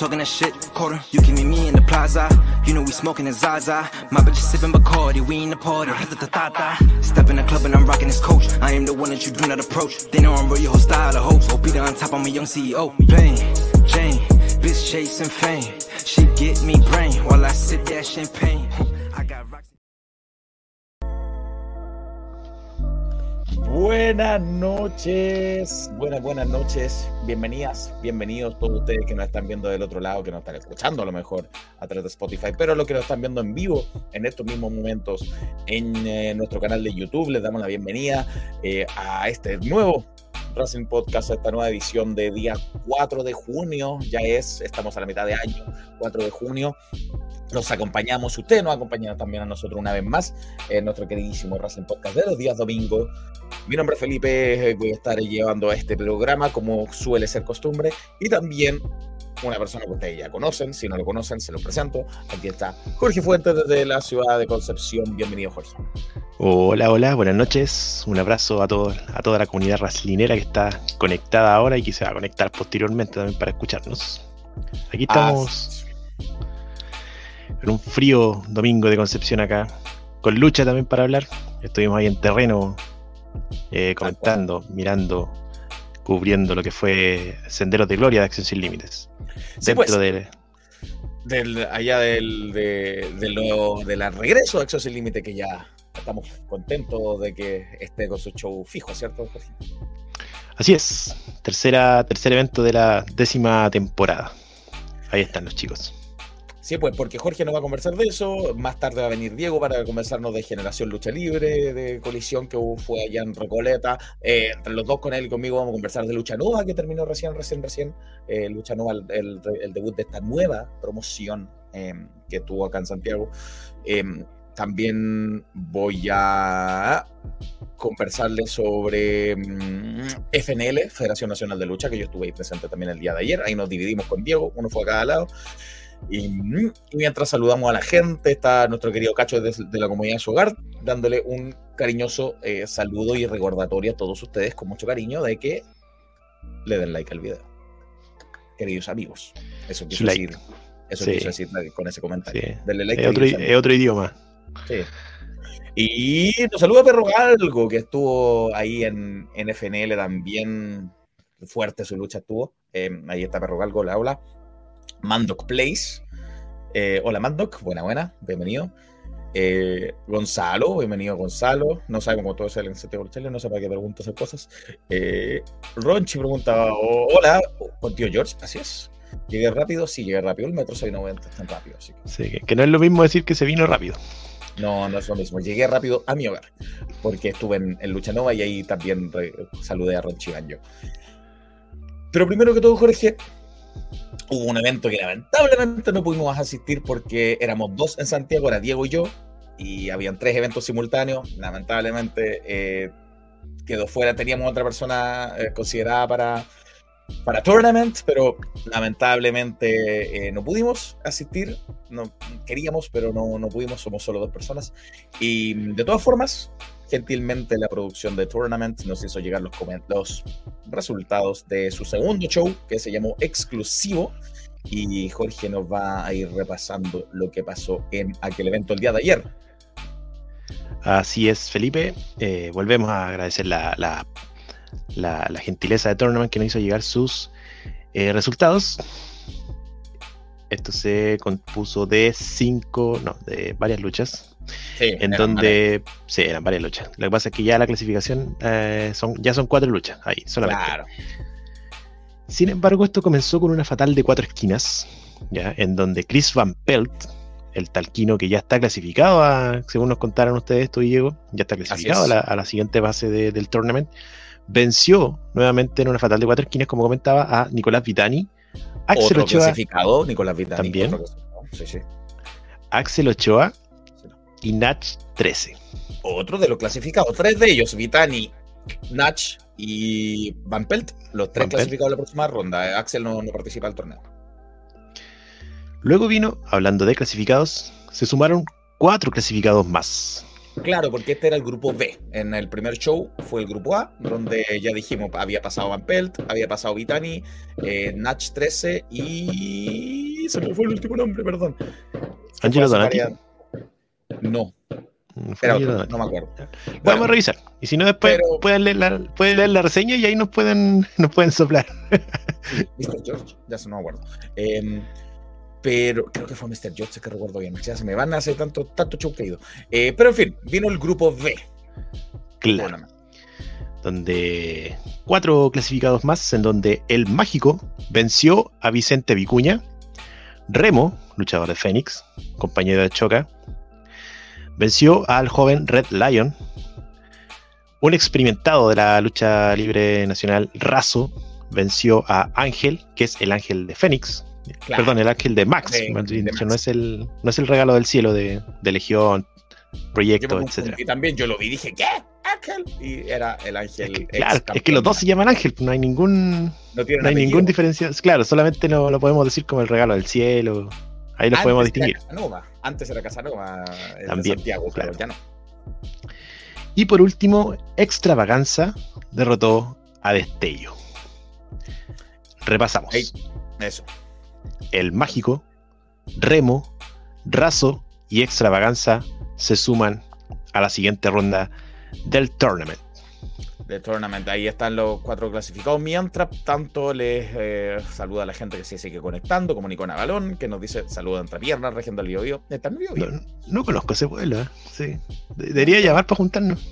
talking that shit, quarter. You can meet me in the plaza. You know we smoking a Zaza. My bitch is sipping Bacardi, we in the party. Step in the club and I'm rocking this coach. I am the one that you do not approach. They know I'm real, whole style of hope. Hope on top, I'm a young CEO. Bang, Jane, bitch chasing fame. She get me brain while I sip that champagne. Buenas noches, buenas, buenas noches, bienvenidas, bienvenidos todos ustedes que nos están viendo del otro lado, que nos están escuchando a lo mejor a través de Spotify, pero los que nos están viendo en vivo en estos mismos momentos en eh, nuestro canal de YouTube, les damos la bienvenida eh, a este nuevo Racing Podcast, esta nueva edición de día 4 de junio, ya es, estamos a la mitad de año, 4 de junio, los acompañamos, usted nos acompaña también a nosotros una vez más en nuestro queridísimo Racing Podcast de los días domingo. Mi nombre es Felipe, voy a estar llevando este programa como suele ser costumbre y también una persona que ustedes ya conocen, si no lo conocen se lo presento. Aquí está Jorge Fuentes desde la ciudad de Concepción. Bienvenido Jorge. Hola, hola, buenas noches. Un abrazo a, todo, a toda la comunidad raslinera que está conectada ahora y que se va a conectar posteriormente también para escucharnos. Aquí estamos en un frío domingo de Concepción acá, con lucha también para hablar. Estuvimos ahí en terreno eh, comentando, mirando, cubriendo lo que fue Senderos de Gloria de Acción Sin Límites. dentro pues. de, del, allá del, de, de, la regreso de Acción Sin Límites, que ya estamos contentos de que esté con su show fijo, ¿cierto, Así es, tercera, tercer evento de la décima temporada. Ahí están los chicos. Sí, pues porque Jorge nos va a conversar de eso. Más tarde va a venir Diego para conversarnos de Generación Lucha Libre, de Colisión que fue allá en Recoleta. Eh, entre los dos con él y conmigo vamos a conversar de Lucha Nova que terminó recién, recién, recién. Eh, Lucha Nova, el, debut de esta nueva promoción em, que tuvo acá en Santiago. Em, también voy a conversarles sobre mm, FNL, Federación Nacional de Lucha, que yo estuve ahí presente también el día de ayer. Ahí nos dividimos con Diego, uno fue a cada lado. Y, mientras saludamos a la gente, está nuestro querido Cacho de, la comunidad de su hogar, dándole un cariñoso eh, saludo y recordatorio a todos ustedes con mucho cariño de que le den like al video. Queridos amigos, eso quiso decir, eso decir con ese comentario. es, otro, idioma. Sí. Y nos saluda Perro Galgo, que estuvo ahí en, en FNL también fuerte su lucha estuvo. Eh, ahí está Perro Galgo, la habla. Mandoc Place. Eh, hola Mandoc, buena, buena, bienvenido. Eh, Gonzalo, bienvenido Gonzalo. No sabe cómo todo es el Santiago Chile, no sé para qué pregunta esas cosas. Eh, Ronchi pregunta: Hola, con tío George, así es. ¿Llegué rápido? Sí, llegué rápido. El metro 690 es tan rápido. Así que... Sí, que no es lo mismo decir que se vino rápido. No, no es lo mismo. Llegué rápido a mi hogar porque estuve en, Lucha Nova y ahí también saludé a Ronchi Banjo. Pero primero que todo, Jorge, hubo un evento que lamentablemente no pudimos asistir porque éramos dos en Santiago, era Diego y yo, y habían tres eventos simultáneos. Lamentablemente eh, quedó fuera, teníamos otra persona eh, considerada para, para tournament, pero lamentablemente eh, no pudimos asistir. No queríamos, pero no, no pudimos, somos solo dos personas. Y de todas formas, gentilmente la producción de Tournament nos hizo llegar los, resultados de su segundo show que se llamó Exclusivo y Jorge nos va a ir repasando lo que pasó en aquel evento el día de ayer. Así es, Felipe. Eh, volvemos a agradecer la, la, la, gentileza de Tournament que nos hizo llegar sus eh, resultados. Esto se compuso de cinco, no, de varias luchas en donde sí, eran varias luchas. Lo que pasa es que ya la clasificación eh, son, ya son cuatro luchas ahí, solamente. Claro. Sin embargo, esto comenzó con una fatal de cuatro esquinas, ¿ya? en donde Chris Van Pelt, el talquino que ya está clasificado, según nos contaron ustedes esto, Diego, ya está clasificado a la, siguiente base del tournament, venció nuevamente en una fatal de cuatro esquinas, como comentaba, a Nicolás Vitani. Axel Otro Ochoa, clasificado, Nicolás Vitani. También. Sí, sí. Axel Ochoa y Natch 13. Otro de los clasificados, tres de ellos, Vitani, Natch y Van Pelt, los tres clasificados en la próxima ronda. Axel no, participa del torneo. Luego vino, hablando de clasificados, se sumaron cuatro clasificados más. Claro, porque este era el grupo B. En el primer show fue el grupo A, donde ya dijimos, había pasado Van Pelt, había pasado Vitani, eh, Natch 13 y... Se me fue el último nombre, perdón. Angelo Donati. No, era otro, no me acuerdo. Vamos Bueno, a revisar. Y si no, después pero- pueden, leer la, pueden leer la reseña y ahí nos pueden, nos pueden soplar. Mr. George, ya se no me acuerdo. Em, pero creo que fue Mr. George, que recuerdo bien. Ya se me van a hacer tanto, tanto show que he ido. Eh, pero en fin, vino el grupo B. Claro. Bueno, donde cuatro clasificados más, en donde el mágico venció a Vicente Vicuña, Remo, luchador de Fénix, compañero de Choca, venció al joven Red Lion, un experimentado de la lucha libre nacional, Razo, venció a Ángel, que es el ángel de Fénix, claro. perdón, el ángel de Max, De- de Max. no es el, no es el regalo del cielo de, de Legión, Proyecto, etc. también yo lo vi y dije, ¿qué? Ángel. Y era el ángel. Es que, claro, es que los dos se llaman Ángel, no hay ningún, no no hay ningún diferencia. Claro, solamente lo, lo podemos decir como el regalo del cielo. Ahí lo Antes podemos era distinguir. Casanova. Antes era Casanova, el de También, Santiago, claro. ya no. Y por último, Extravaganza derrotó a Destello. Repasamos. Eso. El Mágico, Remo, Razo y Extravaganza se suman a la siguiente ronda del tournament. De tournament. Ahí están los cuatro clasificados. Mientras tanto, les eh, saluda a la gente que se sigue conectando, como Nicona Balón, que nos dice saluda entre piernas, región del Biobío. ¿Está en el Biobío? No, no conozco ese pueblo, ¿eh? sí. De- Debería llamar para juntarnos.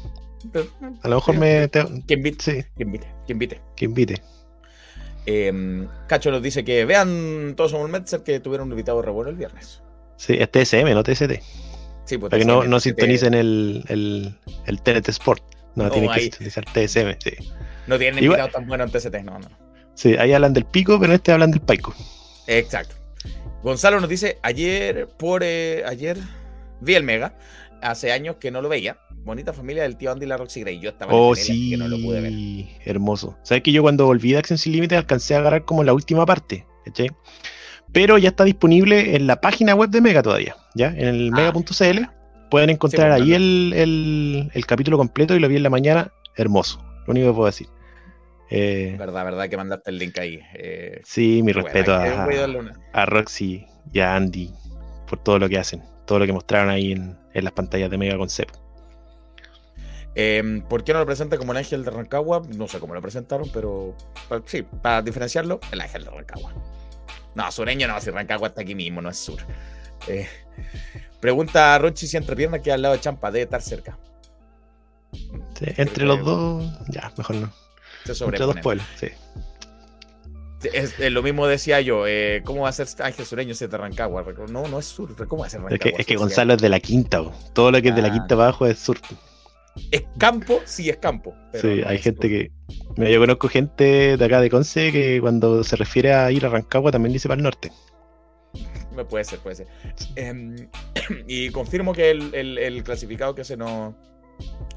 A lo mejor me. te- Que invite, sí, que invite, que invite. que invite. Eh, Cacho nos dice que vean todos somos Metzer que tuvieron un invitado re bueno el viernes. Sí, es TSM, no TST. Sí, pues Para que no, no TST, sintonicen el, el, el TNT Sport. No, No, tienen que sintonizar TSM. Sí. No tienen Igual- invitado tan bueno en TCT, no, no. sí, ahí hablan del pico, pero en este hablan del paico. Exacto. Gonzalo nos dice, ayer, por eh, ayer, vi el Mega, hace años que no lo veía. Bonita familia del tío Andy la Roxy Gray. Yo estaba en Oh, Genela, así que no lo pude ver. sí, hermoso. ¿Sabes que yo cuando volví de Action Sin Límite alcancé a agarrar como la última parte? ¿cachai? Pero ya está disponible en la página web de Mega todavía, ¿ya? En el Ah, mega.cl pueden encontrar pues, ahí el, el- el capítulo completo y lo vi en la mañana, hermoso. Lo único que puedo decir. Eh, Verdad, verdad que mandaste el link ahí. Eh, sí, mi respeto a, a Roxy y a Andy por todo lo que hacen, todo lo que mostraron ahí en, en las pantallas de Mega Concept. Eh, ¿Por qué no lo presenta como el ángel de Rancagua? No sé cómo lo presentaron, pero pa- sí, para diferenciarlo, el ángel de Rancagua. No, sureño no, si Rancagua está aquí mismo, no es sur. Eh, pregunta a Ronchi si entre piernas queda al lado de Champa, debe estar cerca. Sí, entre los dos, ya, mejor no. Entre dos pueblos, sí. Es, es lo mismo decía yo, eh, ¿cómo va a ser Ángel Sureño si es de Rancagua? No, no es sur, ¿cómo va a ser Rancagua? Es que, es que Sí, Gonzalo es de la quinta, todo lo que es de la Ah. quinta abajo es sur. Es campo, sí es campo. pero Sí, no hay gente sur. que. Mira, yo conozco gente de acá de Conce que cuando se refiere a ir a Rancagua también dice para el norte. Puede ser, puede ser. Em, y confirmo que el, el- el clasificado que se nos,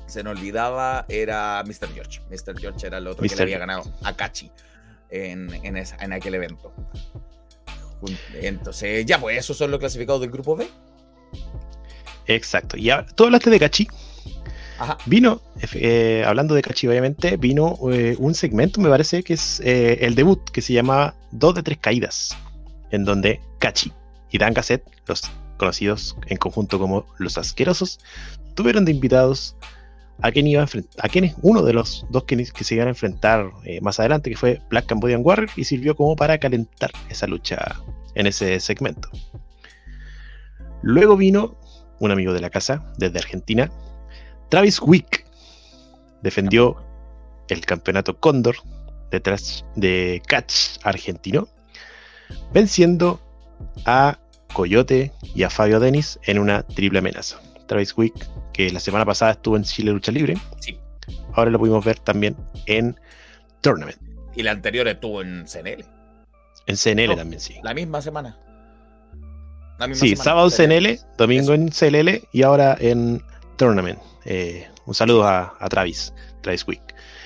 se nos olvidaba era Mr. George. Mr. George era el otro que le había ganado a Kachi en, en, esa- en aquel evento. Entonces, ya, pues esos son los clasificados del grupo B. Exacto. Y ahora, tú hablaste de Cachi. Ajá. Vino, eh, hablando de Cachi, obviamente, vino eh, un segmento, me parece que es eh, el debut, que se llamaba Dos de Tres Caídas, en donde Cachi y Dan los conocidos en conjunto como Los Asquerosos, tuvieron de invitados a quien iba a a quienes, uno de los dos que, se iban a enfrentar eh, más adelante, que fue Black Cambodian Warrior, y sirvió como para calentar esa lucha en ese segmento. Luego vino un amigo de la casa, desde Argentina, Travis Wick, defendió el campeonato Cóndor detrás de Catch argentino, venciendo a Coyote y a Fabio Denis en una triple amenaza. Travis Wick, que la semana pasada estuvo en Chile Lucha Libre, Sí. ahora lo pudimos ver también en Tournament, Y la anterior estuvo en CNL. en CNL No. también, sí. La misma semana. La misma Sí, semana, sábado CNL, domingo Eso. en CLL y ahora en Tournament. Eh, un saludo a, a Travis, Travis Wick.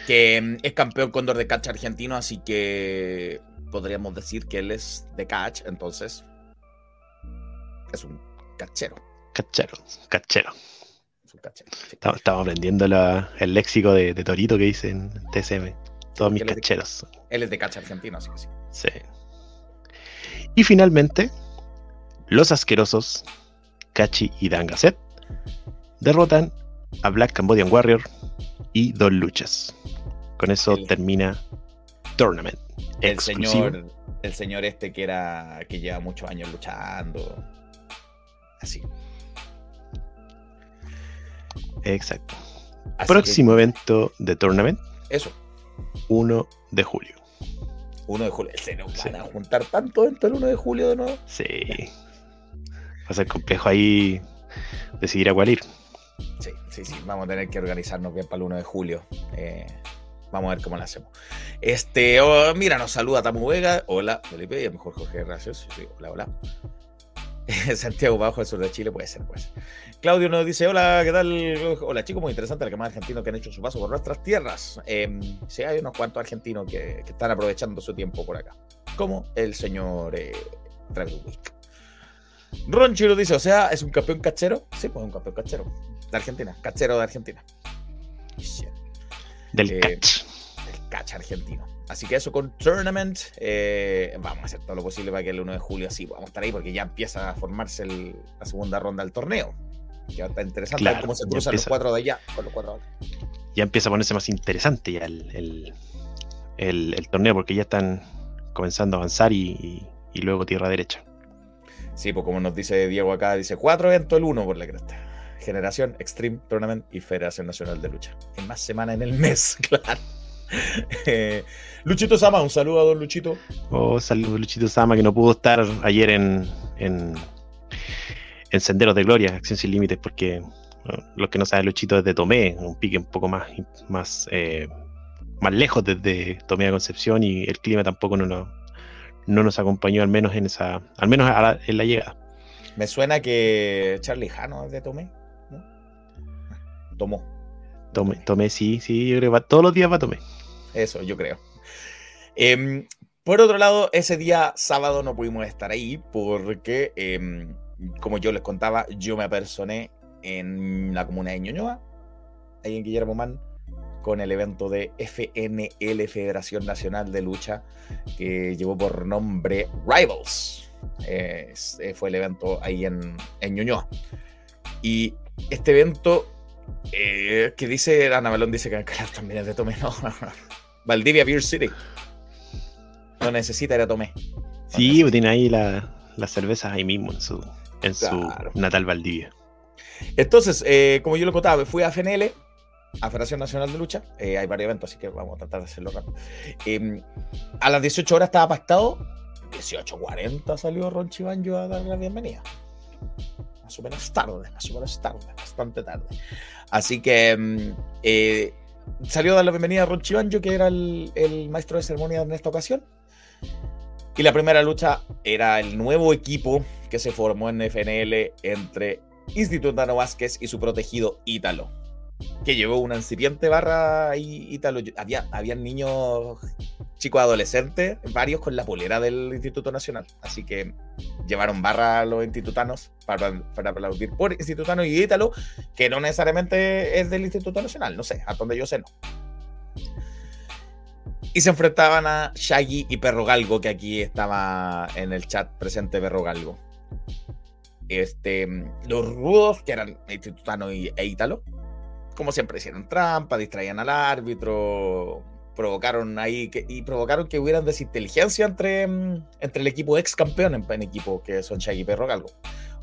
Que mm, es campeón cóndor de catch argentino, así que podríamos decir que él es de catch, entonces es un cachero. Cachero, cachero. Es un cachero. sí. Estamos, estamos aprendiendo la- el léxico de, de Torito que dice en TSM. Todos mis Él es de- cacheros. Él es de cacha argentino, así que sí. Sí. Y finalmente, los asquerosos, Kachi y Dangaset, derrotan a Black Cambodian Warrior y Don Luchas. Con eso El- termina Tournament. El exclusivo. señor, el señor este que era que lleva muchos años luchando. Así. Exacto. Así Próximo evento de Tournament, eso, 1 de julio. 1 de julio. Se nos Sí. van a juntar tanto dentro del 1 de julio de nuevo. Sí. Va a ser complejo ahí decidir a cuál ir. Sí, sí, sí. Vamos a tener que organizarnos bien para el 1 de julio. Eh, vamos a ver cómo lo hacemos. Este, oh, mira, nos saluda Tamu Vega. Hola, Felipe, y el mejor Jorge Gracias. Hola, hola. Santiago Bajo, el sur de Chile, puede ser, pues. Claudio nos dice: Hola, ¿qué tal? Hola, chicos, muy interesante el que más argentinos que han hecho su paso por nuestras tierras. Eh, sí, hay unos cuantos argentinos que, están aprovechando su tiempo por acá, como el señor eh, Travis Wick. Ron Chiro dice: O sea, ¿es un campeón cachero? Sí, pues es un campeón cachero. De Argentina, cachero de Argentina. Del Eh, catch. argentino. Así que eso con Tournament. eh, vamos a hacer todo lo posible para que el 1 de julio sí podamos estar ahí, porque ya empieza a formarse el- la segunda ronda del torneo. Ya está interesante ver cómo se cruzan los cuatro de allá con los cuatro de acá. Ya empieza a ponerse más interesante ya el, el- el- el torneo porque ya están comenzando a avanzar y, y- y luego tierra derecha. Sí, pues como nos dice Diego acá, dice cuatro eventos, el uno por la cresta. Generación, Extreme Tournament y Federación Nacional de Lucha. En más semana en el mes, claro. Eh, Luchito Sama, un saludo a don Luchito. Oh, saludos Luchito Sama que no pudo estar ayer en, en, en Senderos de Gloria, Acción Sin Límites, porque los que no saben, Luchito es de Tomé, un pique un poco más, más, eh, más lejos desde Tomé a Concepción y el clima tampoco no, nos- no nos acompañó al menos en esa, al menos a la- en la llegada. Me suena que Charlie Jano es de Tomé. Tomó. Tomé, Tomé sí, sí, yo creo que va- todos los días va a Tomé. Eso, yo creo. Em, por otro lado, ese día sábado no pudimos estar ahí porque, em, como yo les contaba, yo me apersoné en la comuna de Ñuñoa, ahí en Guillermo Man, con el evento de FNL, Federación Nacional de Lucha, que llevó por nombre Rivals. Eh, eh, fue el evento ahí en, en Ñuñoa. Y este evento eh, que dice, Ana Balón dice que también es de Tomé, no, no, no. Valdivia Beer City. No necesita ir a Tomé. Sí, tiene ahí la- las cervezas ahí mismo en su, en Claro. su natal Valdivia. Entonces, eh, como yo lo contaba, fui a FNL, a Federación Nacional de Lucha. Eh, hay varios eventos, así que vamos a tratar de hacerlo rápido. Eh, a las 18 horas estaba pactado. 18.40 salió Ron Chibanjo a dar la bienvenida. Más o menos tarde, más o menos tarde, bastante tarde. Así que mm, eh, salió a dar la bienvenida a Ron que era el, el maestro de ceremonia en esta ocasión. Y la primera lucha era el nuevo equipo que se formó en FNL entre Institutano Vázquez y su protegido Ítalo, que llevó una incipiente barra ahí, Ítalo. Había, habían niños, chicos adolescentes, varios con la polera del Instituto Nacional. Así que llevaron barra a los institutanos para, para aplaudir por Institutano y Ítalo, que no necesariamente es del Instituto Nacional, no sé, a donde yo sé no. Y se enfrentaban a Shaggy y Perro Galgo, que aquí estaba en el chat presente Perro Galgo. Este, los rudos, que eran Institutano y, e Ítalo, como siempre hicieron trampa, distraían al árbitro, provocaron ahí que, y provocaron que hubieran desinteligencia entre, mm, entre el equipo ex campeón en, en equipo que son Shaggy Perro Galgo.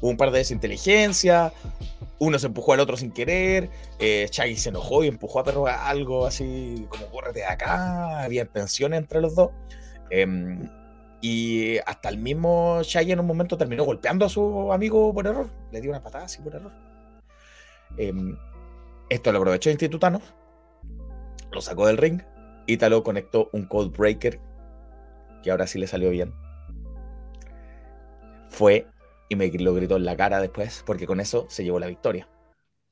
Hubo un par de desinteligencia, uno se empujó al otro sin querer, eh, se enojó y empujó a Perro Galgo así como córrete de acá, había tensión entre los dos. Em, y hasta el mismo Shaggy en un momento terminó golpeando a su amigo por error. Le dio una patada así por error. Em, esto lo aprovechó Institutano. Lo sacó del ring. Ítalo conectó un Code Breaker. Que ahora sí le salió bien. Fue y me lo gritó en la cara después. Porque con eso se llevó la victoria.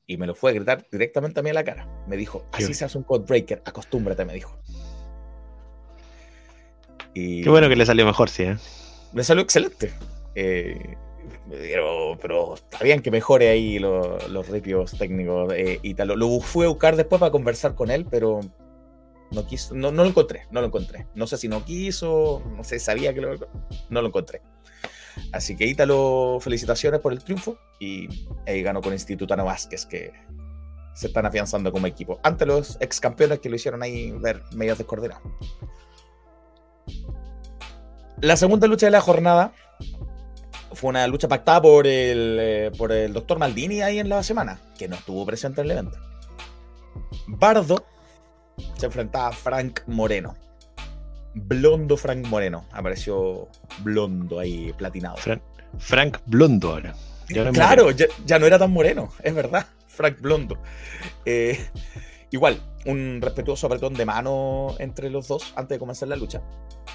Y me lo fue a gritar directamente a mí en la cara. Me dijo, Qué así se hace un Code Breaker. Acostúmbrate, me dijo. Y Qué bueno que le salió mejor, sí, ¿eh? le salió excelente. Eh, pero, pero está bien que mejore ahí los, los ripios técnicos eh, y tal. Lo fui a buscar después para conversar con él, pero no quiso, no, no, lo encontré, no lo encontré. No sé si no quiso, no sé, sabía que lo, no lo encontré. Así que Ítalo, felicitaciones por el triunfo y ahí ganó con Institutano Vázquez, que se están afianzando como equipo. Ante los ex campeones que lo hicieron ahí ver medio descoordinado. La segunda lucha de la jornada fue una lucha pactada por el, eh, por el doctor Maldini ahí en la semana, que no estuvo presente en el evento. Bardo se enfrentaba a Frank Moreno. Blondo Frank Moreno. Apareció blondo ahí, platinado. Frank Blondo ahora. claro, ya, no era tan moreno, es verdad. Frank Blondo. Eh, igual, un respetuoso apretón de mano entre los dos antes de comenzar la lucha.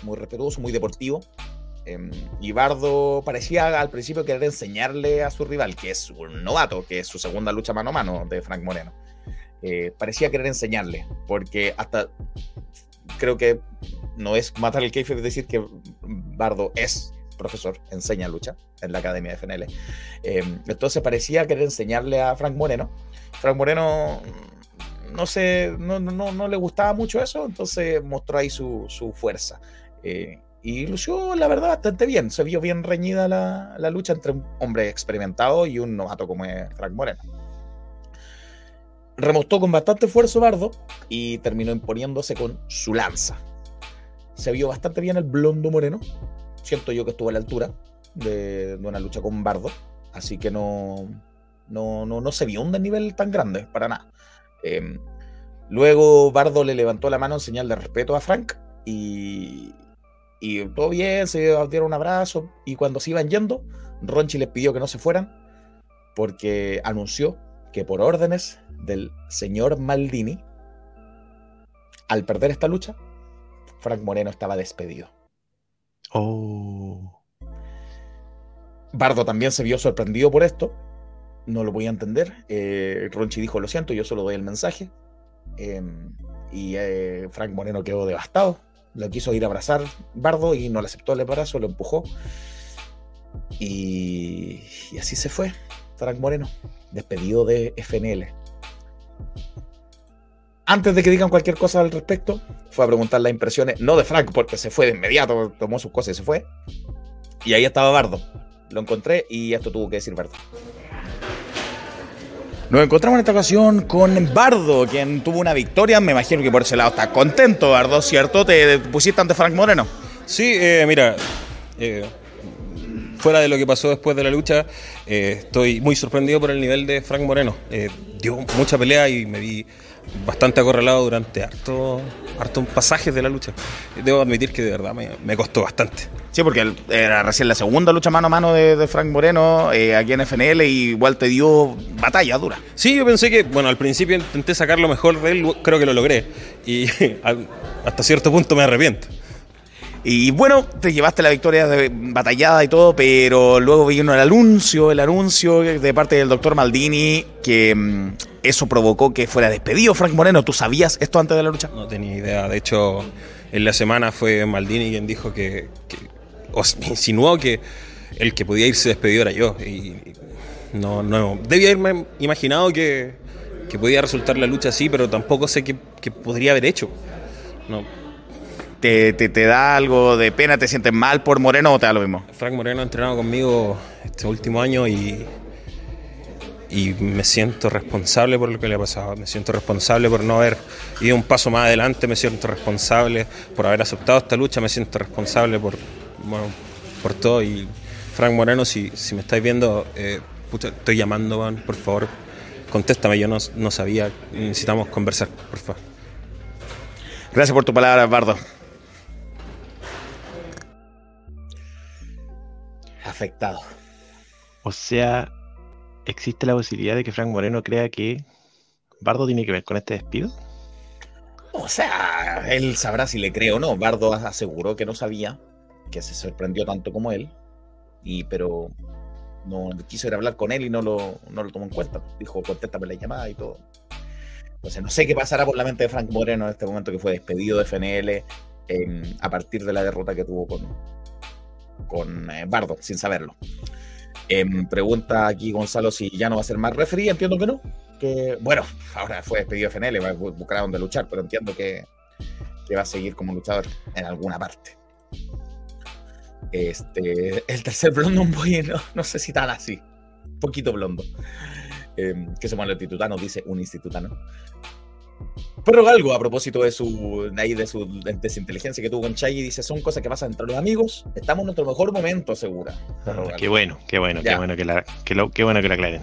Muy respetuoso, muy deportivo. Eh, y Bardo parecía al principio querer enseñarle a su rival, que es un novato, que es su segunda lucha mano a mano de Frank Moreno. Eh, parecía querer enseñarle, porque hasta creo que no es matar el keife, es decir que Bardo es profesor, enseña lucha en la Academia de FNL. Em, entonces parecía querer enseñarle a Frank Moreno. Frank Moreno no sé, no, no, no le gustaba mucho eso, entonces mostró ahí su, su fuerza. Eh, y lució, la verdad, bastante bien. Se vio bien reñida la, la, lucha entre un hombre experimentado y un novato como es Frank Moreno. Remontó con bastante esfuerzo Bardo y terminó imponiéndose con su lanza. Se vio bastante bien el blondo moreno. Siento yo que estuvo a la altura de, una lucha con Bardo. Así que no, no, no, se vio un desnivel tan grande, para nada. Em, luego Bardo le levantó la mano en señal de respeto a Frank y, y todo bien, se dieron un abrazo y cuando se iban yendo, Ronchi les pidió que no se fueran porque anunció que por órdenes del señor Maldini, al perder esta lucha, Frank Moreno estaba despedido. Oh. Bardo también se vio sorprendido por esto. No lo voy a entender. Eh, Ronchi dijo, lo siento, yo solo doy el mensaje. Em, y eh, Frank Moreno quedó devastado. Lo quiso ir a abrazar Bardo y no le aceptó el abrazo, lo empujó. Y, y así se fue Frank Moreno, despedido de FNL antes de que digan cualquier cosa al respecto, fue a preguntar las impresiones, no de Frank, porque se fue de inmediato, tomó sus cosas y se fue. Y ahí estaba Bardo. Lo encontré y esto tuvo que decir Bardo. Nos encontramos en esta ocasión con Bardo, quien tuvo una victoria. Me imagino que por ese lado está contento, Bardo, ¿cierto? ¿Te pusiste ante Frank Moreno? Sí, eh, mira, eh, fuera de lo que pasó después de la lucha, eh, estoy muy sorprendido por el nivel de Frank Moreno. dio mucha pelea y me vi bastante acorralado durante harto, harto pasajes de la lucha. Debo admitir que de verdad me, costó bastante. Sí, porque era recién la segunda lucha mano a mano de, Frank Moreno eh, aquí en FNL y igual te dio batalla dura. Sí, yo pensé que, bueno, al principio intenté sacar lo mejor de él, creo que lo logré. Y hasta cierto punto me arrepiento. Y bueno, te llevaste la victoria de batallada y todo, pero luego vino el anuncio, el anuncio de parte del doctor Maldini que mm, eso provocó que fuera despedido Frank Moreno. ¿Tú sabías esto antes de la lucha? No tenía idea. De hecho, en la semana fue Maldini quien dijo que, o insinuó que el que podía irse despedido era yo. Y no, no, debía haberme imaginado que, que podía resultar la lucha así, pero tampoco sé qué podría haber hecho. No, ¿Te, te, da algo de pena? ¿Te sientes mal por Moreno o te da lo mismo? Frank Moreno ha entrenado conmigo este último año y, y me siento responsable por lo que le ha pasado. Me siento responsable por no haber ido un paso más adelante. Me siento responsable por haber aceptado esta lucha. Me siento responsable por, bueno, por todo. Y Frank Moreno, si, si me estáis viendo, eh, estoy llamando, por favor, contéstame. Yo no, no sabía. Necesitamos conversar, por favor. Gracias por tu palabra, Bardo. Afectado. O sea, ¿existe la posibilidad de que Frank Moreno crea que Bardo tiene que ver con este despido? O sea, él sabrá si le cree o no. Bardo aseguró que no sabía, que se sorprendió tanto como él, y pero no quiso ir a hablar con él y no lo, no lo tomó en cuenta. Dijo, contéstame la llamada y todo. Entonces, no sé qué pasará por la mente de Frank Moreno en este momento que fue despedido de FNL a partir de la derrota que tuvo con, con eh, Bardo, sin saberlo. Em, pregunta aquí Gonzalo si ya no va a ser más referee. Entiendo que no. Que, bueno, ahora fue despedido de FNL, va a buscar a dónde luchar, pero entiendo que, que va a seguir como luchador en alguna parte. Este, el tercer blondo, un boy, no, sé si tan así. Un poquito blondo. Em, que se llama el institutano, dice un institutano. Pero algo a propósito de su, de, ahí, de su desinteligencia que tuvo con Chaggy, dice, son cosas que pasan entre los amigos, estamos en nuestro mejor momento, segura. Ah, qué bueno, qué bueno, qué bueno que la, que lo, qué bueno que la aclaren.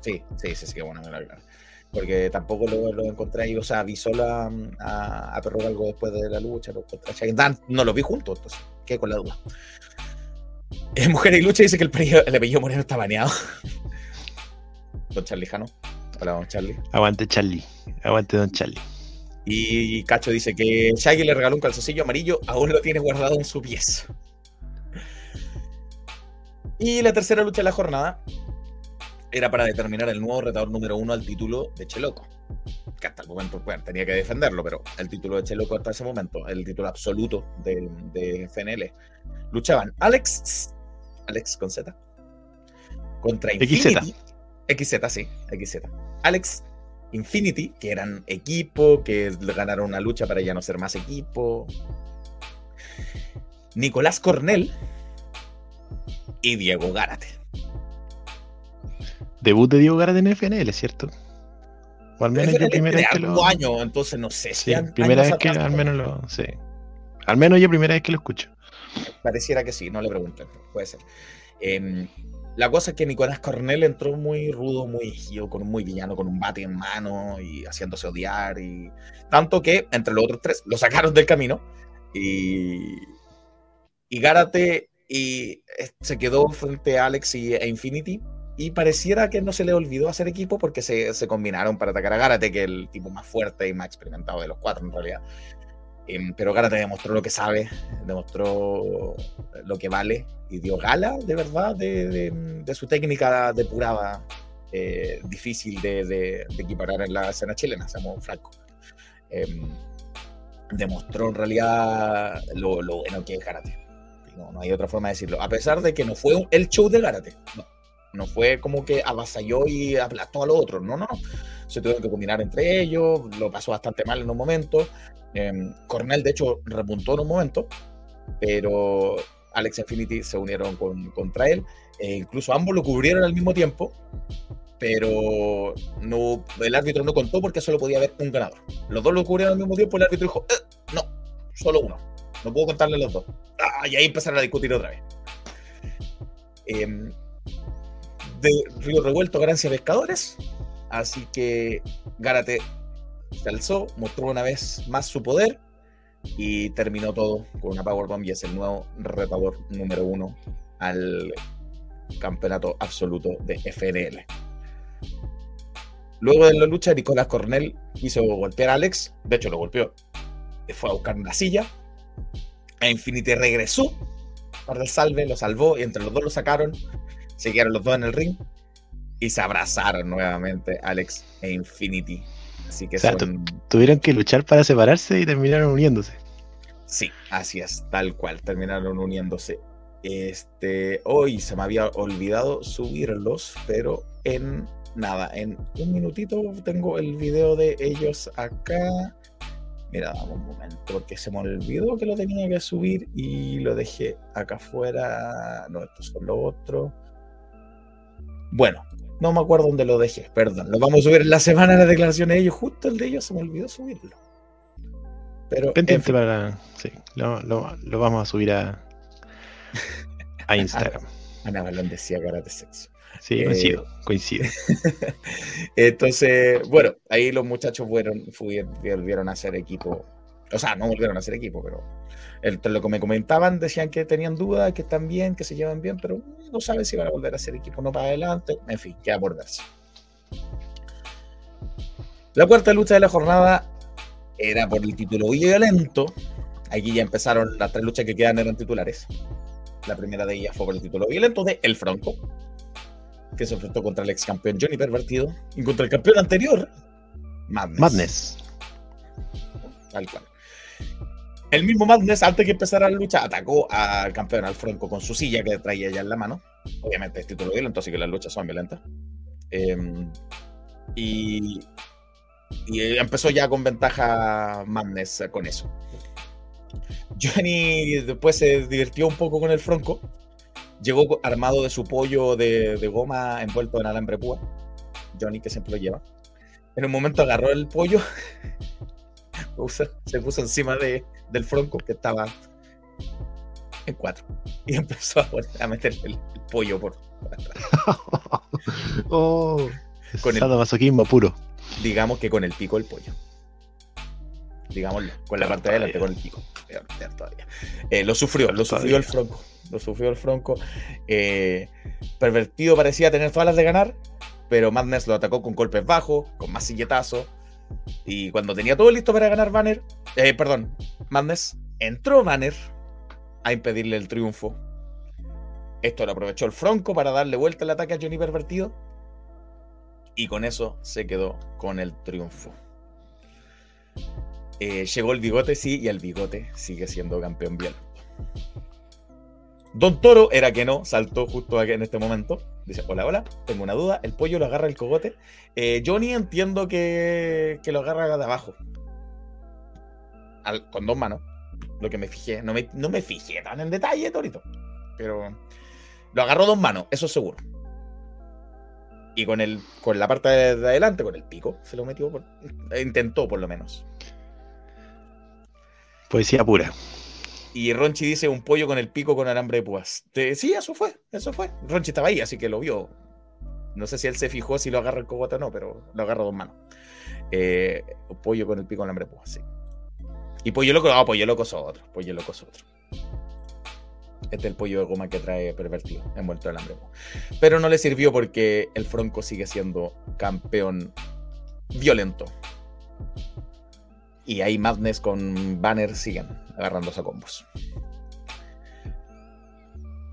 Sí, sí, sí, sí, qué bueno que la aclaren. Porque tampoco lo, lo, encontré ahí, o sea, vi solo a, Perro algo después de la lucha contra Chaggy. Dan, no los vi juntos, entonces, qué con la duda. Eh, Mujer y Lucha dice que el, el apellido Moreno está baneado. Don Charlie Jano. Hola, don Charlie. Aguante, Charlie. Aguante, don Charlie. Y Cacho dice que Shaggy le regaló un calzoncillo amarillo, aún lo tiene guardado en su pieza. Y la tercera lucha de la jornada era para determinar el nuevo retador número uno al título de Cheloco. Que hasta el momento, bueno, tenía que defenderlo, pero el título de Cheloco hasta ese momento, el título absoluto de, de FNL. Luchaban Alex, Alex con Z, contra Infinity. XZ. XZ, sí, XZ. Alex Infinity, que eran equipo, que ganaron una lucha para ya no ser más equipo. Nicolás Cornell y Diego Gárate. Debut de Diego Gárate en FNL, ¿cierto? O al menos yo primera vez que lo. año, entonces no sé si. Sí, primera vez que al menos lo. Sí. Al menos yo primera vez que lo escucho. Pareciera que sí, no le pregunten, puede ser. Eh, la cosa es que Nicolás Cornell entró muy rudo, muy con muy villano, con un bate en mano y haciéndose odiar. y Tanto que entre los otros tres lo sacaron del camino y, y Gárate y eh, se quedó frente a Alex y, e Infinity y pareciera que no se le olvidó hacer equipo porque se, se combinaron para atacar a Gárate, que es el tipo más fuerte y más experimentado de los cuatro en realidad. Em, pero Gárate demostró lo que sabe, demostró lo que vale y dio gala de verdad de, su técnica depurada, eh, difícil de, equiparar en la escena chilena, seamos francos. Eh, demostró en realidad lo, bueno que es Gárate. No, no hay otra forma de decirlo. A pesar de que no fue el show de Gárate. No, no fue como que avasalló y aplastó a los otros. No, no, no. Se tuvieron que combinar entre ellos. Lo pasó bastante mal en un momento. Eh, Cornell, de hecho, repuntó en un momento, pero Alex Infinity se unieron con, contra él. E incluso ambos lo cubrieron al mismo tiempo, pero no, el árbitro no contó porque solo podía haber un ganador. Los dos lo cubrieron al mismo tiempo y el árbitro dijo, eh, no, solo uno. No puedo contarle los dos. Ah, y ahí empezaron a discutir otra vez. Eh, de Río Revuelto, Gracia Pescadores. Así que Gárate se alzó, mostró una vez más su poder y terminó todo con una Powerbomb y es el nuevo retador número uno al campeonato absoluto de FNL. Luego de la lucha, Nicolás Cornell quiso golpear a Alex, de hecho lo golpeó, fue a buscar una silla, a Infinity regresó. Para el salve, lo salvó y entre los dos lo sacaron, se quedaron los dos en el ring y se abrazaron nuevamente Alex e Infinity Así que o sea, son... tuvieron que luchar para separarse y terminaron uniéndose. Sí, así es, tal cual, terminaron uniéndose. Este, hoy se me había olvidado subirlos, pero en nada, en un minutito tengo el video de ellos acá. Mira, dame un momento, porque se me olvidó que lo tenía que subir y lo dejé acá afuera. No, esto es lo otro. Bueno, no me acuerdo dónde lo dejé, perdón. Lo vamos a subir en la semana de las declaraciones de ellos. Justo el de ellos se me olvidó subirlo. Pero. Para. Sí, lo, lo, lo, vamos a subir a. A Instagram. Ana Balón decía karate sexo. Sí, coincido, eh, coincido. Entonces, bueno, ahí los muchachos fueron, volvieron a hacer equipo. O sea, no volvieron a hacer equipo, pero el, lo que me comentaban decían que tenían dudas, que están bien, que se llevan bien, pero no saben si van a volver a ser equipo no para adelante. En fin, queda por verse. La cuarta lucha de la jornada era por el título violento. Aquí ya empezaron las tres luchas que quedan eran titulares. La primera de ellas fue por el título violento de El Franco, que se enfrentó contra el ex campeón Johnny Pervertido y contra el campeón anterior, Madness. Madness. Tal cual. El mismo Madness, antes que empezara la lucha, atacó al campeón, al Franco, con su silla que traía ya en la mano. Obviamente es título violento, así que las luchas son violentas. Em, y, empezó ya con ventaja Madness con eso. Johnny después se divirtió un poco con el Franco. Llegó armado de su pollo de, de goma envuelto en alambre púa. Johnny, que siempre lo lleva. En un momento agarró el pollo, se puso encima de, del Franco, que estaba en cuatro, y empezó a, a meter el, el pollo por, por atrás. oh, Con el- sadomasoquismo puro. Digamos que con el pico del pollo. Digámoslo, con la parte de adelante, con el pico. Peor, peor todavía. Eh, lo sufrió, lo sufrió el. Franco. Lo sufrió el Franco. Eh, pervertido parecía tener todas las de ganar, pero Madness lo atacó con golpes bajos, con más silletazos. Y cuando tenía todo listo para ganar Banner, eh, perdón, Madness, entró Banner a impedirle el triunfo. Esto lo aprovechó el Franco para darle vuelta el ataque a Johnny Pervertido. Y con eso se quedó con el triunfo. Eh, llegó el bigote, sí, y el bigote sigue siendo campeón violento. Don Toro era que no, saltó justo aquí en este momento. Dice, hola, hola, tengo una duda. El pollo lo agarra el cogote. Eh, Johnny entiendo que, que lo agarra de abajo. Al- con dos manos. Lo que me fijé. No me, no me fijé tan en detalle, Torito. Pero lo agarró dos manos, eso seguro. Y con, el, con la parte de, de adelante, con el pico, se lo metió. Intentó, por lo menos. Poesía pura. Y Ronchi dice un pollo con el pico con alambre de púas. Sí, eso fue, eso fue. Ronchi estaba ahí, así que lo vio. No sé si él se fijó si lo agarra el cogote o no, pero lo agarra dos manos. Eh, pollo con el pico con alambre de púas, sí. Y pollo loco, no, pollo loco es otro. Pollo loco es otro. Este es el pollo de goma que trae pervertido, envuelto en alambre. Pero no le sirvió porque el Fronco sigue siendo campeón violento. Y ahí Madness con Banner siguen agarrándose a combos.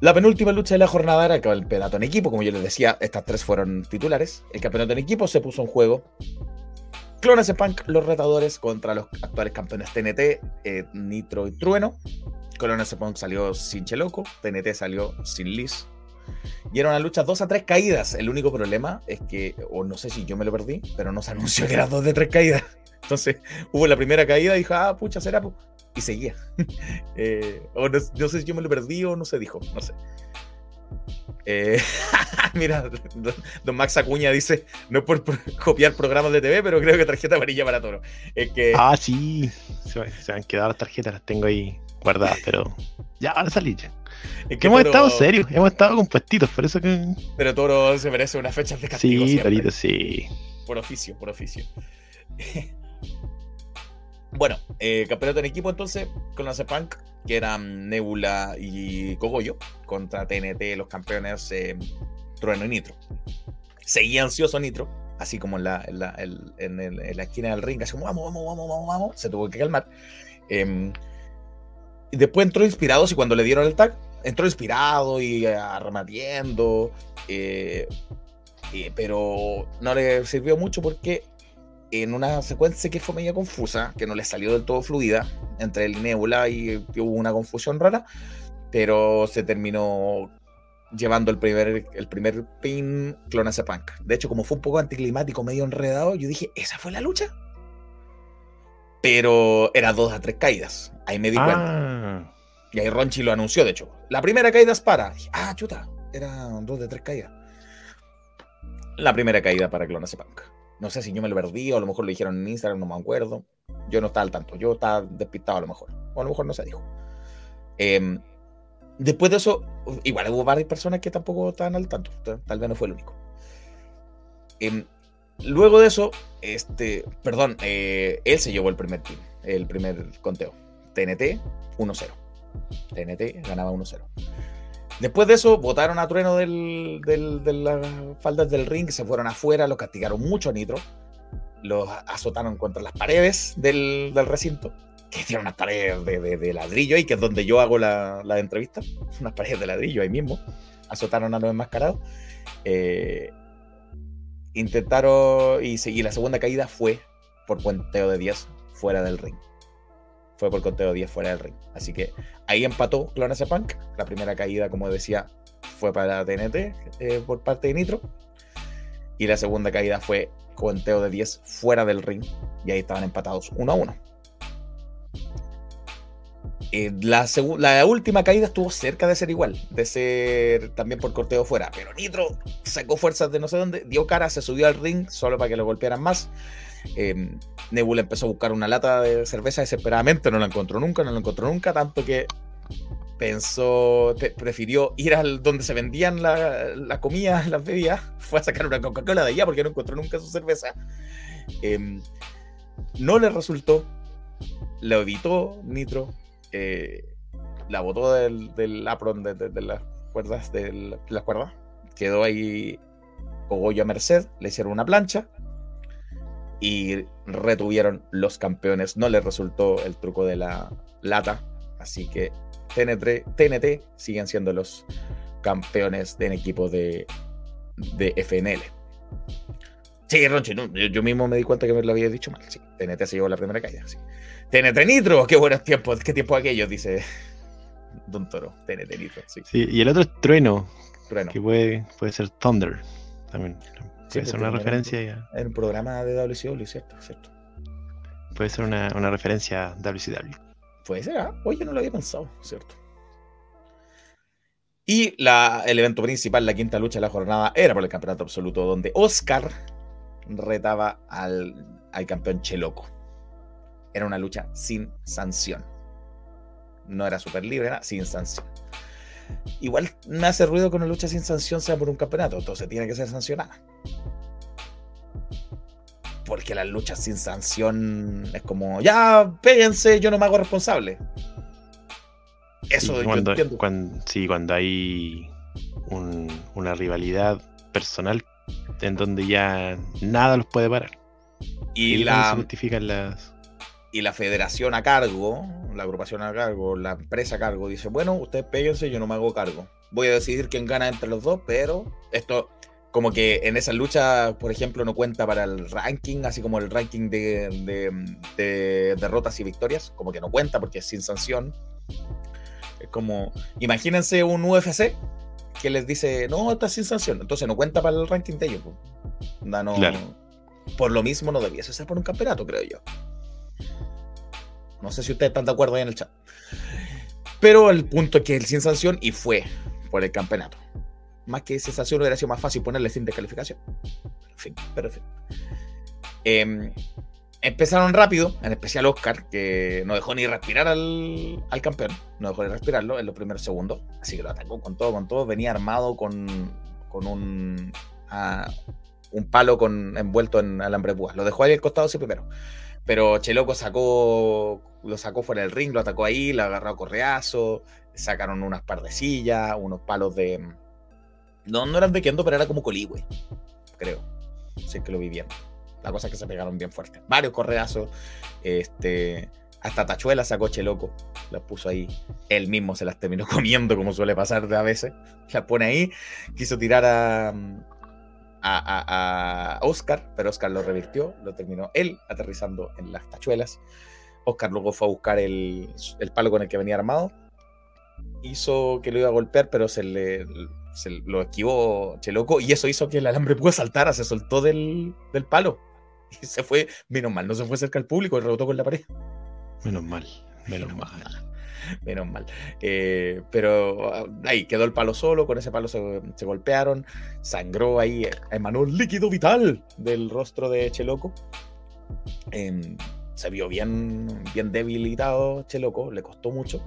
La penúltima lucha de la jornada era el campeonato en equipo. Como yo les decía, estas tres fueron titulares. El campeonato en equipo se puso en juego. Clones de los retadores contra los actuales campeones TNT, eh, Nitro y Trueno. Clones de salió sin Cheloco, TNT salió sin Liz. Y era una lucha 2 a 3 caídas. El único problema es que, o no sé si yo me lo perdí, pero no se anunció que era 2 de 3 caídas. Entonces hubo la primera caída y dijo, ah, pucha, será. pu-". Y seguía. Eh, o no, no sé si yo me lo perdí o no se dijo, no sé. Eh, mira, don, don Max Acuña dice, no es por, por copiar programas de TV, pero creo que tarjeta amarilla para toro. Es que Ah, sí. Se, han quedado las tarjetas, las tengo ahí guardadas, pero ya van a salir ya. es Que hemos Toro- estado serios, hemos estado compuestitos, por eso que. Pero Toro se merece unas fechas de castigo. Sí. Torito, sí. Por oficio, por oficio. bueno, eh, campeonato en equipo entonces con la Punk, que eran Nebula y Cogollo, contra TNT, los campeones eh, Trueno y Nitro. Seguía ansioso Nitro, así como en la, en la, en- la esquina del ring, así como vamos, vamos, vamos, vamos, vamos, se tuvo que calmar. Em, después entró inspirado, y cuando le dieron el tag, entró inspirado y eh, arrematiendo. eh, eh, pero no le sirvió mucho porque en una secuencia que fue media confusa, que no le salió del todo fluida, entre el Nebula y hubo una confusión rara, pero se terminó llevando el primer, el primer pin Clonase Punk. De hecho, como fue un poco anticlimático, medio enredado, yo dije, ¿esa fue la lucha? Pero era dos a tres caídas. Ahí me di cuenta. Ah, Y ahí Ronchi lo anunció, de hecho. La primera caída es para. Dije, ah, chuta. Eran dos de tres caídas. La primera caída para Clonase Punk. No sé si yo me lo perdí o a lo mejor lo dijeron en Instagram, no me acuerdo. Yo no estaba al tanto. Yo estaba despistado a lo mejor. O a lo mejor no se dijo. Em, después de eso, igual hubo varias personas que tampoco estaban al tanto. Tal, vez no fue el único. Em, luego de eso, este, perdón, eh, él se llevó el primer team, el primer conteo. TNT 1-0. TNT ganaba 1-0. Después de eso, votaron a Trueno del, de las faldas del ring, se fueron afuera, lo castigaron mucho a Nitro, los azotaron contra las paredes del, del recinto, que tienen unas paredes de, de- ladrillo ahí, que es donde yo hago la, la entrevista, unas paredes de ladrillo ahí mismo, azotaron a los enmascarados. Eh, intentaron y seguir la segunda caída fue por puenteo de 10 fuera del ring. Fue por conteo 10 fuera del ring. Así que ahí empató Clonase Punk. La primera caída, como decía, fue para TNT eh, por parte de Nitro. Y la segunda caída fue conteo de 10 fuera del ring. Y ahí estaban empatados 1 a 1. Eh, la, la, última caída estuvo cerca de ser igual, de ser también por corteo fuera. Pero Nitro sacó fuerzas de no sé dónde, dio cara, se subió al ring solo para que lo golpearan más. Eh, Nebula empezó a buscar una lata de cerveza desesperadamente, no la encontró nunca, no la encontró nunca, tanto que pensó, prefirió ir al donde se vendían la, la comida, las bebidas, fue a sacar una Coca-Cola de allá porque no encontró nunca su cerveza. Em, no le resultó, lo evitó Nitro, eh, la botó del, apron de, cuerdas de las cuerdas. Quedó ahí Cogollo a merced, le hicieron una plancha y retuvieron los campeones. No les resultó el truco de la lata, así que TNT, TNT siguen siendo los campeones en equipo de, de FNL. Sí, Ronchi, yo, mismo me di cuenta que me lo había dicho mal. Sí, TNT se llevó la primera caída. Sí. TNT Nitro, qué buenos tiempos, qué tiempo aquellos, dice Don Toro. TNT Nitro, sí. sí. y el otro es Trueno. Trueno. Que puede, puede ser Thunder. También. Puede ser una referencia. En, en un programa de WCW, ¿cierto? ¿cierto? Puede ser una, una referencia a WCW. Puede ser, ¿ah? Oye, no lo había pensado, ¿cierto? Y la, el evento principal, la quinta lucha de la jornada, era por el campeonato absoluto, donde Oscar retaba al, al campeón Cheloco era una lucha sin sanción. No era súper libre, era sin sanción. Igual me hace ruido que una lucha sin sanción sea por un campeonato, entonces tiene que ser sancionada. Porque las luchas sin sanción es como, ya, péguense, yo no me hago responsable. Eso sí, cuando, Cuando, sí, cuando hay una rivalidad personal en donde ya nada los puede parar. Y, y la, se justifican las y la federación a cargo, la agrupación a cargo, la empresa a cargo, dice, bueno, ustedes péguense, yo no me hago cargo. Voy a decidir quién gana entre los dos, pero esto como que en esa lucha, por ejemplo, no cuenta para el ranking, así como el ranking de, derrotas y victorias, como que no cuenta porque es sin sanción. Es como, imagínense un UFC que les dice, no, está sin sanción, entonces no cuenta para el ranking de ellos. No, Por lo mismo no debiese ser por un campeonato, creo yo. No sé si ustedes están de acuerdo ahí en el chat. Pero el punto es que el sin sanción y fue por el campeonato. Más que sensación hubiera sido más fácil ponerle sin descalificación. En fin, pero en fin. Em, empezaron rápido, en especial Oscar, que no dejó ni respirar al, campeón. No dejó ni respirarlo en los primeros segundos. Así que lo atacó con todo, con todo. Venía armado con, con un, ah, un palo con, envuelto en alambre púa. Lo dejó ahí al costado sí primero. Pero Cheloco sacó, lo sacó fuera del ring, lo atacó ahí, lo agarró a correazo, sacaron unas par de sillas, unos palos de. No, no eran de Kendo, pero era como coligüe, creo. Sé que lo vi bien. La cosa es que se pegaron bien fuerte. Varios correazos. Este. Hasta tachuelas sacó Cheloco. Las puso ahí. Él mismo se las terminó comiendo, como suele pasar a veces. Las pone ahí. Quiso tirar a, a, Oscar, pero Oscar lo revirtió, lo terminó él aterrizando en las tachuelas. Oscar luego fue a buscar el, palo con el que venía armado. Hizo que lo iba a golpear, pero se le lo esquivó Cheloco y eso hizo que el alambre pudo saltar, se soltó del, del palo y se fue, menos mal, no se fue cerca al público y rebotó con la pared. Menos mal, menos, mal. menos mal. Eh, pero ah, ahí quedó el palo solo, con ese palo se, golpearon, sangró ahí, emanó líquido vital del rostro de Cheloco. Em, se vio bien, bien debilitado Cheloco, le costó mucho.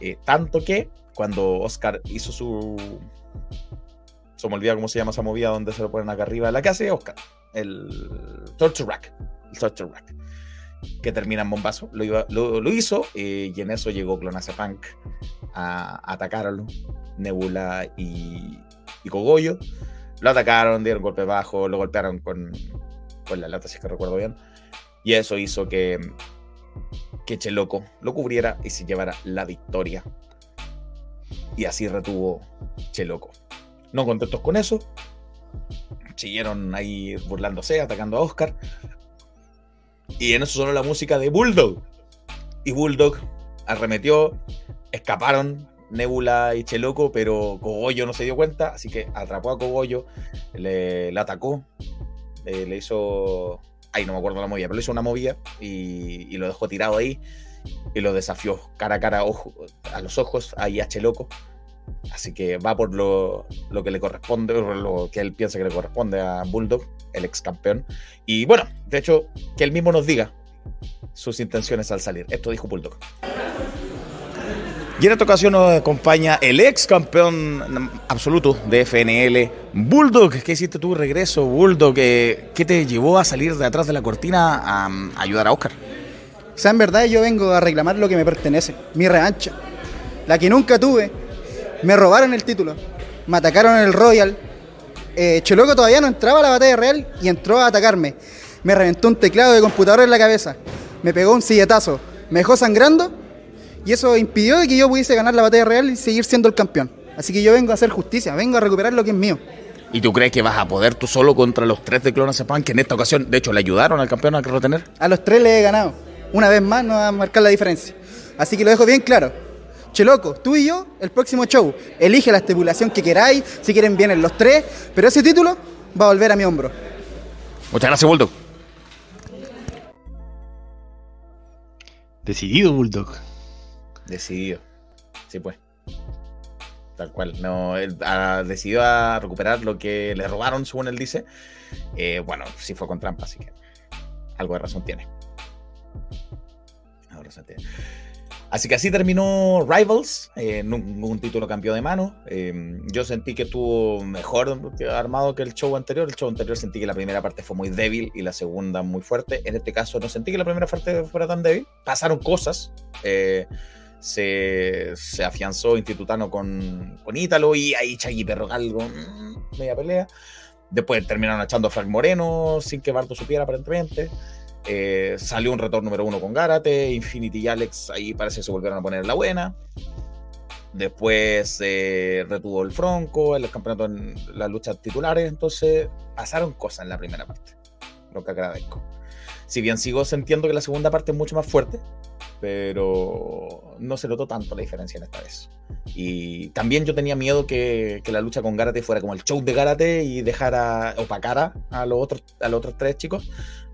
Eh, tanto que cuando Oscar hizo su. Se me olvida cómo se llama esa movida donde se lo ponen acá arriba de la casa, Oscar. El Torture Rack. El Torture Rack que termina en bombazo. Lo, lo, hizo eh, y en eso llegó Clonace Punk a, atacarlo. Nebula y, y Cogollo. Lo atacaron, dieron golpe bajo, lo golpearon con, con la lata, si es que recuerdo bien. Y eso hizo que, que Cheloco lo cubriera y se llevara la victoria. Y así retuvo Cheloco. No contentos con eso, siguieron ahí burlándose, atacando a Oscar. Y en eso sonó la música de Bulldog. Y Bulldog arremetió, escaparon Nebula y Cheloco, pero Cogollo no se dio cuenta, así que atrapó a Cogollo, le, le atacó, eh, le hizo. Ay, no me acuerdo la movida, pero le hizo una movida y, lo dejó tirado ahí y lo desafió cara a cara ojo, a los ojos ahí a Cheloco. Así que va por lo, lo que le corresponde, por lo que él piensa que le corresponde a Bulldog, el ex campeón. Y bueno, de hecho, que él mismo nos diga sus intenciones al salir. Esto dijo Bulldog. Y en esta ocasión nos acompaña el ex campeón absoluto de FNL, Bulldog. ¿Qué hiciste tu regreso, Bulldog? ¿Qué, qué te llevó a salir de atrás de la cortina a, a ayudar a Oscar? O sea, en verdad yo vengo a reclamar lo que me pertenece, mi revancha, la que nunca tuve. Me robaron el título, me atacaron en el Royal. Eh, Choloco todavía no entraba a la batalla real y entró a atacarme. Me reventó un teclado de computador en la cabeza, me pegó un silletazo, me dejó sangrando y eso impidió que yo pudiese ganar la batalla real y seguir siendo el campeón. Así que yo vengo a hacer justicia, vengo a recuperar lo que es mío. ¿Y tú crees que vas a poder tú solo contra los tres de Clonazepam que en esta ocasión, de hecho, le ayudaron al campeón a retener? A los tres le he ganado. Una vez más no va a marcar la diferencia. Así que lo dejo bien claro. Cheloco, tú y yo, el próximo show. Elige la estipulación que queráis, si quieren vienen los tres, pero ese título va a volver a mi hombro. Muchas gracias, Bulldog. Decidido, Bulldog. Decidido. Sí, pues. Tal cual. No, él ha decidido a recuperar lo que le robaron, según él dice. Eh, bueno, sí fue con trampa, así que algo de razón tiene. Algo de razón tiene. Así que así terminó Rivals. Eh, ningún título cambió de mano. Eh, yo sentí que estuvo mejor armado que el show anterior. El show anterior sentí que la primera parte fue muy débil y la segunda muy fuerte. En este caso no sentí que la primera parte fuera tan débil. Pasaron cosas. Eh, se, se, afianzó Institutano con, con Ítalo y ahí Chagui Perro Galgo, mmm, media pelea. Después terminaron echando a Frank Moreno sin que Barto supiera aparentemente. Eh, salió un retorno número uno con Gárate, Infinity y Alex ahí parece que se volvieron a poner la buena. Después eh, retuvo el Fronco, el campeonato en las luchas titulares. Entonces pasaron cosas en la primera parte, lo que agradezco. Si bien sigo sintiendo que la segunda parte es mucho más fuerte, pero no se notó tanto la diferencia en esta vez. Y también yo tenía miedo que, la lucha con Gárate fuera como el show de Gárate y dejara opacara a los otros, a los otros tres chicos.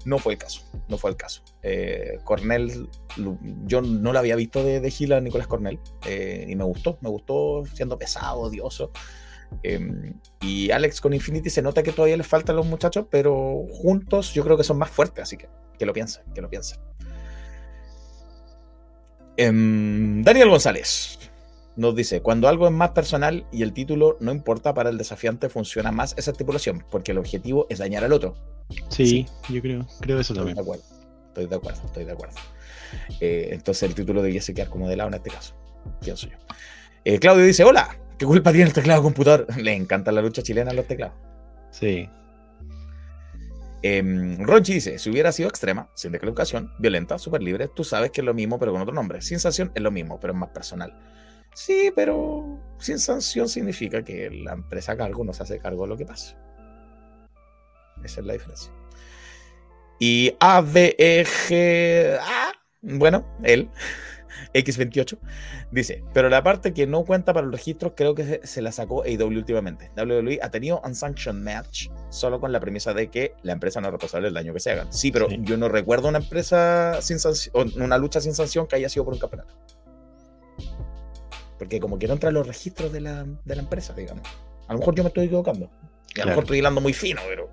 No fue el caso, no fue el caso. Eh, Cornell, yo no la había visto de, de Gila Nicolás Cornell eh, y me gustó, me gustó siendo pesado, odioso. Eh, y Alex con Infinity se nota que todavía les faltan los muchachos, pero juntos yo creo que son más fuertes, así que que lo piensen, que lo piensen. Em, Daniel González nos dice, cuando algo es más personal y el título no importa para el desafiante, funciona más esa estipulación, porque el objetivo es dañar al otro. Sí, sí. yo creo, creo eso estoy también. De acuerdo, estoy de acuerdo, estoy de acuerdo. Eh, entonces el título debiese quedar como de lado en este caso, pienso yo. Eh, Claudio dice, hola, ¿qué culpa tiene el teclado computador? Le encanta la lucha chilena a los teclados. Sí. Eh, Ronchi dice: Si hubiera sido extrema, sin declaración, violenta, súper libre, tú sabes que es lo mismo, pero con otro nombre. Sin sanción es lo mismo, pero es más personal. Sí, pero sin sanción significa que la empresa a cargo no se hace cargo de lo que pasa. Esa es la diferencia. Y ABEG. Ah, bueno, él, X28, dice: Pero la parte que no cuenta para los registros, creo que se, se la sacó AEW últimamente. WWE ha tenido unsanctioned match solo con la premisa de que la empresa no es responsable del daño que se hagan. Sí, pero sí. yo no recuerdo una empresa sin sanción, una lucha sin sanción que haya sido por un campeonato. Porque como que no entran los registros de la, de la empresa, digamos. A lo mejor yo me estoy equivocando. Y a lo mejor estoy hilando muy fino, pero.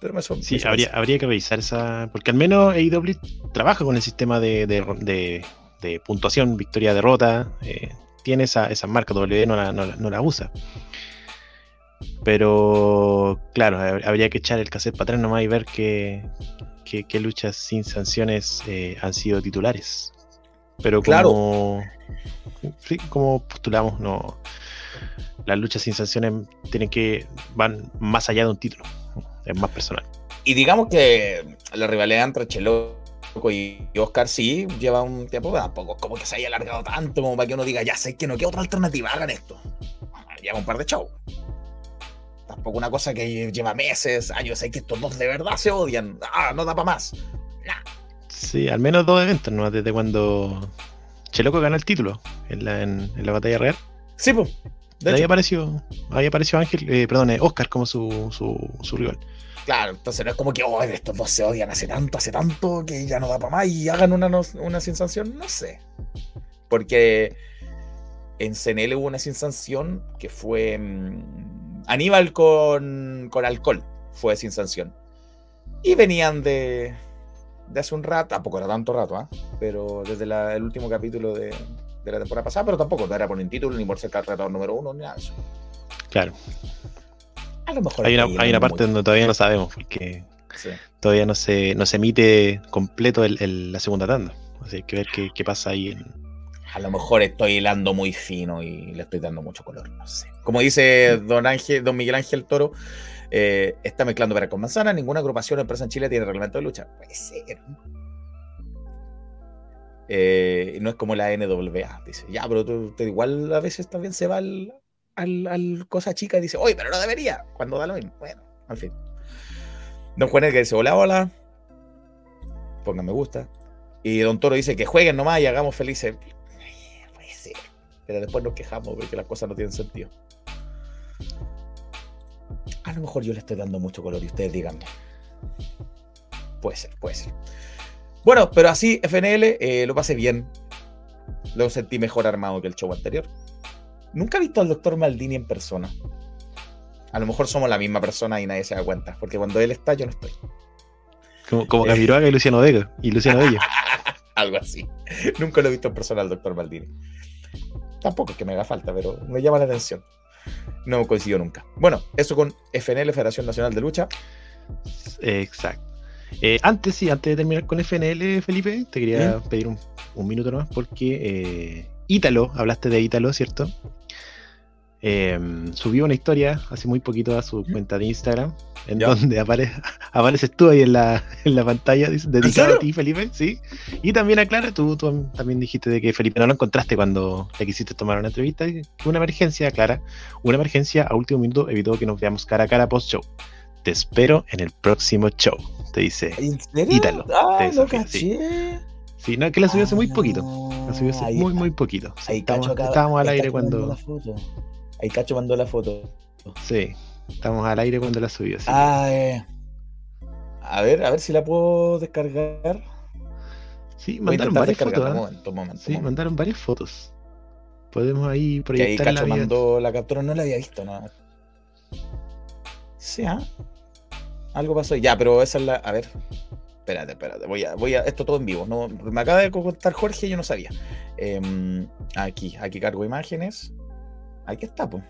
Pero me son, sí, me habría, habría, que revisar esa. Porque al menos AEW trabaja con el sistema de, de, de, de puntuación, victoria-derrota. Eh, tiene esa, esa marca, W no la, no, la, no la usa. Pero claro, habría que echar el cassette para atrás nomás y ver qué, qué luchas sin sanciones eh, han sido titulares. Pero como, claro. sí, como postulamos, no las luchas sin sanciones tienen que van más allá de un título, es más personal. Y digamos que la rivalidad entre Cheloco y Oscar sí lleva un tiempo, tampoco como que se haya alargado tanto como para que uno diga, ya sé que no queda otra alternativa, hagan esto. Lleva un par de shows tampoco una cosa que lleva meses, años, hay que estos dos de verdad se odian, ah, no da para más. Nah. Sí, al menos dos eventos, ¿no? Desde cuando Cheloco ganó el título en la, en, en la batalla real. Sí, pues. Ahí apareció, ahí apareció Ángel, eh, perdón, eh, Oscar como su, su, su rival. claro, entonces no es como que, oh, estos dos se odian hace tanto, hace tanto, que ya no da para más y hagan una, una sin sanción, no sé. Porque en CNL hubo una sin sanción que fue mm, Aníbal con, con alcohol, fue sin sanción. Y venían de, de hace un rato, tampoco era tanto rato, ¿ah? pero desde la- el último capítulo de, de la temporada pasada, pero tampoco no era por un título ni por ser retador número uno ni nada de eso. Claro. A lo mejor Hay una, hay una parte donde todavía no sabemos, porque sí. todavía no se, no se emite completo el- el- la segunda tanda. Así que hay que ver qué, qué pasa ahí. En... A lo mejor estoy hilando muy fino y le estoy dando mucho color, no sé. Como dice don, Ángel, don Miguel Ángel Toro, eh, está mezclando pera con manzana, ninguna agrupación o empresa en Chile tiene reglamento de lucha. Puede ser. Eh, no es como la NWA, dice. Ya, pero tú, igual a veces también se va al, al, cosa chica y dice, oye, pero no debería, cuando da lo mismo. Bueno, al fin. Don Juan que dice, hola, hola. Pongan me gusta. Y Don Toro dice que jueguen nomás y hagamos felices. Puede ser. Pero después nos quejamos porque las cosas no tienen sentido. A lo mejor yo le estoy dando mucho color y ustedes díganme. Puede ser, puede ser. Bueno, pero así, FNL, eh, lo pasé bien. Lo sentí mejor armado que el show anterior. Nunca he visto al doctor Maldini en persona. A lo mejor somos la misma persona y nadie se da cuenta. Porque cuando él está, yo no estoy. Como, como Eh. Camiroaga y Luciano Vega. Y Luciano Bello. Algo así. Nunca lo he visto en persona al doctor Maldini. Tampoco es que me haga falta, pero me llama la atención. No coincidió nunca. Bueno, eso con FNL, Federación Nacional de Lucha. Exacto. Eh, antes, sí, antes de terminar con FNL, Felipe, te quería pedir un, un minuto nomás porque eh, Ítalo, hablaste de Ítalo, ¿cierto? Eh, subió una historia hace muy poquito a su cuenta de Instagram, en Ya. donde apare- apareces tú ahí en la, en la pantalla, dice, dedicado serio? a ti, Felipe, sí. Y también aclara, tú, tú también dijiste de que Felipe no lo encontraste cuando le quisiste tomar una entrevista. y Una emergencia, Clara, una emergencia a último minuto evitó que nos veamos cara a cara post show. Te espero en el próximo show, te dice. Ítalo, Ah, te lo desafío, sí. Sí, no, que la subió hace muy Ah, poquito. La subió hace ahí- muy, muy poquito. Sí, ahí estábamos, estábamos al aire cuando. la foto. Ahí Cacho mandó la foto. Sí, estábamos al aire cuando la subió. sí. Ah, eh. A ver, a ver si la puedo descargar. sí, mandaron varias fotos. Un momento, momento. Sí, momento. mandaron varias fotos. Podemos ahí Que ahí proyectar la Cacho mandó la captura, no la había visto, ¿no? Sí, ¿ah? Algo pasó. Ya, pero esa es la. A ver. Espérate, espérate. Voy a, voy a. Esto todo en vivo. No, me acaba de contar Jorge y yo no sabía. Em, aquí, aquí cargo imágenes. Aquí está, pues.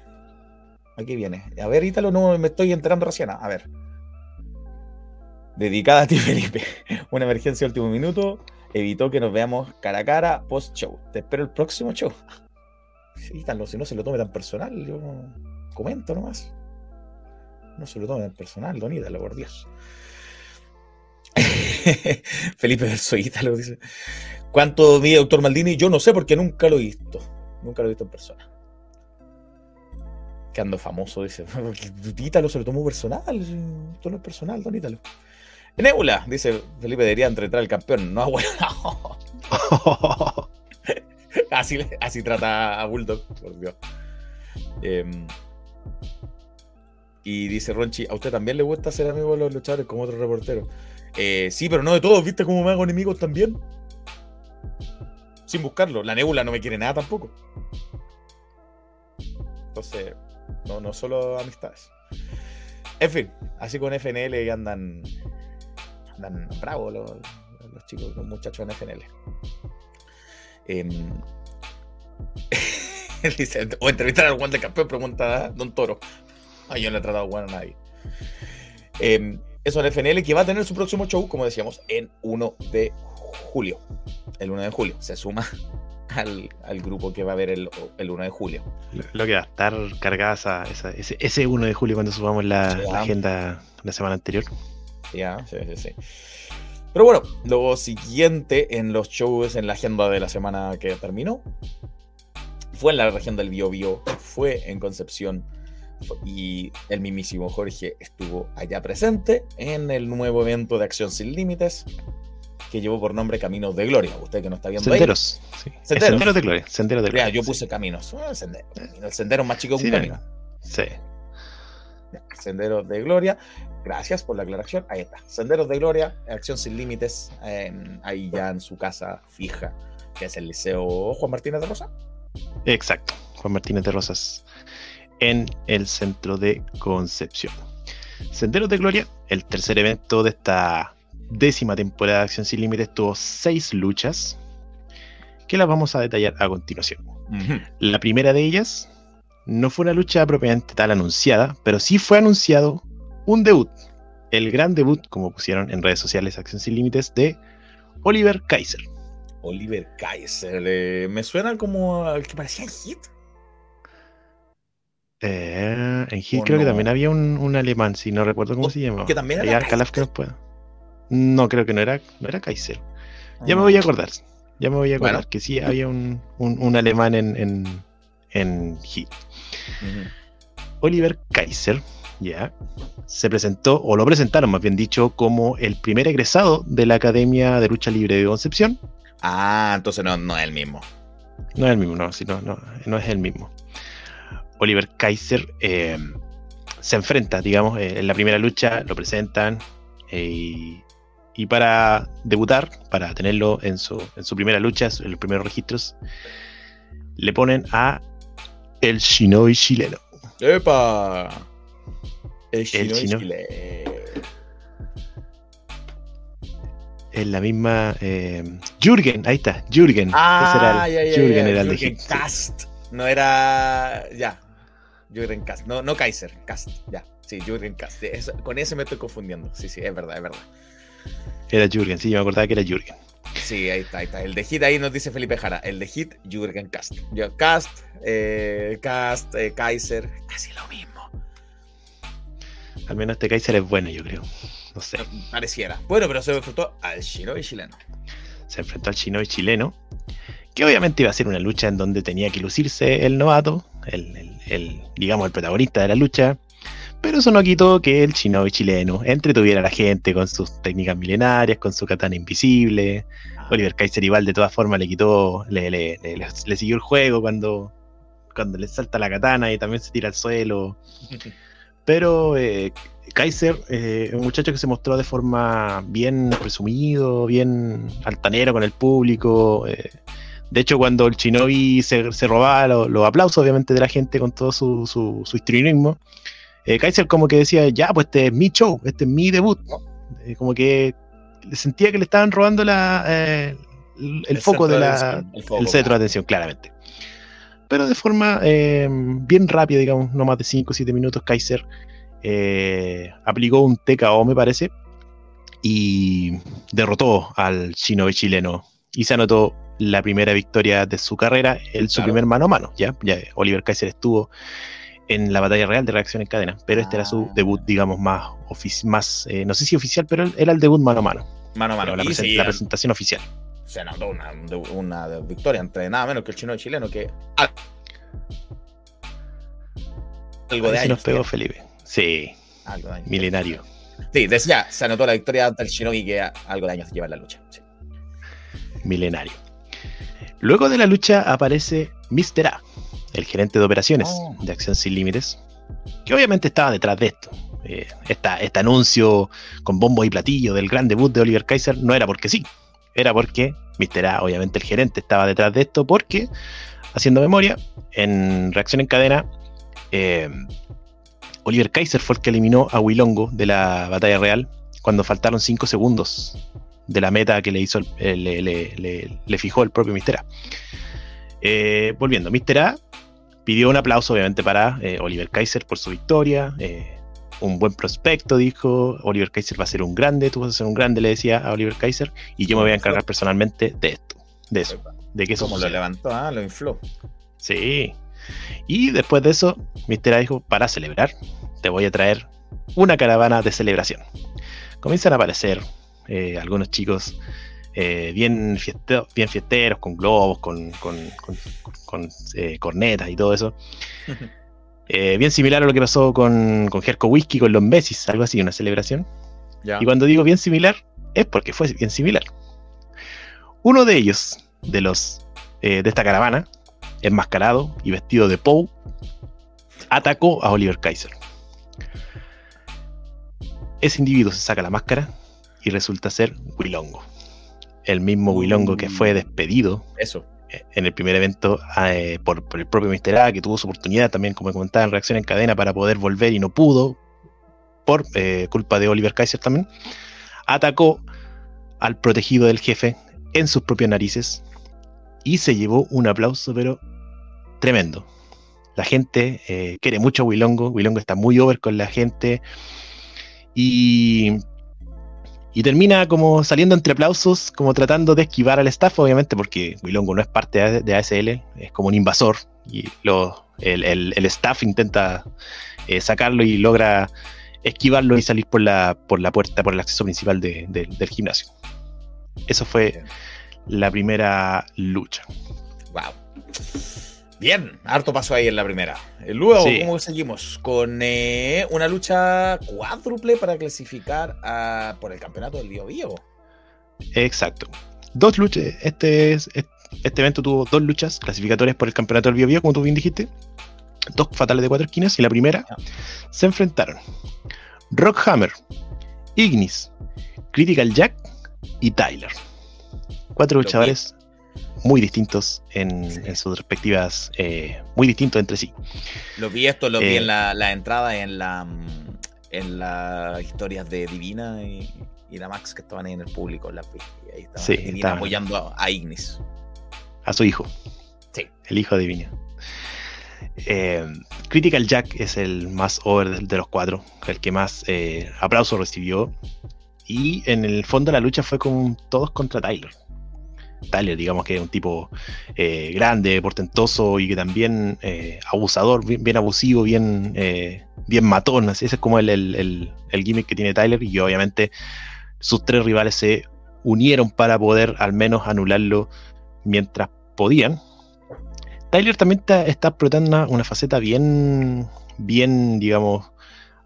Aquí viene. A ver, Ítalo, no me estoy enterando recién. A ver. Dedicada a ti, Felipe. Una emergencia último minuto evitó que nos veamos cara a cara post show. Te espero el próximo show. Ítalo, si no se lo tome tan personal, yo comento nomás. No se lo tome tan personal, don Ítalo, por Dios. Felipe verso Ítalo dice. ¿Cuánto mide doctor Maldini? Yo no sé porque nunca lo he visto. Nunca lo he visto en persona. Que ando famoso, dice. Ítalo se lo tomó personal. Esto no es personal, don Ítalo. Nebula, dice Felipe, debería entretar al campeón. No, bueno. así, le- así trata a Bulldog, por Dios. Em, y dice Ronchi, ¿a usted también le gusta ser amigo de los luchadores como otro reportero? Eh, sí, pero no de todos, ¿viste cómo me hago enemigos también? Sin buscarlo. La Nebula no me quiere nada tampoco. Entonces, no, no solo amistades. En fin, así con FNL andan, andan bravos los, chicos, los muchachos en FNL. Em, dice, o entrevistar al Juan de Campeón, pregunta Don Toro. Ay, yo no he tratado bueno a nadie. Em, eso en FNL que va a tener su próximo show, como decíamos, en 1 de julio. El 1 de julio. Se suma al, al grupo que va a ver el, el 1 de julio. Lo, lo que va a estar cargada esa, esa- ese, ese 1 de julio cuando subamos la, agenda la semana anterior. Ya, sí, sí, sí. Pero bueno, lo siguiente en los shows en la agenda de la semana que terminó fue en la región del Biobío, fue en Concepción y el mismísimo Jorge estuvo allá presente en el nuevo evento de Acción Sin Límites que llevó por nombre Caminos de Gloria. Usted que no está viendo Senderos. Sí. Senderos. Senderos de Gloria. Senderos de. Gloria. Ya, yo sí. puse Caminos. Ah, sendero. El sendero más chico que Sí, un camino. Sí. Senderos de Gloria. Gracias por la aclaración. Ahí está. Senderos de Gloria, acción sin límites. eh, ahí ya en su casa fija, que es el Liceo Juan Martínez de Rosa. Exacto. Juan Martínez de Rosas. En el centro de Concepción. Senderos de Gloria, el tercer evento de esta décima temporada de Acción Sin Límites, tuvo seis luchas que las vamos a detallar a continuación. La primera de ellas no fue una lucha propiamente tal anunciada, pero sí fue anunciado un debut. El gran debut, como pusieron en redes sociales Acción Sin Límites, de Oliver Kaiser. Oliver Kaiser. eh, me suena como al que parecía en Hit. Eh, en Hit ¿O creo que también había un, un alemán, si no recuerdo cómo se llamaba. que también era Arcalaf que nos pueda. No, creo que no era, no era Kaiser. Ya me Mm. voy a acordar. Ya me voy a acordar Bueno. que sí había un, un- un alemán en, en, en. Oliver Kaiser, ya, se presentó, o lo presentaron más bien dicho, como el primer egresado de la Academia de Lucha Libre de Concepción. Ah, entonces no, no es el mismo. No es el mismo, no, sí, no, no, no es el mismo. Oliver Kaiser eh, se enfrenta, digamos, eh, en la primera lucha, lo presentan eh, y, y para debutar, para tenerlo en su, en su primera lucha, en los primeros registros, le ponen a el Shinobi chileno. ¡Epa! El chino, chino. Chile. En la misma. eh, Jürgen, ahí está, Jürgen. Ah, Ese era el, ya, ya, Jürgen ya, era el de Jürgen. Cast. No era. Ya. Jürgen Cast. No, no Kaiser. Cast. Ya. Sí, Jürgen Cast. Eso- con ese me estoy confundiendo. Sí, sí, es verdad, es verdad. Era Jürgen, sí, yo me acordaba que era Jürgen. Sí, ahí está, ahí está. El de Hit ahí nos dice Felipe Jara. El de Hit, Jürgen Cast. Yo, Cast, eh, Cast, eh, Kaiser. Casi lo mismo. Al menos este Kaiser es bueno, yo creo. No sé. Pareciera. Bueno, pero se enfrentó al Shinobi chileno. se enfrentó al Shinobi chileno, que obviamente iba a ser una lucha en donde tenía que lucirse el novato, el, el- el, digamos, el protagonista de la lucha, pero eso no quitó que el Shinobi chileno entretuviera a la gente con sus técnicas milenarias, con su katana invisible. Oliver Kaiser igual de todas formas le quitó, le, le- le- siguió el juego cuando, cuando le salta la katana y también se tira al suelo. Pero eh, Kaiser eh, un muchacho que se mostró de forma bien presumido, bien altanero con el público. eh. De hecho, cuando el Shinobi se, se robaba lo- los aplausos, obviamente, de la gente con todo su, su, su histrionismo, eh, Kaiser como que decía, ya, pues este es mi show, este es mi debut. Eh, como que sentía que le estaban robando la, eh, el, el foco de la, atención, el foco, el centro claro. de atención, claramente. Pero de forma bien rápida, digamos, no más de 5 o 7 minutos, Kaiser aplicó un TKO, me parece, y derrotó al Shinobi chileno. Y se anotó la primera victoria de su carrera, el, su Claro. primer mano a mano. ¿ya? ya Oliver Kaiser estuvo en la batalla real de reacción en cadena, pero este era su Ah. debut, digamos, más, más eh, no sé si oficial, pero era el debut mano a mano. Mano a mano. La, presen- presentación oficial. se notó una, una victoria entre nada menos que el chino chileno que al- algo de años nos pegó Felipe. Sí, algo de años. milenario. Sí, decía, se anotó la victoria ante el Shinobi que algo de años lleva en la lucha. Sí. milenario. Luego de la lucha aparece Mr. A, el gerente de operaciones Oh. de Acción Sin Límites, que obviamente estaba detrás de esto. Eh, esta- este anuncio con bombo y platillo del gran debut de Oliver Kaiser no era porque sí, era porque Mr. A, obviamente el gerente, estaba detrás de esto porque, haciendo memoria, en reacción en cadena, eh, Oliver Kaiser fue el que eliminó a Wilongo de la batalla real cuando faltaron 5 segundos de la meta que le hizo el- le, le- le- le fijó el propio Mr. Eh, volviendo, Mr. A pidió un aplauso obviamente para eh, Oliver Kaiser por su victoria. eh, un buen prospecto, dijo. Oliver Kaiser va a ser un grande, tú vas a ser un grande, le decía a Oliver Kaiser. Y yo me voy a encargar personalmente de esto, de eso, de que eso Como lo levantó, ah, lo infló. Sí. Y después de eso, Mr. A dijo, para celebrar, te voy a traer una caravana de celebración. Comienzan a aparecer eh, algunos chicos eh, bien, fieste- bien fiesteros, con globos, con, con- con- con, eh, cornetas y todo eso. Eh, bien similar a lo que pasó con, con Jerko Whisky, con los Messis, algo así, una celebración. Y cuando digo bien similar, es porque fue bien similar. Uno de ellos, de los de esta caravana, enmascarado y vestido de Poe, atacó a Oliver Kaiser. Ese individuo se saca la máscara y resulta ser Wilongo. El mismo Wilongo que fue despedido Eso. en el primer evento eh, por, por el propio Mr. A, que tuvo su oportunidad también, como comentaba, en reacción en cadena para poder volver y no pudo, por eh, culpa de Oliver Kaiser también, atacó al protegido del jefe en sus propias narices y se llevó un aplauso, pero tremendo. La gente eh, quiere mucho a Wilongo, Wilongo está muy over con la gente y, y termina como saliendo entre aplausos, como tratando de esquivar al staff, obviamente, porque Wilongo no es parte de- ASL, es como un invasor y lo, el, el- el staff intenta eh, sacarlo y logra esquivarlo y salir por la, por la puerta, por el acceso principal de- de- del gimnasio. Eso fue la primera lucha. Wow. Bien, harto pasó ahí en la primera. Eh, Luego, Sí. ¿cómo seguimos? Con eh, una lucha cuádruple para clasificar a- por el campeonato del Bio Bio. Exacto. Dos luchas. Este, es- este evento tuvo dos luchas clasificatorias por el campeonato del Bio Bio, como tú bien dijiste. Dos fatales de cuatro esquinas. Y la primera se enfrentaron Rockhammer, Ignis, Critical Jack y Tyler. Cuatro luchadores muy distintos en, en sus respectivas. eh, muy distintos entre sí. Lo vi esto, lo vi Eh. en la, la entrada en la mm, en las historias de Divina y, y la Max que estaban ahí en el público. Las vi. Y ahí estaba Sí, Divina apoyando a, a Ignis. a su hijo. Sí. El hijo de Viña. Eh, Critical Jack es el más over de, de los cuatro, el que más eh, aplauso recibió. Y en el fondo la lucha fue con todos contra Tyler. Tyler, digamos que es un tipo eh, grande, portentoso y que también eh, abusador, bien, abusivo, bien, eh, bien matón. Así, ese es como el, el- el- el gimmick que tiene Tyler. Y obviamente sus tres rivales se unieron para poder al menos anularlo mientras podían. Tyler también está, está explotando una, una faceta bien, bien, digamos,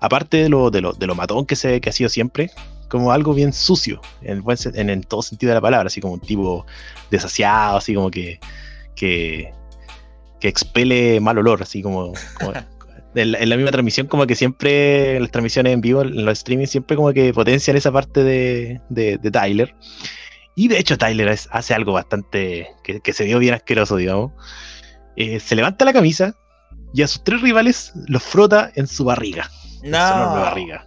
aparte de lo, de lo, de lo matón que, se, que ha sido siempre, como algo bien sucio, en, el buen sen- en, en todo sentido de la palabra, así como un tipo desasiado, así como que, que, que expele mal olor, así como... como- en, la, en la misma transmisión, como que siempre, en las transmisiones en vivo, en los streaming, siempre como que potencian esa parte de, de, de Tyler. Y de hecho Tyler es- hace algo bastante que, que se vio bien asqueroso, digamos. Eh, se levanta la camisa y a sus tres rivales los frota en su barriga. En su enorme barriga.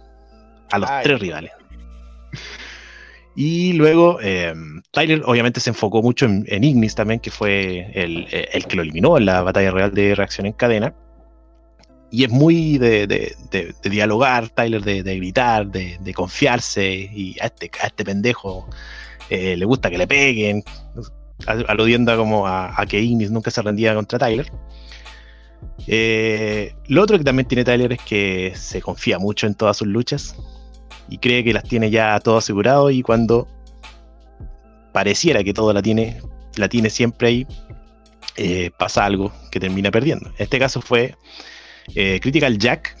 A los Ay. tres rivales. Y luego eh, Tyler obviamente se enfocó mucho en, Ignis también, que fue el, eh, el que lo eliminó en la batalla real de reacción en cadena. Y es muy de, de- dialogar, Tyler, de, gritar, de, confiarse. Y a este, este pendejo eh, le gusta que le peguen, al- aludiendo como a, que Ignis nunca se rendía contra Tyler. Lo otro que también tiene Tyler es que se confía mucho en todas sus luchas y cree que las tiene ya todo asegurado y cuando pareciera que todo la tiene, la tiene siempre ahí, eh, pasa algo que termina perdiendo. En este caso fue eh, Critical Jack,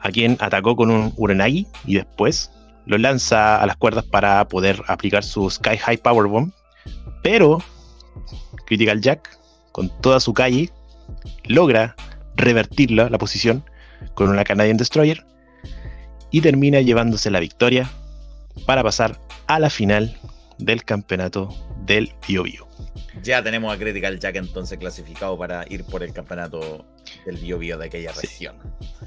a quien atacó con un Uranagi y después lo lanza a las cuerdas para poder aplicar su Sky High Powerbomb. Pero Critical Jack, con toda su calle, logra revertirla, la posición, con una Canadian Destroyer y termina llevándose la victoria para pasar a la final del campeonato del Bio Bio. Ya tenemos a Critical Jack entonces clasificado para ir por el campeonato del Bio Bio de aquella Sí. región.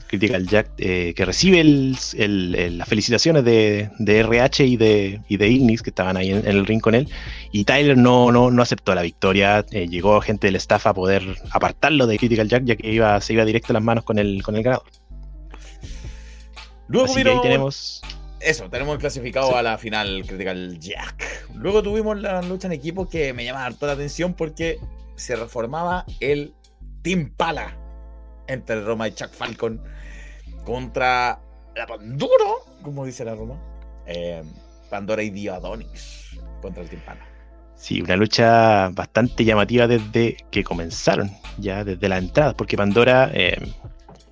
Critical Jack, eh, que recibe el- el- el- las felicitaciones de, de RH y de, y de Ignis, que estaban ahí en, en el ring con él, y Tyler no, no, no aceptó la victoria, eh, llegó gente del staff a poder apartarlo de Critical Jack, ya que iba, se iba directo a las manos con el, con el ganador. Luego Así que ahí vino- tenemos... Eso, tenemos clasificado Sí. a la final Critical Jack. Luego tuvimos la lucha en equipo que me llama harto la atención porque se reformaba el Team Pala entre Roma y Chuck Falcon contra la Pandora, como dice la Roma. Eh, Pandora y Diodonis contra el Team Pala. Sí, una lucha bastante llamativa desde que comenzaron, ya desde la entrada, porque Pandora eh,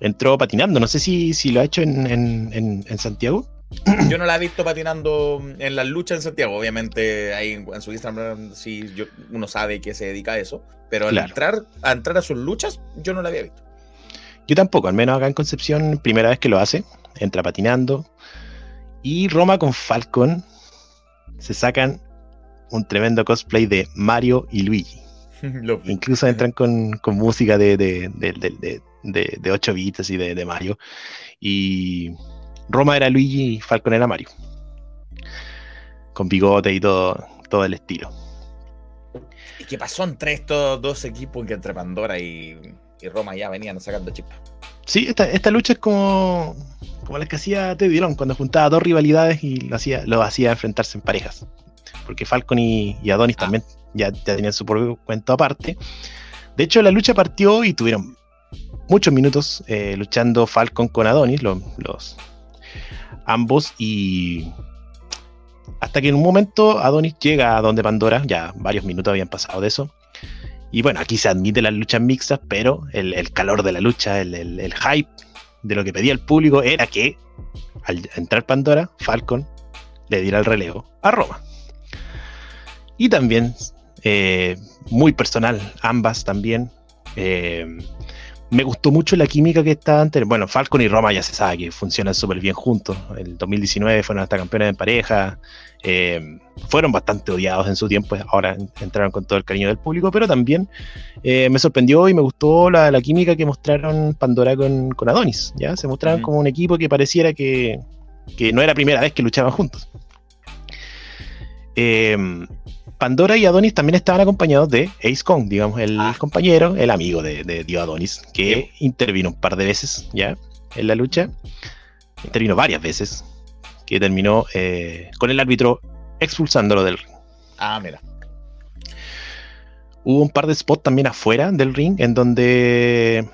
entró patinando. No sé si, si lo ha hecho en, en- en- en Santiago. Yo no la he visto patinando en las luchas en Santiago. Obviamente, ahí en, su Instagram sí yo, uno sabe que se dedica a eso. Pero al Claro. entrar, a entrar a sus luchas, yo no la había visto. Yo tampoco, al menos acá en Concepción, primera vez que lo hace, entra patinando. Y Roma con Falcon se sacan un tremendo cosplay de Mario y Luigi. Incluso entran con, con música de, de, de, de, de- de- de 8 bits y de, de Mario. Y Roma era Luigi y Falcon era Mario. Con bigote y todo, todo el estilo. ¿Y qué pasó entre estos dos equipos que entre Pandora y, y Roma ya venían sacando chispas? Sí, esta, esta lucha es como, como la que hacía Teddy Long cuando juntaba dos rivalidades y lo hacía, lo hacía enfrentarse en parejas. Porque Falcon y, y Adonis Ah. también ya, ya tenían su propio cuento aparte. De hecho, la lucha partió y tuvieron muchos minutos eh, luchando Falcon con Adonis, los, ambos, y hasta que en un momento Adonis llega a donde Pandora, ya varios minutos habían pasado de eso. Y bueno, aquí se admite las luchas mixtas, pero el, calor de la lucha, el hype de lo que pedía el público era que al entrar Pandora, Falcon le diera el relevo a Roma. Y también, eh, muy personal, ambas también. eh, me gustó mucho la química que estaban antes. Bueno, Falcon y Roma ya se sabe que funcionan súper bien juntos. El 2019 fueron hasta campeones en pareja. eh, fueron bastante odiados en su tiempo. Ahora entraron con todo el cariño del público. Pero también eh, me sorprendió y me gustó la, la química que mostraron Pandora con, con Adonis. ¿ya? Se mostraron como un equipo que pareciera que, que no era primera vez que luchaban juntos. Eh, Pandora y Adonis también estaban acompañados de Ace Kong, digamos, el Ah. compañero, el amigo de, de Dio Adonis, que intervino un par de veces ya en la lucha. Intervino varias veces, que terminó eh, con el árbitro expulsándolo del ring. Ah, mira. Hubo un par de spots también afuera del ring en donde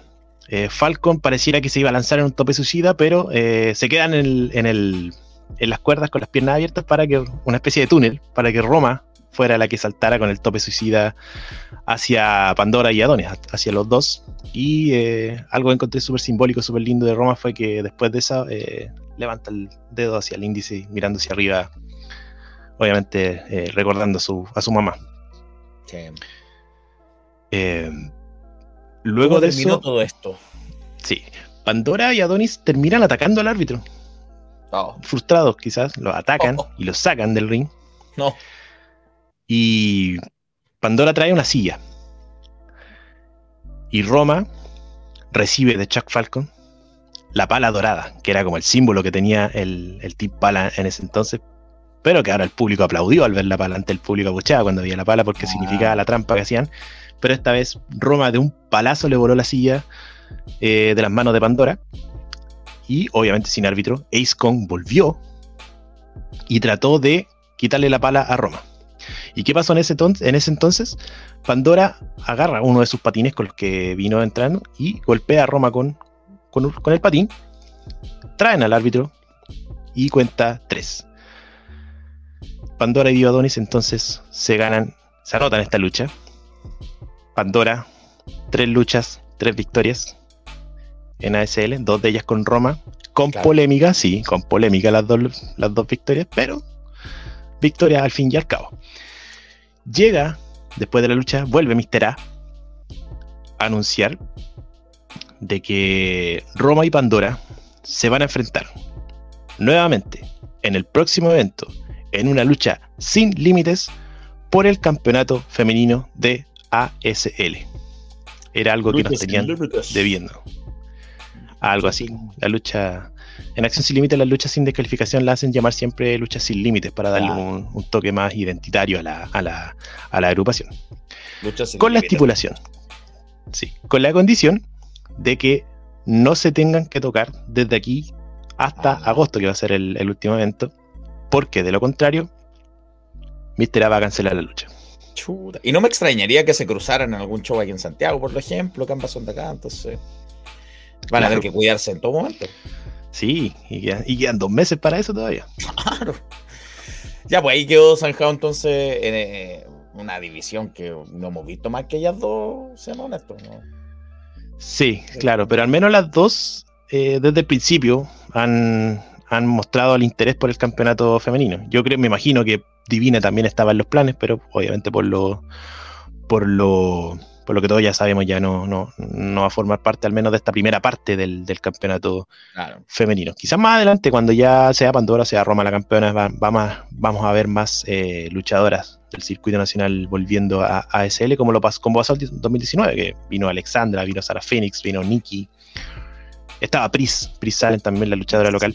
eh, Falcon pareciera que se iba a lanzar en un tope suicida, pero eh, se quedan en, el- en el- en las cuerdas con las piernas abiertas para que una especie de túnel para que Roma fuera la que saltara con el tope suicida hacia Pandora y Adonis, hacia los dos. Y eh, algo que encontré súper simbólico, súper lindo de Roma fue que después de eso eh, levanta el dedo hacia el índice mirando hacia arriba, obviamente eh, recordando a su, a su mamá. Eh, luego ¿Cómo de terminó eso, todo esto? sí, Pandora y Adonis terminan atacando al árbitro. Oh, Frustrados quizás, lo atacan Oh. y lo sacan del ring. no. Y Pandora trae una silla. Y Roma recibe de Chuck Falcon la pala dorada, que era como el símbolo que tenía el, el Team Pala en ese entonces. Pero que ahora el público aplaudió al ver la pala, ante el público abucheaba cuando veía la pala porque Ah. significaba la trampa que hacían. Pero esta vez Roma de un palazo le voló la silla eh, de las manos de Pandora. Y obviamente sin árbitro, Ace Kong volvió y trató de quitarle la pala a Roma. ¿Y qué pasó en ese, ton- en ese entonces? Pandora agarra uno de sus patines con los que vino entrando y golpea a Roma con, con, con el patín. Traen al árbitro y cuenta tres. Pandora y Dio Adonis entonces se ganan, se anotan esta lucha. Pandora, tres luchas, tres victorias en ASL, dos de ellas con Roma, con Claro. polémica, sí, con polémica las dos, las dos victorias, pero victoria al fin y al cabo. Llega, después de la lucha, vuelve Mr. A a anunciar de que Roma y Pandora se van a enfrentar nuevamente en el próximo evento en una lucha sin límites por el campeonato femenino de ASL. Era algo que nos tenían debiendo. Algo así. La lucha. En Acción Sin Límites, las luchas sin descalificación la hacen llamar siempre luchas sin límites para darle un, un toque más identitario a la, a la, a la agrupación. Sin Con la límites. estipulación. Sí. Con la condición de que no se tengan que tocar desde aquí hasta Ah. agosto, que va a ser el, el último evento. Porque de lo contrario, Mr. A va a cancelar la lucha. Chuta. Y no me extrañaría que se cruzaran en algún show aquí en Santiago, por ejemplo, que ambas son de acá, entonces van a tener que cuidarse en todo momento. Sí, y quedan, y quedan dos meses para eso todavía. Claro. Ya, pues ahí quedó zanjado entonces en eh, una división que no hemos visto más que ellas dos, seamos honestos, ¿no? Sí, claro, pero al menos las dos, eh, desde el principio, han, han mostrado el interés por el campeonato femenino. Yo creo, me imagino que Divina también estaba en los planes, pero obviamente por lo, por lo, por lo que todos ya sabemos, ya no, no, no va a formar parte al menos de esta primera parte del, del campeonato Claro. femenino. Quizás más adelante, cuando ya sea Pandora, sea Roma la campeona, va, va más- vamos a ver más eh, luchadoras del circuito nacional volviendo a, ASL, como lo pasó, como pasó el 2019, que vino Alexandra, vino Sara Phoenix, vino Nikki, estaba Pris, Pris Salen también, la luchadora local.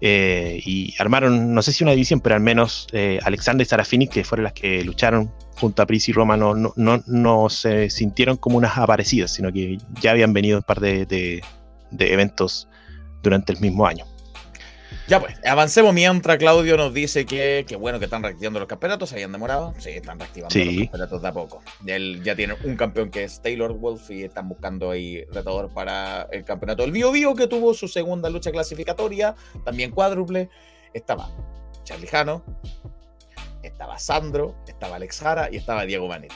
Eh, y armaron, no sé si una división, pero al menos eh, Alexandra y Sara Phoenix, que fueron las que lucharon junto a Pris y Roma, no, no, no, no se sintieron como unas aparecidas, sino que ya habían venido un par de, de- de eventos durante el mismo año. Ya pues, avancemos mientras Claudio nos dice que, que bueno que están reactivando los campeonatos, se habían demorado. Sí, están reactivando Sí. los campeonatos de a poco. Él ya tiene un campeón que es Taylor Wolf y están buscando ahí retador para el campeonato del Bio Bio que tuvo su segunda lucha clasificatoria, también cuádruple. Estaba Charlie Jano, estaba Sandro, estaba Alex Jara y estaba Diego Manetti.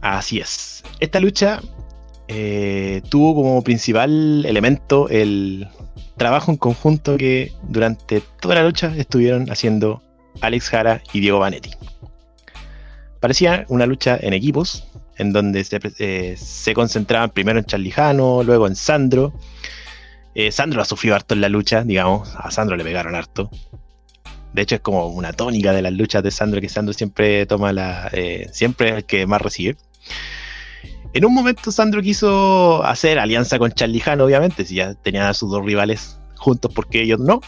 Así es. Esta lucha eh, tuvo como principal elemento el trabajo en conjunto que durante toda la lucha estuvieron haciendo Alex Jara y Diego Vanetti. Parecía una lucha en equipos, en donde se, eh, concentraban primero en Charlijano, luego en Sandro. Eh, Sandro ha sufrido harto en la lucha, digamos, a Sandro le pegaron harto. De hecho, es como una tónica de las luchas de Sandro, que Sandro siempre toma la. eh, siempre es el que más recibe. En un momento Sandro quiso hacer alianza con Charlie Jano, obviamente, si ya tenían a sus dos rivales juntos, porque ellos no.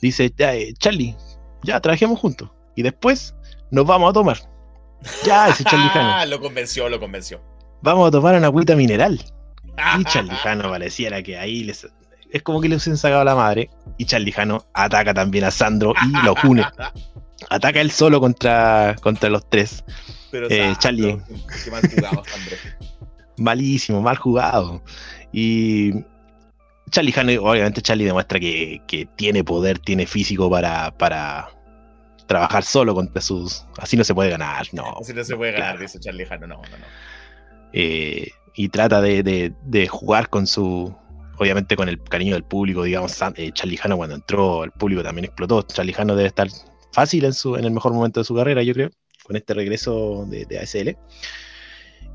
Dice, ya, eh, Charlie, ya trabajemos juntos. Y después nos vamos a tomar. Ya, ese Charlie. Ah, lo convenció, lo convenció. Vamos a tomar una agüita mineral. Y Charlie Jano pareciera que ahí les, es como que les han sacado la madre. Y Charlie Jano ataca también a Sandro y lo une. Ataca él solo contra, contra los tres. Pero Eh, Charlie. Qué mal jugado, Sandro. malísimo, mal jugado. Y Charlie Jano, obviamente Charlie demuestra que, que tiene poder, tiene físico para, para trabajar solo contra sus... Así no se puede ganar, no. Así no se puede ganar, claro. dice Charlie Jano. No, no, no. Eh, y trata de, de- de jugar con su... Obviamente con el cariño del público, digamos, eh, Charlie cuando entró, el público también explotó. Charlie debe estar fácil en, su, en el mejor momento de su carrera, yo creo, con este regreso de, ASL.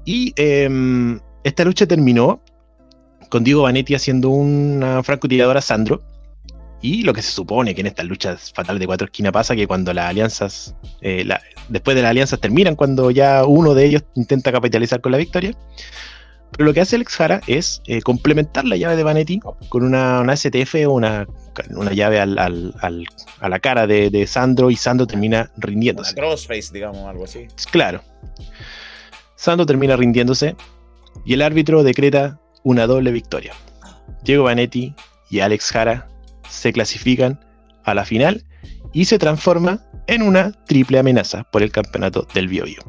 Y em, esta lucha terminó con Diego Vanetti haciendo una francotiradora Sandro. Y lo que se supone que en estas luchas fatales de cuatro esquinas pasa que cuando las alianzas, eh, después de las alianzas terminan, cuando ya uno de ellos intenta capitalizar con la victoria. Pero lo que hace Alex Jara es eh, complementar la llave de Vanetti con una, una STF o una, una llave al- al- al- a la cara de, de Sandro y Sandro termina Una rindiéndose. crossface, digamos, algo así. Claro. Sandro termina rindiéndose y el árbitro decreta una doble victoria. Diego Vanetti y Alex Jara se clasifican a la final y se transforma en una triple amenaza por el campeonato del Bio Bio.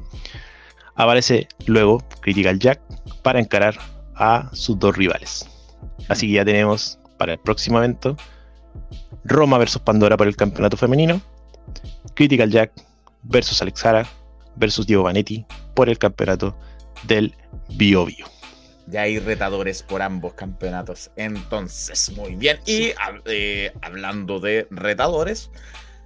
Aparece luego Critical Jack para encarar a sus dos rivales. Así que ya tenemos para el próximo evento Roma versus Pandora por el campeonato femenino, Critical Jack versus Alex Jara versus Diego Vanetti por el campeonato del Bio Bio. Ya hay retadores por ambos campeonatos. Entonces, muy bien. Y eh, hablando de retadores,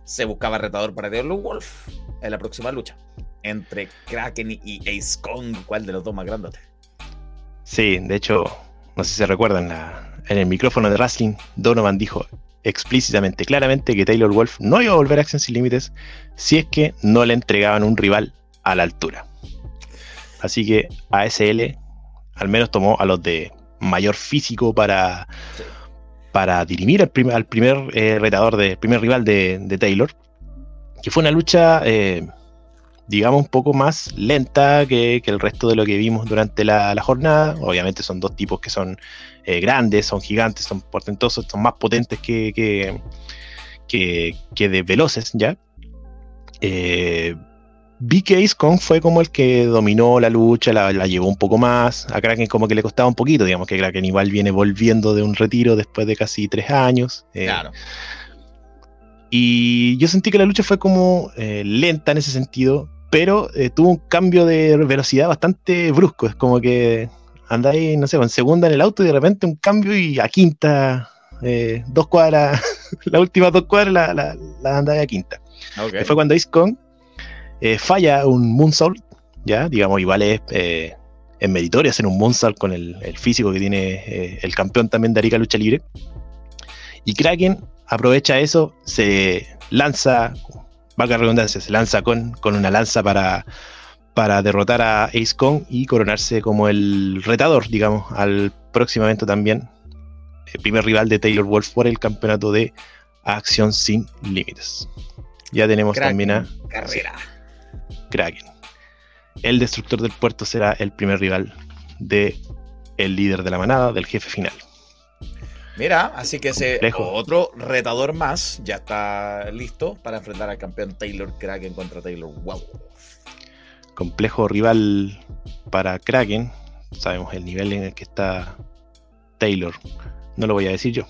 se buscaba retador para Taylor Wolf en la próxima lucha. Entre Kraken y Ace Kong. ¿Cuál de los dos más grandotes? Sí, de hecho, no sé si se recuerdan, en el micrófono de Wrestling, Donovan dijo explícitamente, claramente, que Taylor Wolf no iba a volver a Acción Sin Límites si es que no le entregaban un rival a la altura. Así que ASL al menos tomó a los de mayor físico para, para dirimir al, al primer eh, retador, de, primer rival de, de Taylor, que fue una lucha, eh, digamos, un poco más lenta que, que el resto de lo que vimos durante la, la jornada. Obviamente son dos tipos que son eh, grandes, son gigantes, son portentosos, son más potentes que, que, que, que de veloces, ¿ya? Eh, Ace Kong fue como el que dominó la lucha, la, la llevó un poco más. A Kraken como que le costaba un poquito, digamos que Kraken igual viene volviendo de un retiro después de casi tres años. eh, Claro. y yo sentí que la lucha fue como eh, lenta en ese sentido, pero eh, tuvo un cambio de velocidad bastante brusco. Es como que andáis, no sé, en segunda en el auto y de repente un cambio y a quinta eh, dos cuadras, las últimas dos cuadras la, la, la andaba a quinta. Ok. Que fue cuando Ace Kong eh, falla un moonsault, ya, digamos, igual es, eh, es meritorio hacer un moonsault con el, el físico que tiene eh, el campeón también de Arica Lucha Libre. Y Kraken aprovecha eso, se lanza, valga la redundancia, se lanza con, con una lanza para, para derrotar a Ace Kong y coronarse como el retador, digamos, al próximo evento también, el primer rival de Taylor Wolf por el campeonato de Acción Sin Límites. Ya tenemos Kraken, también a Carrera. Kraken. El destructor del puerto será el primer rival de el líder de la manada, del jefe final. Mira, así que ese Complejo. otro retador más ya está listo para enfrentar al campeón Taylor Kraken contra Taylor Wow. Complejo rival para Kraken. Sabemos el nivel en el que está Taylor. No lo voy a decir yo.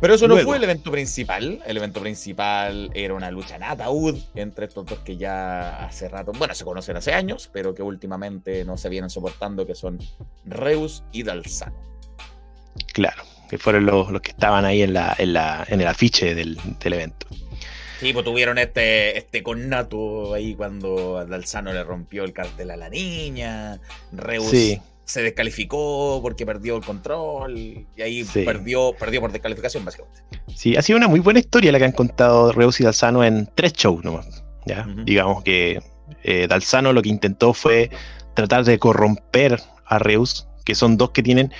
Pero eso no fue el evento principal. El evento principal era una lucha en ataúd entre estos dos que ya hace rato, bueno, se conocen hace años, pero que últimamente no se vienen soportando, que son Reus y Dalzano. Claro, que fueron los, los que estaban ahí en, la, en, la, en el afiche del, del evento. Sí, pues tuvieron este, este connato ahí cuando a Dalzano le rompió el cartel a la niña. Reus Sí. se descalificó porque perdió el control. Y ahí Sí. perdió, perdió por descalificación, básicamente. Sí, ha sido una muy buena historia la que han contado Reus y Dalzano en tres shows nomás. ¿ya? Digamos que eh, Dalzano lo que intentó fue tratar de corromper a Reus, que son dos que tienen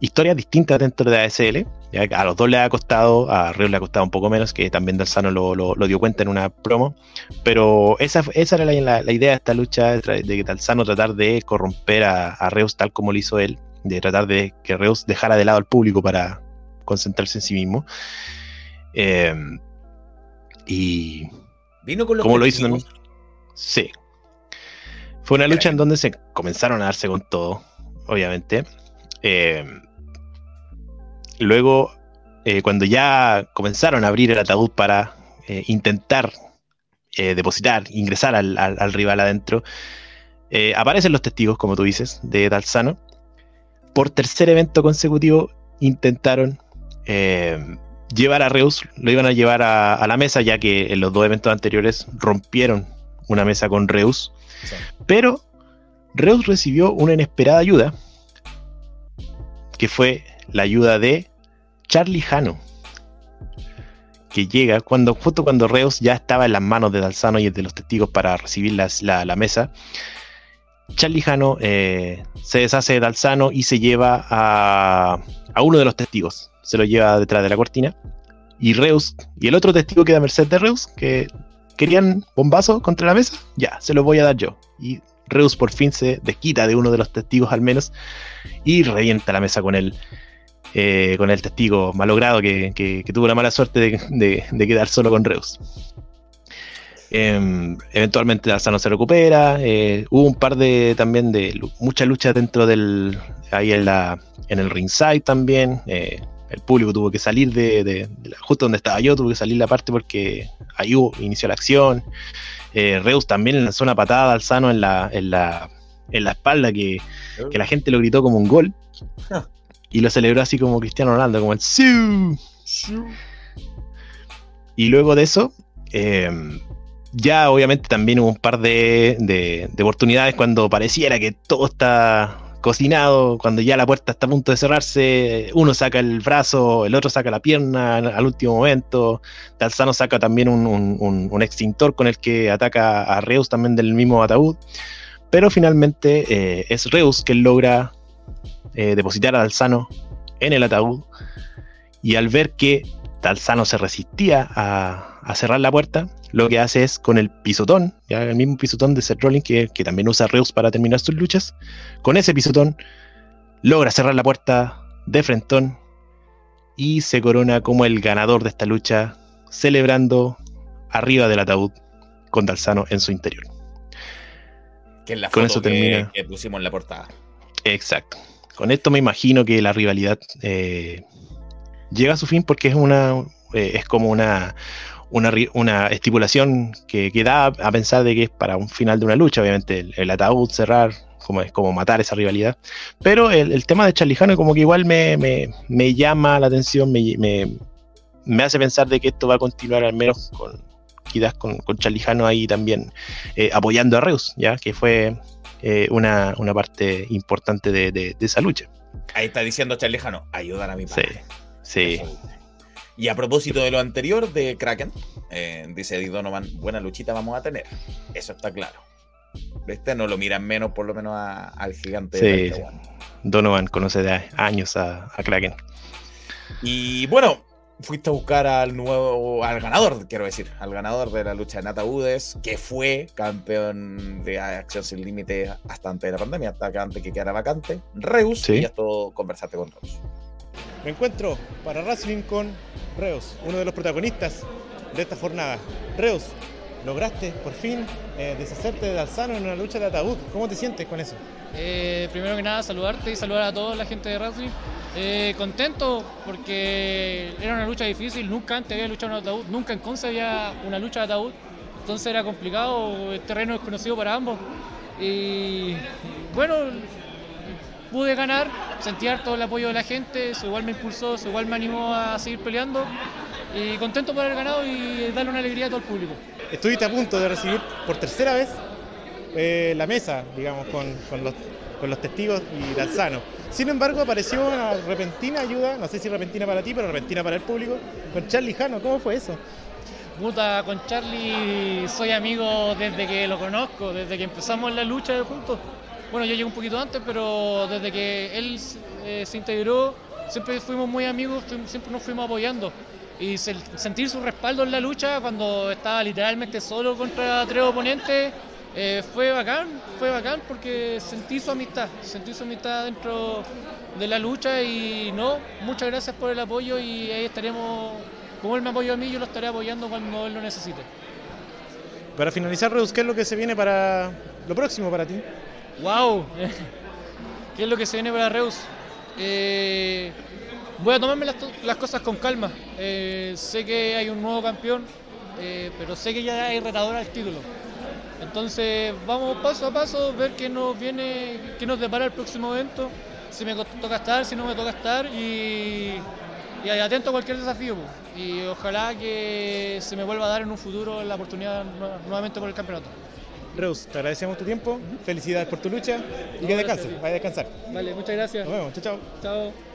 historias distintas dentro de ASL. ¿ya? A los dos le ha costado, a Reus le ha costado un poco menos, que también Dalzano lo, lo- lo dio cuenta en una promo. Pero esa, esa era la, idea de esta lucha, de que Dalzano tratar de corromper a, a Reus tal como lo hizo él, de tratar de que Reus dejara de lado al público para concentrarse en sí mismo. Eh, y Vino con los como lo hizo también. Sí. Fue una lucha en donde se comenzaron a darse con todo, obviamente. Eh, luego, eh, cuando ya comenzaron a abrir el ataúd para eh, intentar eh, depositar, ingresar al, al- al rival adentro, aparecen los testigos, como tú dices, de Dalzano. Por tercer evento consecutivo intentaron llevar a Reus, lo iban a llevar a, a la mesa, ya que en los dos eventos anteriores rompieron una mesa con Reus. Sí. Pero Reus recibió una inesperada ayuda, que fue la ayuda de Charlie Hano, que llega cuando, justo cuando Reus ya estaba en las manos de Dalzano y de los testigos para recibir la, mesa. Charlie Hano eh, se deshace de Dalzano y se lleva a, a uno de los testigos, se lo lleva detrás de la cortina. Y Reus, y el otro testigo queda a merced de Reus, que querían bombazo contra la mesa, ya, se los voy a dar yo. Y Reus por fin se desquita de uno de los testigos al menos y revienta la mesa con él. Eh, con el testigo malogrado que, que- tuvo la mala suerte de, quedar solo con Reus. Em, eventualmente Dalzano se recupera. eh, hubo un par de también de muchas luchas dentro del. ahí en la. en el ringside también. eh, el público tuvo que salir de, de- justo donde estaba yo, tuvo que salir la parte porque ahí hubo, inició la acción. Reus también lanzó una patada a Dalzano en la, en la, en la espalda que, que la gente lo gritó como un gol. Y lo celebró así como Cristiano Ronaldo, como el ¡Siu! Y luego de eso, eh, ya obviamente también hubo un par de, de- de oportunidades cuando pareciera que todo está cocinado, cuando ya la puerta está a punto de cerrarse, uno saca el brazo, el otro saca la pierna al último momento, Dalzano saca también un, un- un- un extintor con el que ataca a Reus también del mismo ataúd, pero finalmente eh, es Reus quien logra eh, depositar a Dalzano en el ataúd y al ver que Dalzano se resistía a, a cerrar la puerta, lo que hace es con el pisotón, ya el mismo pisotón de Seth Rollins que, que también usa Reus para terminar sus luchas, con ese pisotón logra cerrar la puerta de frentón y se corona como el ganador de esta lucha, celebrando arriba del ataúd con Dalzano en su interior. Que es la Con eso que- termina. que pusimos en la portada. Exacto. Con esto me imagino que la rivalidad eh, llega a su fin porque es una eh, es como una una, estipulación que, que da a pensar de que es para un final de una lucha, obviamente el, el ataúd cerrar como, es como matar esa rivalidad. Pero el, tema de Charlijano como que igual me, me, llama la atención, me, me, hace pensar de que esto va a continuar al menos con quizás con, con Charlijano ahí también eh, apoyando a Reus, ya que fue eh, una, una, parte importante de, de, esa lucha. Ahí está diciendo Charlijano, ayudar a mi padre. Sí, sí. Y a propósito de lo anterior de Kraken, eh, dice Eddie Donovan, buena luchita vamos a tener. Eso está claro. Este no lo miran menos, por lo menos al gigante. Sí, Donovan conoce de años a, Kraken. Y bueno, fuiste a buscar al nuevo, al ganador, quiero decir, al ganador de la lucha de Nataúdes, que fue campeón de Acción Sin Límite hasta antes de la pandemia, hasta antes que quedara vacante, Reus, y ya todo conversarte con Reus. Me encuentro para Wrestling con Reus, uno de los protagonistas de esta jornada. Reus, lograste por fin eh, deshacerte de Alzano en una lucha de ataúd. ¿Cómo te sientes con eso? Eh, primero que nada, saludarte y saludar a toda la gente de Wrestling. Eh, contento porque era una lucha difícil, nunca antes había luchado en ataúd, nunca en Conce había una lucha de ataúd, entonces era complicado, el terreno desconocido para ambos. Y bueno, pude ganar, sentí todo el apoyo de la gente, eso igual me impulsó, eso igual me animó a seguir peleando y contento por haber ganado y darle una alegría a todo el público. Estuviste a punto de recibir por tercera vez eh, la mesa, digamos, con, los, con los testigos y Dalzano. Sin embargo, apareció una repentina ayuda, no sé si repentina para ti, pero repentina para el público, con Charlie Jano. ¿Cómo fue eso? Puta, con Charlie soy amigo desde que lo conozco, desde que empezamos la lucha juntos. Bueno, yo llegué un poquito antes, pero desde que él eh, se integró, siempre fuimos muy amigos, siempre nos fuimos apoyando. Y sentir su respaldo en la lucha cuando estaba literalmente solo contra tres oponentes, eh, fue bacán, fue bacán porque sentí su amistad, sentí su amistad dentro de la lucha y no, muchas gracias por el apoyo y ahí estaremos, como él me apoyó a mí, yo lo estaré apoyando cuando él lo necesite. Para finalizar, Reus, ¿qué es lo que se viene para lo próximo para ti? ¡Wow! ¿Qué es lo que se viene para Reus? Eh, voy a tomarme las, cosas con calma. Eh, sé que hay un nuevo campeón, eh, pero sé que ya hay retador al título. Entonces vamos paso a paso, ver qué nos viene, qué nos depara el próximo evento, si me toca estar, si no me toca estar y, y atento a cualquier desafío. Y ojalá que se me vuelva a dar en un futuro la oportunidad nuevamente por el campeonato. Reus, te agradecemos tu tiempo, felicidades por tu lucha y que descanses, vaya a descansar. Vale, muchas gracias. Nos vemos, chao, chao. Chao.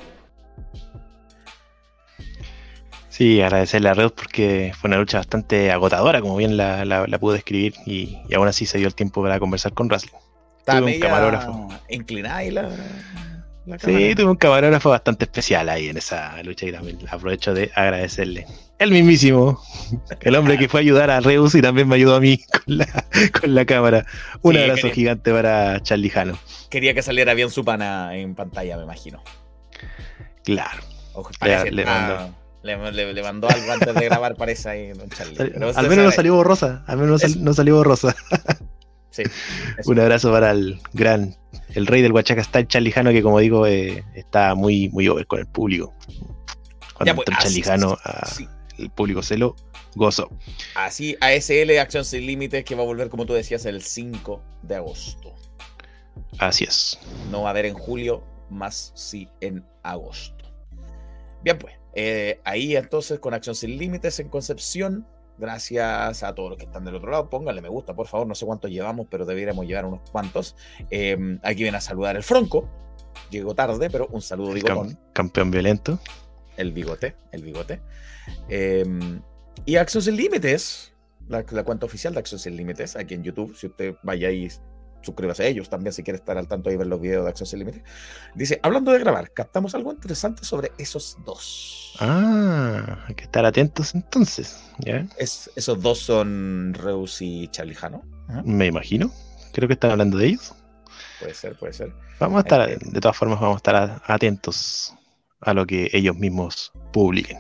Sí, agradecerle a Reus porque fue una lucha bastante agotadora, como bien la, la, pude describir, y, aún así se dio el tiempo para conversar con Russell. Tuve un camarógrafo. inclinada y la, Sí, tuve un camarógrafo bastante especial ahí en esa lucha y también aprovecho de agradecerle. El mismísimo, el hombre que fue a ayudar a Reus y también me ayudó a mí con la, con la cámara. Un abrazo gigante para Charlie Jano. Quería que saliera bien su pana en pantalla, me imagino. Claro. le, mandó. algo antes de grabar, parece ahí, don Charlie. al menos no salió borrosa. Al menos no salió borrosa. sí. Un abrazo para el gran el rey del Huachaca está el Chalijano, que como digo, eh, está muy, muy over con el público. Cuando pues, entra el Chalijano, el público se lo gozó. Así, ASL Acción Sin Límites, que va a volver, como tú decías, el 5 de agosto. Así es. No va a haber en julio, más sí en agosto. Bien, pues, eh, ahí entonces con Acción Sin Límites en Concepción, Gracias a todos los que están del otro lado. Pónganle me gusta, por favor. No sé cuántos llevamos, pero deberíamos llevar unos cuantos. Em, aquí viene a saludar el Franco. Llegó tarde, pero un saludo bigotón. campeón violento. El bigote, el bigote. Em, y Acción Sin Límites, la, cuenta oficial de Acción Sin Límites, aquí en YouTube. Si usted vaya ahí suscríbase a ellos también si quiere estar al tanto y ver los videos de Acción Sin Límites. Dice, hablando de grabar, captamos algo interesante sobre esos dos. Ah, hay que estar atentos entonces. Es, esos dos son Reus y Charlijano. Me imagino. Creo que están hablando de ellos. Puede ser, puede ser. Vamos a estar, eh, de todas formas, vamos a estar atentos a lo que ellos mismos publiquen.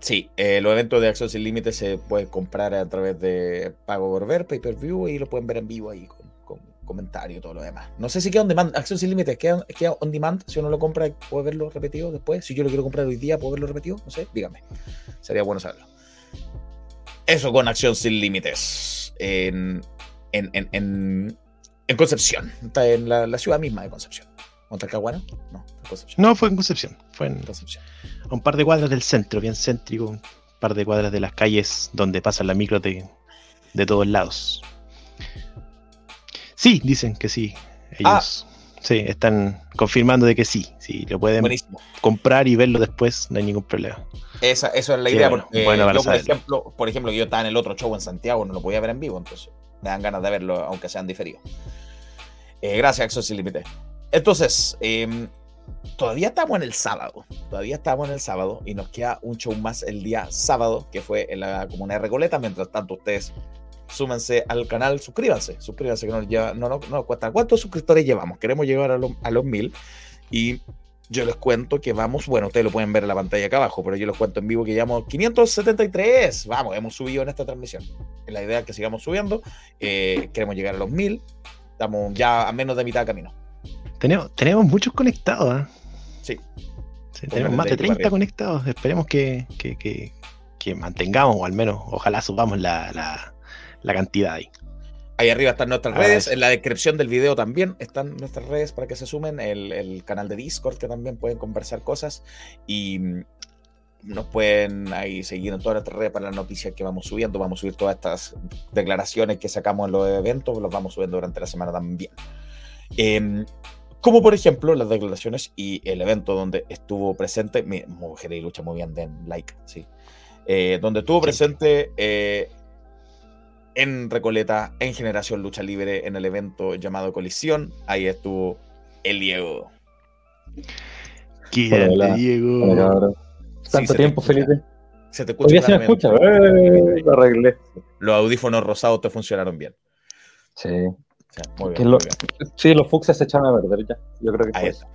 Sí, eh, los eventos de Acción Sin Límites se pueden comprar a través de pago por ver, pay per view y lo pueden ver en vivo ahí comentario y todo lo demás. No sé si queda on demand, Acción sin límites, queda, queda on demand. Si uno lo compra, puede verlo repetido después. Si yo lo quiero comprar hoy día, puedo verlo repetido. No sé, dígame. Sería bueno saberlo. Eso con Acción sin límites. En, en, en, En Concepción, está en la, la ciudad misma de Concepción. ¿Montalcahuano? No, en Concepción. No, fue en Concepción. Fue en Concepción. a un par de cuadras del centro, bien céntrico. Un par de cuadras de las calles donde pasan las micros de, de todos lados. Sí, dicen que sí. Ellos sí, están confirmando de que sí. Sí, lo pueden Buenísimo. comprar y verlo después, no hay ningún problema. Esa, eso es la idea, bueno, porque bueno para yo, por ejemplo, por ejemplo, yo estaba en el otro show en Santiago, no lo podía ver en vivo, entonces me dan ganas de verlo, aunque sean diferidos. Eh, gracias, Axo Sin Límite. Entonces, em, todavía estamos en el sábado, todavía estamos en el sábado y nos queda un show más el día sábado, que fue en la comunidad de Recoleta. Mientras tanto, ustedes súmense al canal, suscríbanse, suscríbanse que nos lleva, no, no, no. ¿Cuántos suscriptores llevamos? Queremos llegar a, los- a los mil y yo les cuento que vamos, bueno, ustedes lo pueden ver en la pantalla acá abajo, pero yo les cuento en vivo que llevamos 573. Vamos, hemos subido en esta transmisión. La idea es que sigamos subiendo. eh, queremos llegar a los 1000. Estamos ya a menos de mitad de camino. Tenemos, tenemos muchos conectados. ¿ah? Sí. Sí, tenemos más de desde ahí para 30 conectados. Esperemos que, que, que- que mantengamos, o al menos, ojalá subamos la, la, la cantidad ahí. Ahí arriba están nuestras Ah, redes. eso. En la descripción del video también están nuestras redes para que se sumen. El, el canal de Discord que también pueden conversar cosas. Y mm, nos pueden ahí seguir en todas nuestras redes para las noticias que vamos subiendo. Vamos a subir todas estas declaraciones que sacamos en los eventos. Los vamos subiendo durante la semana también. Em, como por ejemplo las declaraciones y el evento donde estuvo presente. Mi mujer y lucha muy bien, den like, sí. Eh, donde estuvo presente eh, en Recoleta, en Generación Lucha Libre, en el evento llamado Colisión. Ahí estuvo el Diego. Qué Hola. Diego. Hola, cabrón. Sí, Tanto tiempo. Felipe. Se te Hoy escucha se me escucha. ¡Eh! Lo arreglé. Los audífonos rosados te funcionaron bien. Sí. O sea, muy bien, lo- muy bien. Sí, los fucsias se echaron a perder ya. Yo creo que Ahí fue está.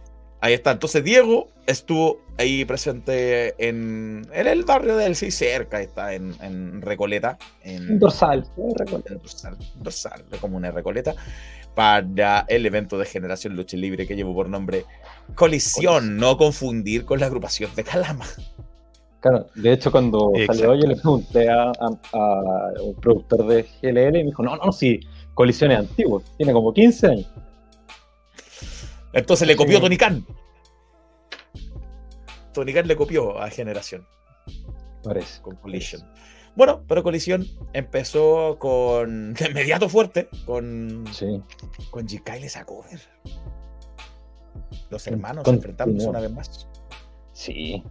Ahí está. Entonces, Diego estuvo ahí presente en, en el barrio del sí, cerca. Ahí está, en, en Recoleta. En, dorsal. en dorsal, dorsal, de Comuna de Recoleta, para el evento de Generación Lucha Libre que llevó por nombre Colisión, no confundir con la agrupación de Calama. Claro, de hecho, cuando Exacto. salió yo le pregunté a, a- a un productor de GLL y me dijo: No, no, sí, colisiones antiguos. Tiene como 15 años. Entonces le copió Sí. Tony Khan. Tony Khan le copió a Generación Parece. con Collision. Bueno, pero Colisión empezó con de inmediato fuerte con, Sí. con G. Kyle a cover. Los hermanos enfrentándose una vez más. Sí.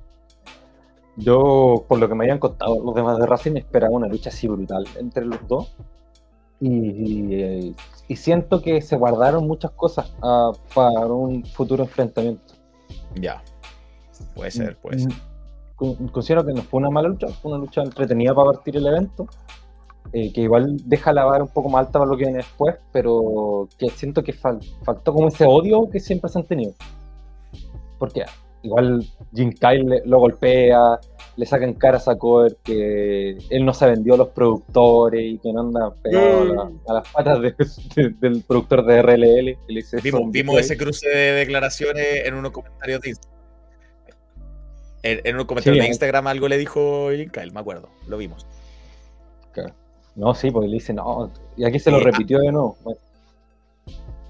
Yo, por lo que me habían contado los demás de Racing, esperaba una lucha así brutal entre los dos. Y, y- y siento que se guardaron muchas cosas ah, para un futuro enfrentamiento. Ya. Puede ser, puede ser. Con- Considero que no fue una mala lucha, fue una lucha entretenida para partir el evento. eh, que igual deja la vara un poco más alta para lo que viene después, pero que siento que fal- faltó como ese odio que siempre se han tenido. Porque igual Jim Kyle le- lo golpea, le sacan caras a Cover que él no se vendió a los productores y que no anda pegado a, la- a las patas de- de- del productor de RLL. que le dice, Vimos, "Son vimos Bitcoin". ese cruce de declaraciones en unos comentarios de Instagram. En, en un comentario Sí, de Instagram algo le dijo Jim Kyle, me acuerdo. Lo vimos. No, sí, porque le dice, no, y aquí se lo Sí, repitió de nuevo. Bueno,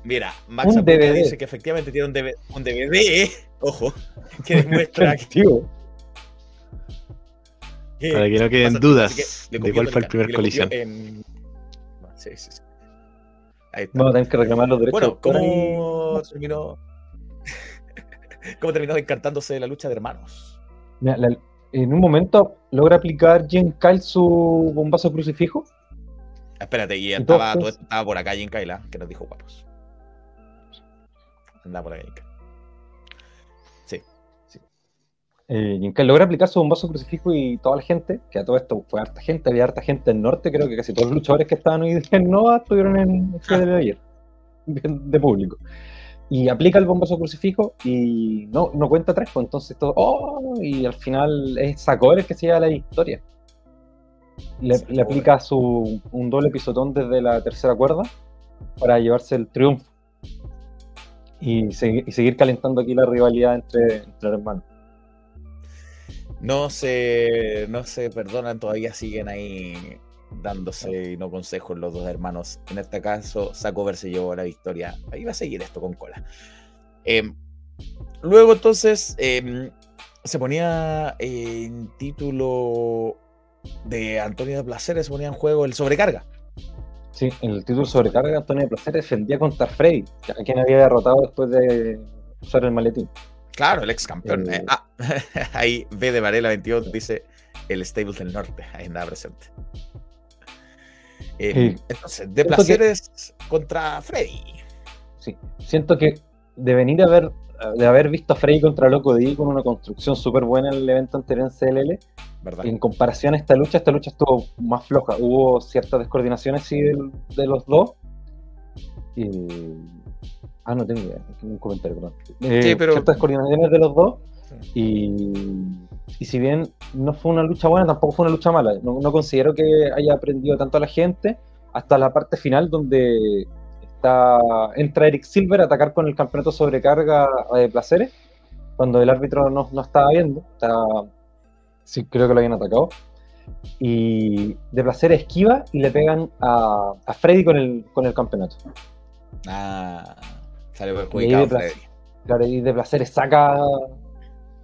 Mira, Max DVD. dice que efectivamente tiene un DVD, un DVD ojo, que demuestra que, Para que no queden dudas que de cuál fue el primer colisión. Sí, sí, sí. Ahí está. vamos a tener que reclamar los derechos. Bueno, de. ¿cómo terminó? ¿Cómo terminó encantándose la lucha de hermanos? Mira, la- en un momento logra aplicar Jim Kyle su bombazo crucifijo. Espérate, y Entonces- todo estaba por acá Jim Kyle, ¿ah? que nos dijo guapos. Andaba por acá Jim Kyle. Eh, Jim Kyle logra aplicar su bombazo crucifijo y toda la gente, que a todo esto fue harta gente, había harta gente del norte, creo que casi todos los luchadores que estaban hoy en Nova estuvieron en el de ayer, de, público. Y aplica el bombazo crucifijo y no, no cuenta tres, pues entonces todo, ¡oh! y al final es Sakura el que se lleva la victoria. Le, le aplica su, un doble pisotón desde la tercera cuerda para llevarse el triunfo. Y, segui- y seguir calentando aquí la rivalidad entre, entre hermanos. No se, no se perdonan, todavía siguen ahí dándose y no consejos los dos hermanos. En este caso, Sacover se llevó la victoria. Ahí va a seguir esto con cola. Em, luego, entonces, em, se ponía en título de Antonio de Placeres, se ponía en juego el sobrecarga. Sí, en el título sobrecarga, Antonio de Placer defendía contra Freddy, a quien había derrotado después de usar el maletín. Claro, el ex campeón. Eh. ah, ahí B de Varela 22 dice el Stables del Norte, ahí andaba presente. Eh, Sí. Entonces, de Siento que- placeres contra Freddy. Sí, siento que de venir a ver, de haber visto a Freddy contra Loco D con una construcción súper buena en el evento anterior en CLL, ¿Verdad? en comparación a esta lucha, esta lucha estuvo más floja. Hubo ciertas descoordinaciones sí, del- de los dos. Y... Ah, no tengo idea, un comentario, perdón. Eh, Sí, pero- Ciertas descoordinaciones de los dos. Y, y si bien no fue una lucha buena, tampoco fue una lucha mala. No, no considero que haya aprendido tanto a la gente hasta la parte final donde está, entra Eric Silver a atacar con el campeonato sobrecarga de placeres, cuando el árbitro no, no estaba viendo. Estaba- sí, creo que lo habían atacado. Y de placer esquiva y le pegan a, a Freddy con el, con el campeonato. Ah, ahí perjudicado de placer, Freddy. claro, y de placer saca,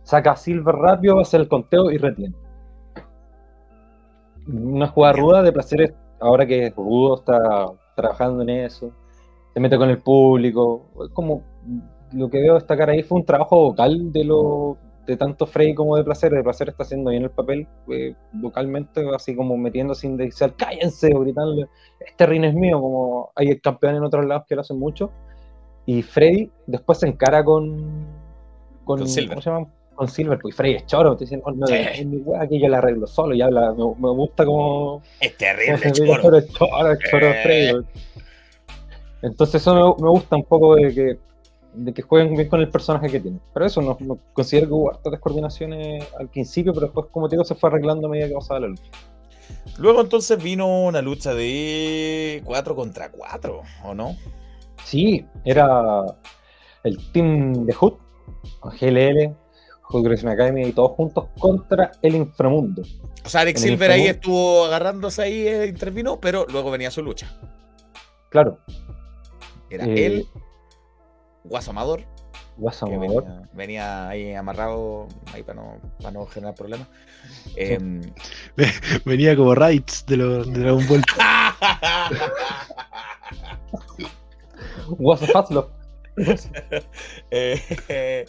saca a Silver rápido, hace el conteo y retiene. Una jugada ruda de placeres, ahora que Rudo está trabajando en eso, se mete con el público. Es como lo que veo destacar ahí fue un trabajo vocal de lo de tanto Frey como de placer. De placer está haciendo bien el papel eh, vocalmente, así como metiendo sin decir cállense o este ring es mío, como hay campeones en otros lados que lo hacen mucho. Y Freddy después se encara con. Con Silver. ¿Cómo se llama? Con Silver, pues Freddy es choro, te dicen, "Oh, no, Sí. es mi weá que yo la arreglo solo y habla, me, me gusta como. Es terrible, choro, es choro, es choro Eh. Freddy. Entonces eso me, me gusta un poco de que, de que jueguen bien con el personaje que tienen. Pero eso, no, no- considero que hubo hartas descoordinaciones al principio, pero después, como te digo, se fue arreglando a medida que pasaba la lucha. Luego entonces vino una lucha de 4 contra 4, ¿o no? Sí, era el team de Hood, con GLL, Hood Wrestling Academy y todos juntos contra el inframundo. O sea, Alex En Silver ahí estuvo agarrándose ahí, eh, intervino, pero luego venía su lucha. Claro, Era Eh, él, Guaso Amador, Amador. venía, venía ahí amarrado ahí para no, para no generar problemas. Em, Venía como Raids de, los de Dragon Ball. Guasa Haslock. eh,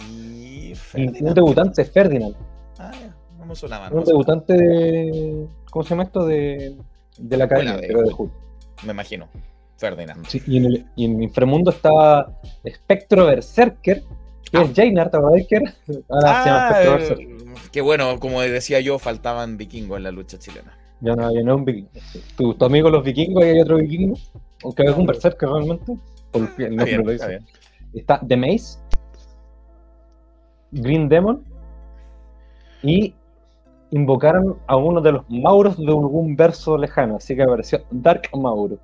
y Ferdinand. un debutante, Ferdinand. Ah, ya, no me sonaba. no Un me sonaba. debutante de. ¿Cómo se llama esto? De, de la academia, pero de Hood. Me imagino. Ferdinand. Sí, y, en el, y en inframundo está Spectro Berserker, que Ah. es Jaynard. Ahora se llama Ah, eh, Berserker. que bueno, como decía yo, faltaban vikingos en la lucha chilena. Ya no, ya no un vikingo. Tu, tu amigo los vikingos y hay otro vikingo, aunque es un Berserker realmente, por el Está nombre bien, lo está dice. bien. Está The Maze, Green Demon y invocaron a uno de los Mauros de algún verso lejano, así que apareció Dark Mauro.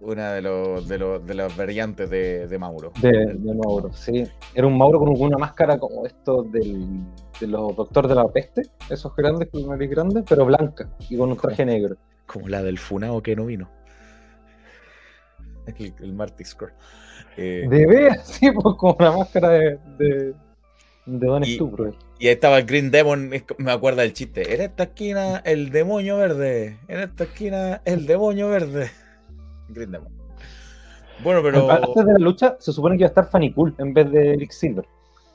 Una de los de los de las variantes de, de Mauro. De, de Mauro, sí. Era un Mauro con una máscara como esto del, de los Doctor de la Peste, esos grandes, con nariz grande, pero blanca y con un traje negro. Como la del Funao que no vino. El, el Marty Score. Eh, De veras, sí, pues como una máscara de, de, de Don Y- Estupro. y ahí estaba el Green Demon, me acuerda del chiste. En esta esquina, el demonio verde. En esta esquina, el demonio verde. Green Demon. Bueno, pero. Antes de la lucha se supone que iba a estar Fanny Cool en vez de Eric Silver.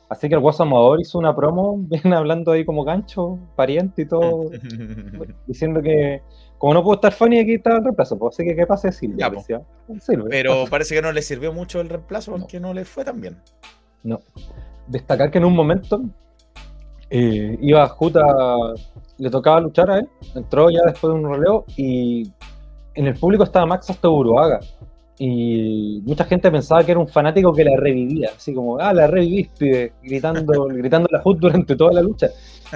Así que el Guaso Amador hizo una promo, viene hablando ahí como gancho, pariente y todo, diciendo que como no pudo estar Fanny aquí estaba el reemplazo, pues así que que pase Silver. Ya, decía. Silver. Pero parece que no le sirvió mucho el reemplazo porque no, le fue tan bien. No. Destacar que en un momento eh, iba Juta, le tocaba luchar a él, entró ya después de un roleo y en el público estaba Max hasta Uruaga. Y mucha gente pensaba que era un fanático que la revivía, así como, ah, la revivís, pibe", gritando, gritando a Hood durante toda la lucha.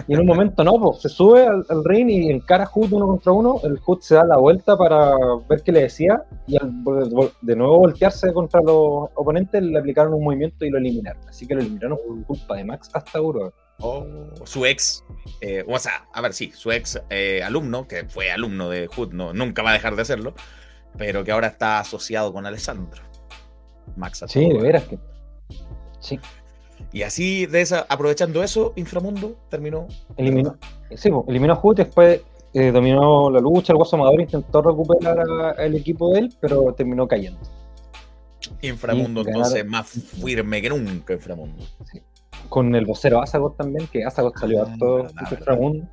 Y en un momento no, pues se sube al, al ring y encara a Hood uno contra uno, el Hood se da la vuelta para ver qué le decía y al de nuevo voltearse contra los oponentes le aplicaron un movimiento y lo eliminaron. Así que lo eliminaron por culpa de Max hasta Uruguay. Oh, su ex, eh, o sea, a ver, sí, su ex eh, alumno, que fue alumno de Hood, no, nunca va a dejar de hacerlo, pero que ahora está asociado con Alessandro. Max Sí, de veras que. Sí, Y así, de esa, aprovechando eso, Inframundo terminó. eliminó. Sí, pues, eliminó a Hood, después eh, dominó la lucha, el Guaso Amador intentó recuperar a- el equipo de él, pero terminó cayendo. Inframundo, entonces, más firme que nunca, Inframundo. Con el vocero Azagot también, que Azagot salió Ah, verdad. Inframundo.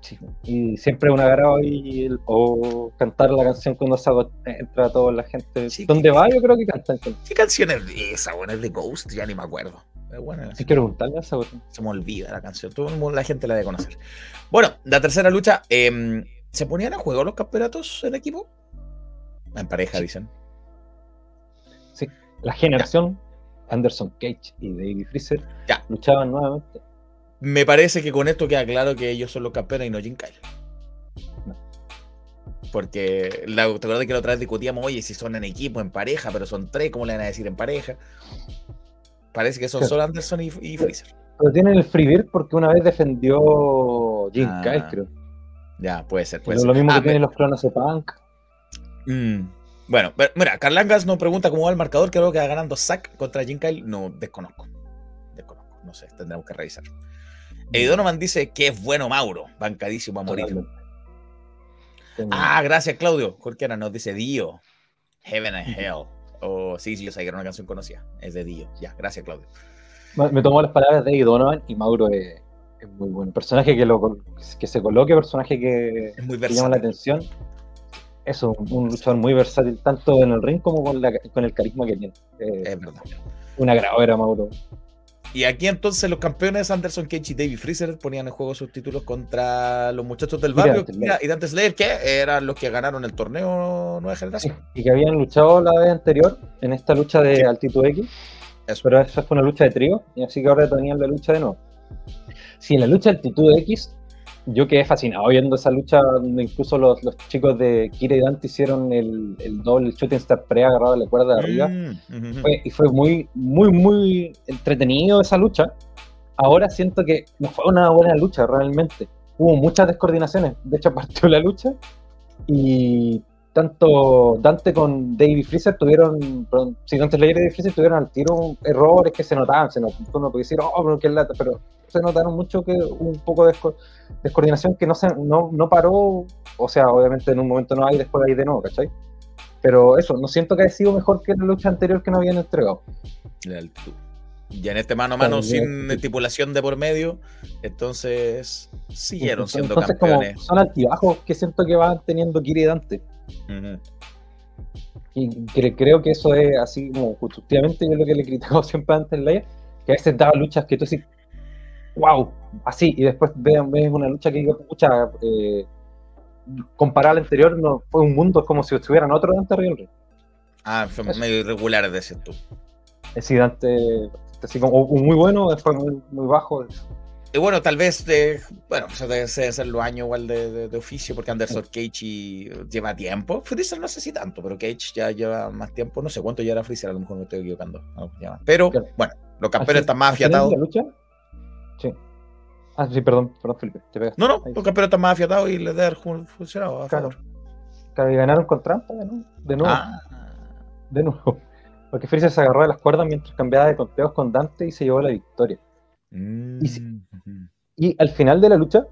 Sí, y siempre un agrado y o cantar la canción cuando Azagot entra a toda la gente. Sí, ¿Dónde va? Yo creo que cantan. ¿Qué canción es de esa? Bueno, es de Ghost, ya ni me acuerdo. Buena. Hay que preguntarle a Azagot. Se me olvida la canción. Todo el mundo, la gente la debe conocer. Bueno, la tercera lucha. em, ¿Se ponían a juego los campeonatos en equipo? En pareja, dicen. La generación Anderson Cage y David Freezer Ya. luchaban nuevamente. Me parece que con esto queda claro que ellos son los campeones y no Jim Kyle. No. Porque la, te acuerdas que la otra vez discutíamos, oye, si son en equipo, en pareja, pero son tres, ¿cómo le van a decir en pareja? Parece que son Claro. solo Anderson y, y Freezer. Pero tienen el freebird porque una vez defendió Jim Ah, Kyle, creo. Ya, puede ser, Pero puede ser. lo mismo Ah, que tienen los clones de Punk. Mm, Bueno, pero, mira, Carlangas nos pregunta cómo va el marcador. Creo que va ganando Zack contra Jim Kyle. No, desconozco. Desconozco. No sé, tendremos que revisar. Eddie Donovan dice que es bueno Mauro. Bancadísimo a morir. Totalmente. Ah, gracias, Claudio. Jorquera nos dice Dio. Heaven and Hell. O sí, sí, yo sabía que era una canción conocida. Es de Dio. Ya, gracias, Claudio. Me tomó las palabras de Donovan y Mauro es, es muy buen personaje que, lo, que se coloque, personaje que, Es muy que llama la atención. Es un, luchador muy versátil, tanto en el ring como con, la- con el carisma que tiene. Eh, Es verdad. un agrado era Mauro. Y aquí entonces los campeones Anderson Cage y David Freezer ponían en juego sus títulos contra los muchachos del Y barrio Dante y Dante Slayer, que eran los que ganaron el torneo Nueva Generación. Y que habían luchado la vez anterior en esta lucha de altitud X, Eso. pero esa fue una lucha de trío, y así que ahora tenían la lucha de nuevo. Sí, en la lucha de altitud X, yo quedé fascinado viendo esa lucha donde incluso los, los chicos de Kira y Dante hicieron el, el doble shooting star pre agarrado a la cuerda de arriba. Mm. Fue- y fue muy, muy, muy entretenido esa lucha. Ahora siento que no fue una buena lucha realmente. Hubo muchas descoordinaciones. De hecho, partió la lucha y tanto Dante con David Freezer tuvieron, perdón, sí, Dante Slayer y David Freezer tuvieron al tiro errores que se notaban. Se notó, uno puede decir, oh, pero qué lata, pero se notaron mucho que un poco de desco- descoordinación que no, se, no, no paró. O sea, obviamente en un momento no hay, después hay de nuevo, ¿cachai? Pero eso, no siento que haya sido mejor que la lucha anterior que no habían entregado. Y en este mano a mano sin estipulación de por medio, entonces siguieron siendo Entonces, campeones. como son altibajos que siento que van teniendo Kiri y Dante. Y cre- creo que eso es así como constructivamente yo lo que le he criticado siempre antes Laia, que a veces daba luchas que tú decís, wow, así, y después ves, ves una lucha que digo, pucha, eh, comparada a la anterior, no, fue un mundo como si estuvieran otro Dante ring. Ah, fue Eso. medio irregular, decías tú. Es decir, Dante, así como muy bueno, después muy, muy bajo. Y bueno, tal vez, de, bueno, eso debe ser los años igual de, de- de oficio, porque Anderson Cage y- lleva tiempo. Freezer no sé si tanto, pero Cage ya lleva más tiempo. No sé cuánto ya era Freezer, a lo mejor me estoy equivocando. Más. Pero Claro. bueno, los campeones están más afiatados. la lucha? Sí. Ah, sí, perdón, perdón, Felipe, te pegaste. No, no, Ahí. los campeones están más afiatados y les debe haber fun- funcionado. A Claro. favor. Claro, y ganaron con trampa de nuevo. De nuevo. Ah, De nuevo. Porque Freezer se agarró de las cuerdas mientras cambiaba de conteos con Dante y se llevó la victoria. Mm, Y si- ujú. Y al final de la lucha,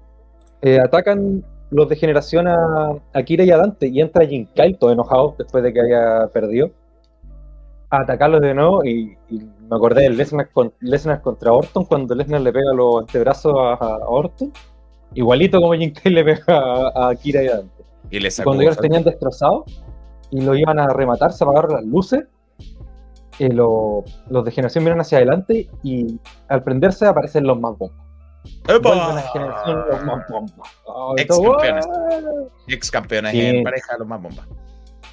eh, atacan los de generación a, a Kira y a Dante. Y entra Jin Kyle, todo enojado después de que haya perdido, a atacarlos de nuevo. Y, y me acordé de Lesnar, con, Lesnar contra Orton, cuando Lesnar le pega los antebrazos a, a Orton. Igualito como Jin Kyle le pega a, a Kira y a Dante. Y le Y sacó. cuando ya los tenían destrozados y lo iban a rematar, se apagaron las luces. Eh, lo- los de generación miran hacia adelante y al prenderse aparecen los más bombas. ¡Epa! Vuelven a generación los más bombas. Ex campeones. Ex campeones Sí. en pareja, los más bombas.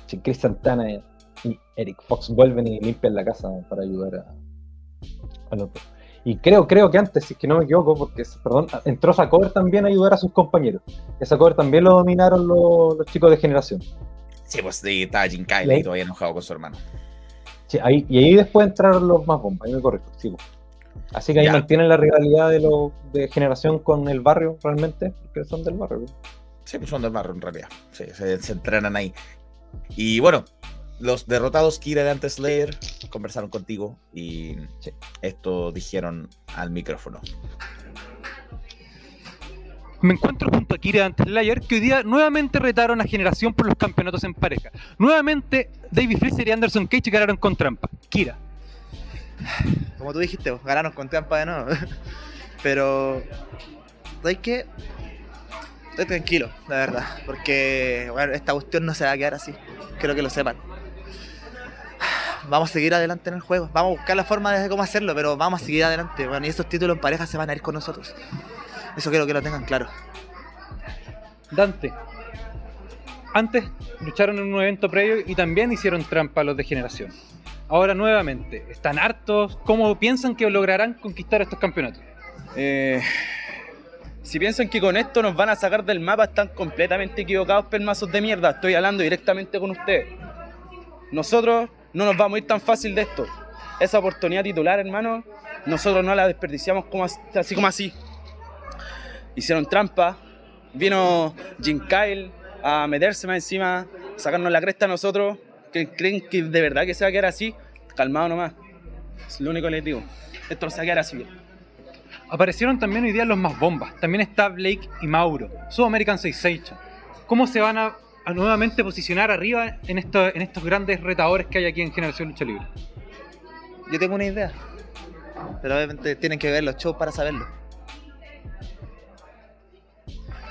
Sí, Chris Santana y Eric Fox vuelven y limpian la casa para ayudar a, a los dos. Y creo, creo que antes, si es que no me equivoco, porque, perdón, entró Sacover también a ayudar a sus compañeros. Que Sacover también lo dominaron los, los chicos de generación. Sí, pues sí, estaba Jim Kyle ¿Y ahí ahí? todavía enojado con su hermano. Sí, ahí, y ahí después entraron los más bombas, ahí me correcto. Sí. Así que ahí Ya. mantienen la rivalidad de, lo, de generación con el barrio, realmente, porque son del barrio. Sí, pues son del barrio en realidad. Sí, se, se entrenan ahí. Y bueno, los derrotados Kira de antes Slayer conversaron contigo y Sí. esto dijeron al micrófono. Me encuentro junto a Kira antes Slayer, que hoy día nuevamente retaron a Generación por los campeonatos en pareja. Nuevamente, David Freezer y Anderson Cage ganaron con trampa. Kira, Como tú dijiste, pues, ganaron con trampa de nuevo. Pero, ¿sabes qué? Estoy tranquilo, la verdad. Porque, esta cuestión no se va a quedar así. Quiero que lo sepan. Vamos a seguir adelante en el juego. Vamos a buscar la forma de cómo hacerlo, pero vamos a seguir adelante. Bueno, y esos títulos en pareja se van a ir con nosotros. Eso quiero que lo tengan claro. Dante. Antes lucharon en un evento previo y también hicieron trampa los de Generación. Ahora nuevamente, ¿están hartos? ¿Cómo piensan que lograrán conquistar estos campeonatos? Eh, si piensan que con esto nos van a sacar del mapa, están completamente equivocados, pelmazos de mierda. Estoy hablando directamente con ustedes. Nosotros no nos vamos a ir tan fácil de esto. Esa oportunidad titular, hermano, nosotros no la desperdiciamos como as- así como así. Hicieron trampa. Vino Jim Kyle a meterse más encima, sacarnos la cresta a nosotros. que creen que de verdad que se va a quedar así? Calmado nomás. Es lo único que les digo. Esto no se va a quedar así. Aparecieron también hoy día los más bombas. También está Blake y Mauro, su American Sensation. ¿Cómo se van a, a nuevamente posicionar arriba en, esto- en estos grandes retadores que hay aquí en Generación Lucha Libre? Yo tengo una idea. Pero obviamente tienen que ver los shows para saberlo.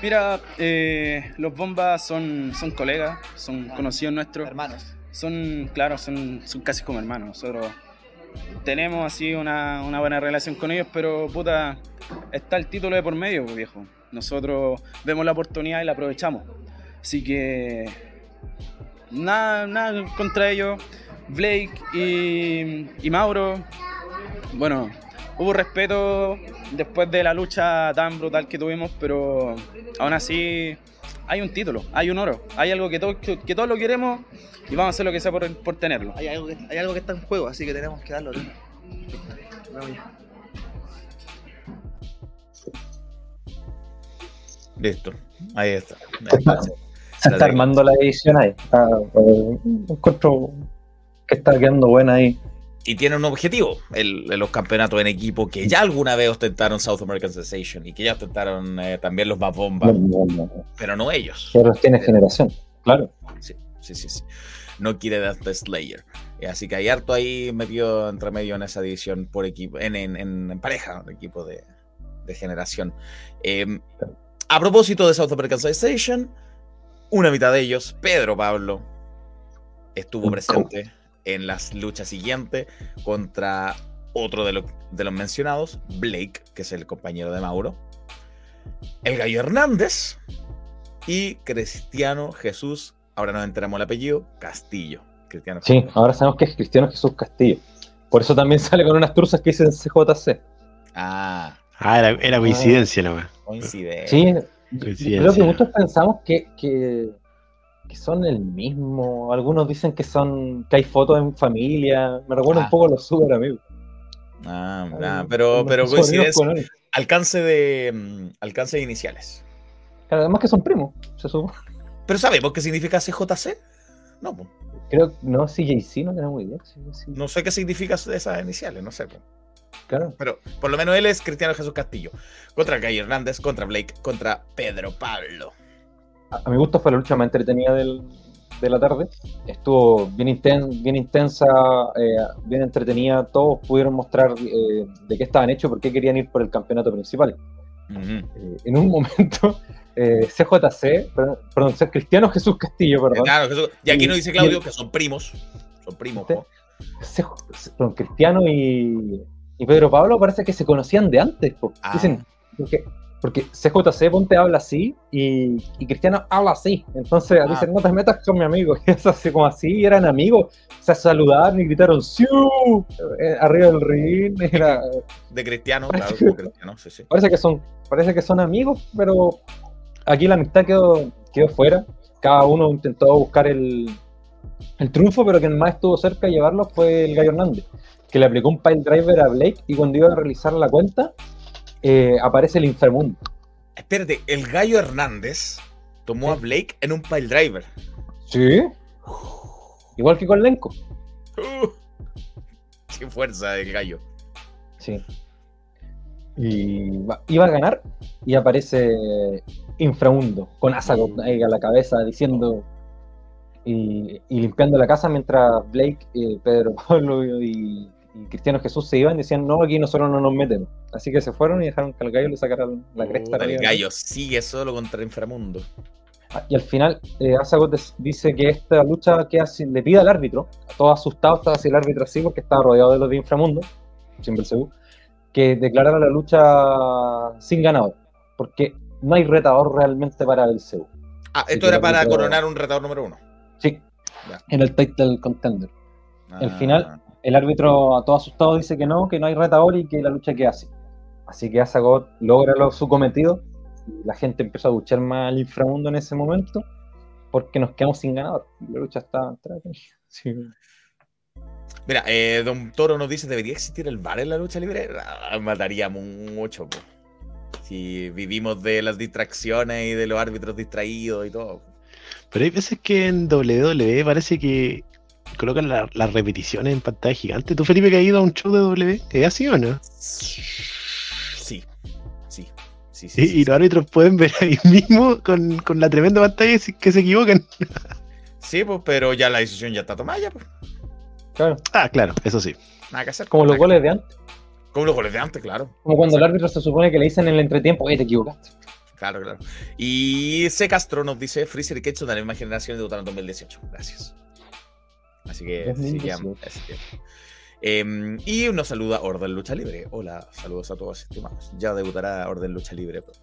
Mira, eh, los bombas son, son colegas, son conocidos nuestros. Hermanos. Son, claro, son, son casi como hermanos. Nosotros tenemos así una, una buena relación con ellos, pero puta, está el título de por medio, pues, viejo. Nosotros vemos la oportunidad y la aprovechamos. Así que nada, nada contra ellos. Blake y, y Mauro, bueno, hubo respeto después de la lucha tan brutal que tuvimos, pero aún así hay un título, hay un oro, hay algo que, todos que, que todos lo queremos y vamos a hacer lo que sea por, por tenerlo. Hay algo, que, hay algo que está en juego, así que tenemos que darlo. ¿no? Vamos ya. Listo. Ahí está. Se está armando la edición ahí. Está, eh, encuentro que está quedando buena ahí. Y tiene un objetivo, el, los campeonatos en equipo que ya alguna vez ostentaron South American Sensation y que ya ostentaron eh, también los más bombas, No, no, no. pero no ellos. Pero tiene generación, claro. Sí, sí, sí. sí. No quiere Death Slayer. Eh, Así que hay harto ahí metido entre medio en esa división por equipo, en, en, en- en pareja, un equipo de, de generación. Eh, a propósito de South American Sensation, una mitad de ellos, Pedro Pablo, estuvo presente en las luchas siguientes contra otro de, los- de los mencionados, Blake, que es el compañero de Mauro, el Gallo Hernández y Cristiano Jesús, ahora nos enteramos el apellido, Castillo. Cristiano Sí, Jesús. ahora sabemos que es Cristiano Jesús Castillo. Por eso también sale con unas truzas que dicen CJC. Ah, Ah, era, era coincidencia nomás. coincidencia. Sí, Coincidencia. creo que muchos pensamos que, que, que son el mismo. Algunos dicen que son que hay fotos en familia. Me recuerda Ah. un poco a los super amigos. Ah, ah, pero, pero. Alcance de, mm, alcance de iniciales. Además que son primos, se supone. Pero ¿sabemos qué significa CJC? No, po. Creo no, CJC no tiene muy bien. no sé qué significa esas iniciales, no sé. po. Claro. Pero por lo menos él es Cristiano Jesús Castillo. Contra Gallo Hernández, contra Blake, contra Pedro Pablo. A, mi gusto fue la lucha más entretenida del- de la tarde. Estuvo bien, inten- bien intensa, eh, bien entretenida. Todos pudieron mostrar eh, de qué estaban hechos, por qué querían ir por el campeonato principal. Eh, en un momento, CJC, perdón, perdón, Cristiano Jesús Castillo, perdón. Claro, Jesús- y aquí nos dice Claudio el- que son primos. Son primos. Perdón, Cristiano y, y Pedro Pablo parece que se conocían de antes. Ah. Dicen, porque, porque CJC Ponte habla así y, y Cristiano habla así. Entonces Ah. dicen, no te metas con mi amigo. Y es así como así, eran amigos. Se saludaron y gritaron, ¡Siu! Eh, arriba del ring. Era, De Cristiano, Parece claro, que- Cristiano, sí, sí. parece, que son, parece que son amigos, pero aquí la amistad quedó, quedó fuera. Cada uno intentó buscar el, el triunfo, pero quien más estuvo cerca de llevarlo fue el Gallo Hernández, que le aplicó un pile driver a Blake y cuando iba a realizar la cuenta, eh, aparece el inframundo. Espérate, el Gallo Hernández tomó a Blake en un pile driver. Sí. Igual que con Lenko. Uh, qué fuerza el gallo. Sí. Y va- iba a ganar y aparece Inframundo con Asagot ahí a la cabeza diciendo y, y limpiando la casa mientras Blake, eh, Pedro Pablo y, y Cristiano Jesús se iban y decían no, aquí nosotros no nos metemos. Así que se fueron y dejaron que al gallo le sacara la cresta. Puta, el gallo sigue solo contra el inframundo. Ah, Y al final, eh, Asagot dice que esta lucha que hace, le pide al árbitro, todo asustado estaba así el árbitro así porque estaba rodeado de los de inframundo, sin Belcebú, que declarara la lucha sin ganador, porque no hay retador realmente para Belcebú. Ah, esto era el para coronar un retador número uno. Sí, Ya. en el title contender. Al Ah, final, el árbitro a todo asustado dice que no, que no hay retador y que la lucha queda así. Así que Asagot logra lo- su cometido y la gente empezó a luchar más al inframundo en ese momento porque nos quedamos sin ganador. La lucha está entretenida. Sí. Mira, eh, Don Toro nos dice, ¿debería existir el VAR en la lucha libre? Ah, mataría mucho, po. Si vivimos de las distracciones y de los árbitros distraídos y todo. Pero hay veces que en WWE parece que colocan la- las repeticiones en pantalla gigante. ¿Tú, Felipe, que has ido a un show de W? ¿Es así o no? Sí, sí, sí, sí. Y, sí, y los árbitros pueden ver ahí mismo con, con la tremenda pantalla que se equivocan. Sí, pues, pero ya la decisión ya está tomada, ya, pues. Claro, Ah, claro, eso sí. Nada que hacer. como los que- goles de antes. Como los goles de antes, claro. Como cuando el árbitro se supone que le dicen en el entretiempo, oye, te equivocaste. Claro, claro. Y C. Castro nos dice, Freezer y Ketch son de la misma generación debutaron en 2018. Gracias. Así que, sí, ya, 2018. así que- Em, y nos saluda Orden Lucha Libre. Hola, saludos a todos estimados. Ya debutará Orden Lucha Libre. pronto.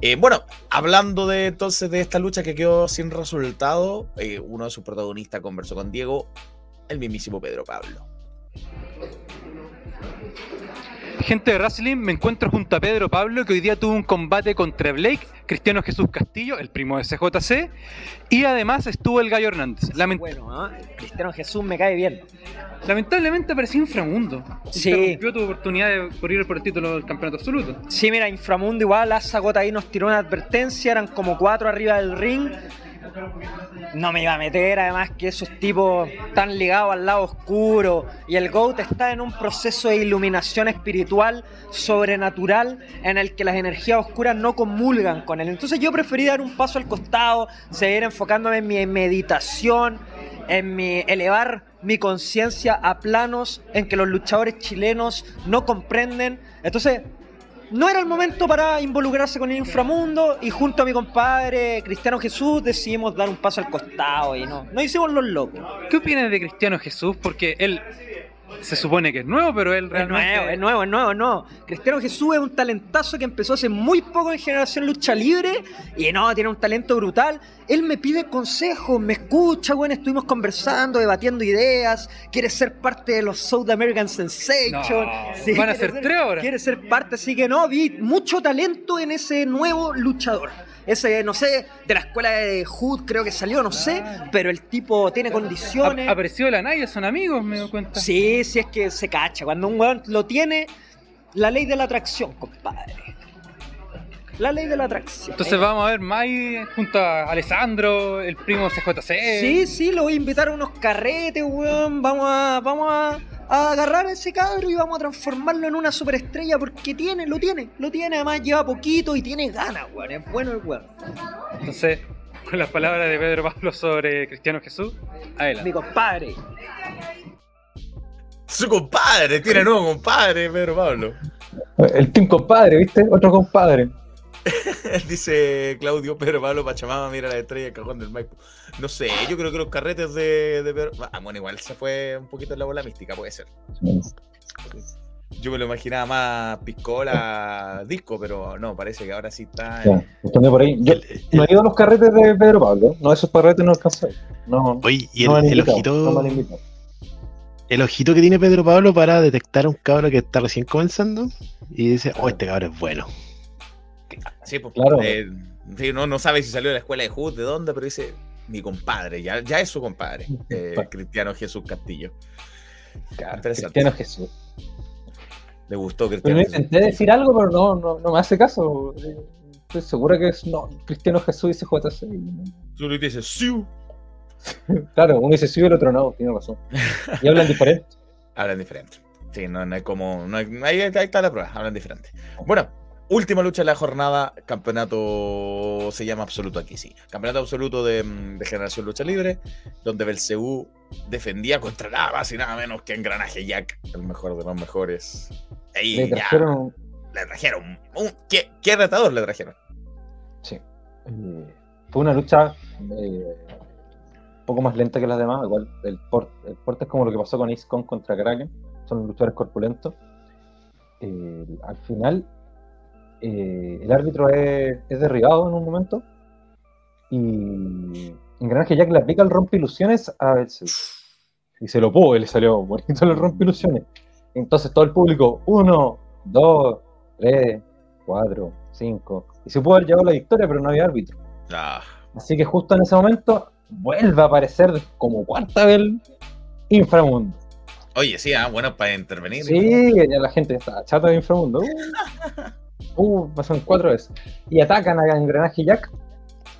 Eh, bueno, hablando de entonces de esta lucha que quedó sin resultado, eh, uno de sus protagonistas conversó con Diego, el mismísimo Pedro Pablo. Gente de Wrestling, me encuentro junto a Pedro Pablo, que hoy día tuvo un combate contra Blake, Cristiano Jesús Castillo, el primo de CJC, y además estuvo el Gallo Hernández. Lament- Bueno. Cristiano Jesús me cae bien. Lamentablemente apareció inframundo. Sí. Interrumpió tu oportunidad de, por ir por el título del campeonato absoluto. Sí, mira, Inframundo igual, Azagota ahí nos tiró una advertencia, eran como cuatro arriba del ring. No me iba a meter, además que esos tipos están ligados al lado oscuro y el GOAT está en un proceso de iluminación espiritual sobrenatural en el que las energías oscuras no comulgan con él. Entonces yo preferí dar un paso al costado, seguir enfocándome en mi meditación, en mi elevar mi conciencia a planos en que los luchadores chilenos no comprenden. Entonces, no era el momento para involucrarse con el inframundo y junto a mi compadre Cristiano Jesús decidimos dar un paso al costado y no, no hicimos los locos. ¿Qué opinas de Cristiano Jesús? Porque él se supone que es nuevo, pero él Es realmente... nuevo, es nuevo, es nuevo, no. Cristiano Jesús es un talentazo que empezó hace muy poco en Generación Lucha Libre y no, tiene un talento brutal. Él me pide consejos, me escucha, bueno, estuvimos conversando, debatiendo ideas, quiere ser parte de los South American Sensation. No, van a ser tres ahora. Quiere ser parte, así que no, vi mucho talento en ese nuevo luchador. Ese, no sé, de la escuela de Hood creo que salió, no sé, pero el tipo tiene condiciones. Apareció la Naya, son amigos, me doy cuenta. Sí, sí es que se cacha. Cuando un weón lo tiene, la ley de la atracción, compadre. La ley de la atracción. Entonces vamos a ver más junto a Alessandro, el primo CJC. Sí, sí, lo voy a invitar a unos carretes, weón. Vamos a, vamos a, a agarrar a ese cabro y vamos a transformarlo en una superestrella porque tiene, lo tiene, lo tiene. Además lleva poquito y tiene ganas, weón. Es bueno el weón. Entonces, con las palabras de Pedro Pablo sobre Cristiano Jesús, adelante. Mi compadre. Su compadre, tiene nuevo compadre, Pedro Pablo. El team compadre, ¿viste? Otro compadre. Dice Claudio Pedro Pablo Pachamama, mira la estrella del cajón del Maipo. No sé, yo creo que los carretes de, de Pedro. Ah, bueno, igual se fue un poquito en la bola mística, puede ser. Yo me lo imaginaba más piscola disco, pero no, parece que ahora sí está. Ya, entendí por ahí. Yo no he ido a los carretes de Pedro Pablo. No, esos carretes no alcancé. No, Oye, y el, no el ojito. no. El ojito que tiene Pedro Pablo para detectar a un cabro que está recién comenzando y dice, oh, este cabro es bueno. Sí, pues, Claro. eh, sí, no, no sabe si salió de la escuela de Hood, de dónde, pero dice, mi compadre, ya, ya es su compadre, eh, Cristiano Jesús Castillo. Interesante. Cristiano Jesús. Le gustó Pero Cristiano me Jesús. intenté decir algo, pero no, no, no me hace caso. Estoy seguro que es no, Cristiano Jesús dice JC. Tú le dices, "Siu". Claro, uno dice sí y el otro no, tiene razón. Y hablan diferente. Hablan diferente. Sí, no, no hay como. No hay- ahí, ahí está la prueba, hablan diferente. Bueno, última lucha de la jornada. Campeonato se llama Absoluto aquí, sí. Campeonato absoluto de, mm, de Generación Lucha Libre, donde Belcebú defendía contra nada más y nada menos que Engranaje Jack, el mejor de los mejores. Ahí Le ya, trajeron. le trajeron. un- ¿qué, ¿Qué retador le trajeron? Sí. Fue una lucha eh, un poco más lenta que las demás. Igual el port, el porte es como lo que pasó con Ace Con contra Kraken. Son luchadores corpulentos. Eh, al final, eh, el árbitro es, es derribado en un momento. Y Engranaje Jack le aplica el rompe ilusiones a Belzebú. Y se lo pudo, le salió bonito el rompe ilusiones. Entonces todo el público, uno, dos, tres, cuatro, cinco. Y se pudo haber llevado la victoria, pero no había árbitro. Ah, Así que justo en ese momento vuelve a aparecer como cuarta vez Inframundo. Oye, sí, ah, bueno, para intervenir. Sí, ya la gente está chata de Inframundo. Uh, pasan cuatro veces. Y atacan a Engranaje Jack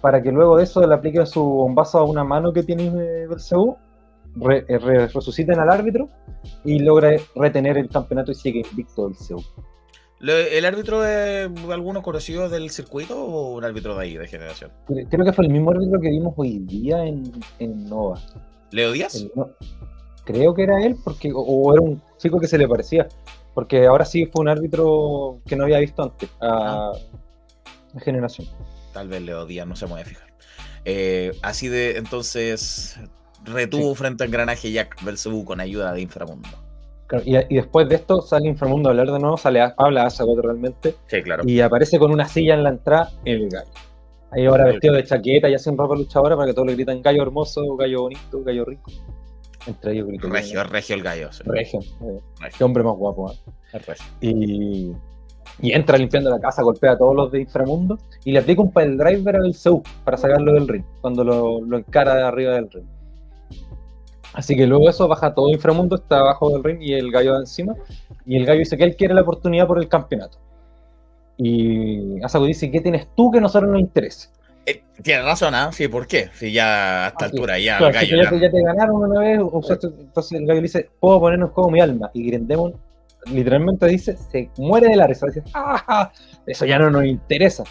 para que luego de eso le apliquen su bombazo a una mano que tiene eh, Belzebú, re- eh, re- resuciten al árbitro y logra retener el campeonato y sigue invicto Belzebú. ¿Le- ¿El árbitro es alguno conocido del circuito o un árbitro de ahí, de generación? Cre- Creo que fue el mismo árbitro que vimos hoy día en, en Nova. ¿Leo Díaz? El- no, creo que era él, porque, o, o era un chico que se le parecía. Porque ahora sí fue un árbitro que no había visto antes a, a Generación. Tal vez Leo Díaz, no se a fijar. Eh, así de, entonces, retuvo frente a Engranaje Jack Belzebú con ayuda de Inframundo. Claro, y, y después de esto sale Inframundo a hablar de nuevo, sale a, habla a Azagot realmente, Sí, claro. y aparece con una silla en la entrada el gallo. Ahí ahora vestido de chaqueta y hacen ropa luchadora para que todos le gritan gallo hermoso, gallo bonito, gallo rico. Entre ellos. Regio, Regio el gallo. sí. Regio. eh, Regio. Qué hombre más guapo. ¿eh? El Regio. y, y entra limpiando la casa, golpea a todos los de inframundo y le aplica un driver al Zeus para sacarlo del ring cuando lo, lo encara de arriba del ring. Así que luego eso baja todo inframundo, está abajo del ring y el gallo de encima. Y el gallo dice que él quiere la oportunidad por el campeonato. Y Asago dice: ¿Qué tienes tú que a nosotros nos interese? Eh, Tiene razón, ¿ah? Sí, ¿por qué? Si ya a esta Ah, sí. altura ya Claro, el gallo. ya, te, ya te ganaron una vez, entonces el gallo dice, puedo poner en juego mi alma. Y Grindemon literalmente dice, se muere de la risa. Dice, ¡ah! Eso ya no nos interesa.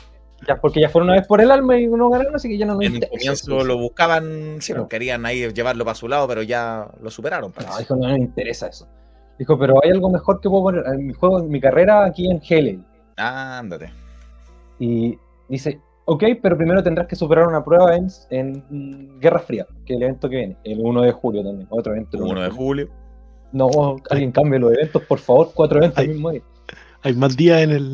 Ya, porque ya fueron una vez por el alma y no ganaron, así que ya no nos En interesa. comienzo lo buscaban, sí, Claro. pues, querían ahí llevarlo para su lado, pero ya lo superaron. parece. No, dijo, no me interesa eso. Dijo, pero hay algo mejor que puedo poner en mi juego, en mi carrera aquí en GLL. Ándate. Y dice, ok, pero primero tendrás que superar una prueba en, en Guerra Fría, que es el evento que viene, el 1 de julio también, otro evento. el 1 de julio. No, alguien cambie los eventos, por favor, cuatro eventos el Ay. mismo día. Hay más días en el,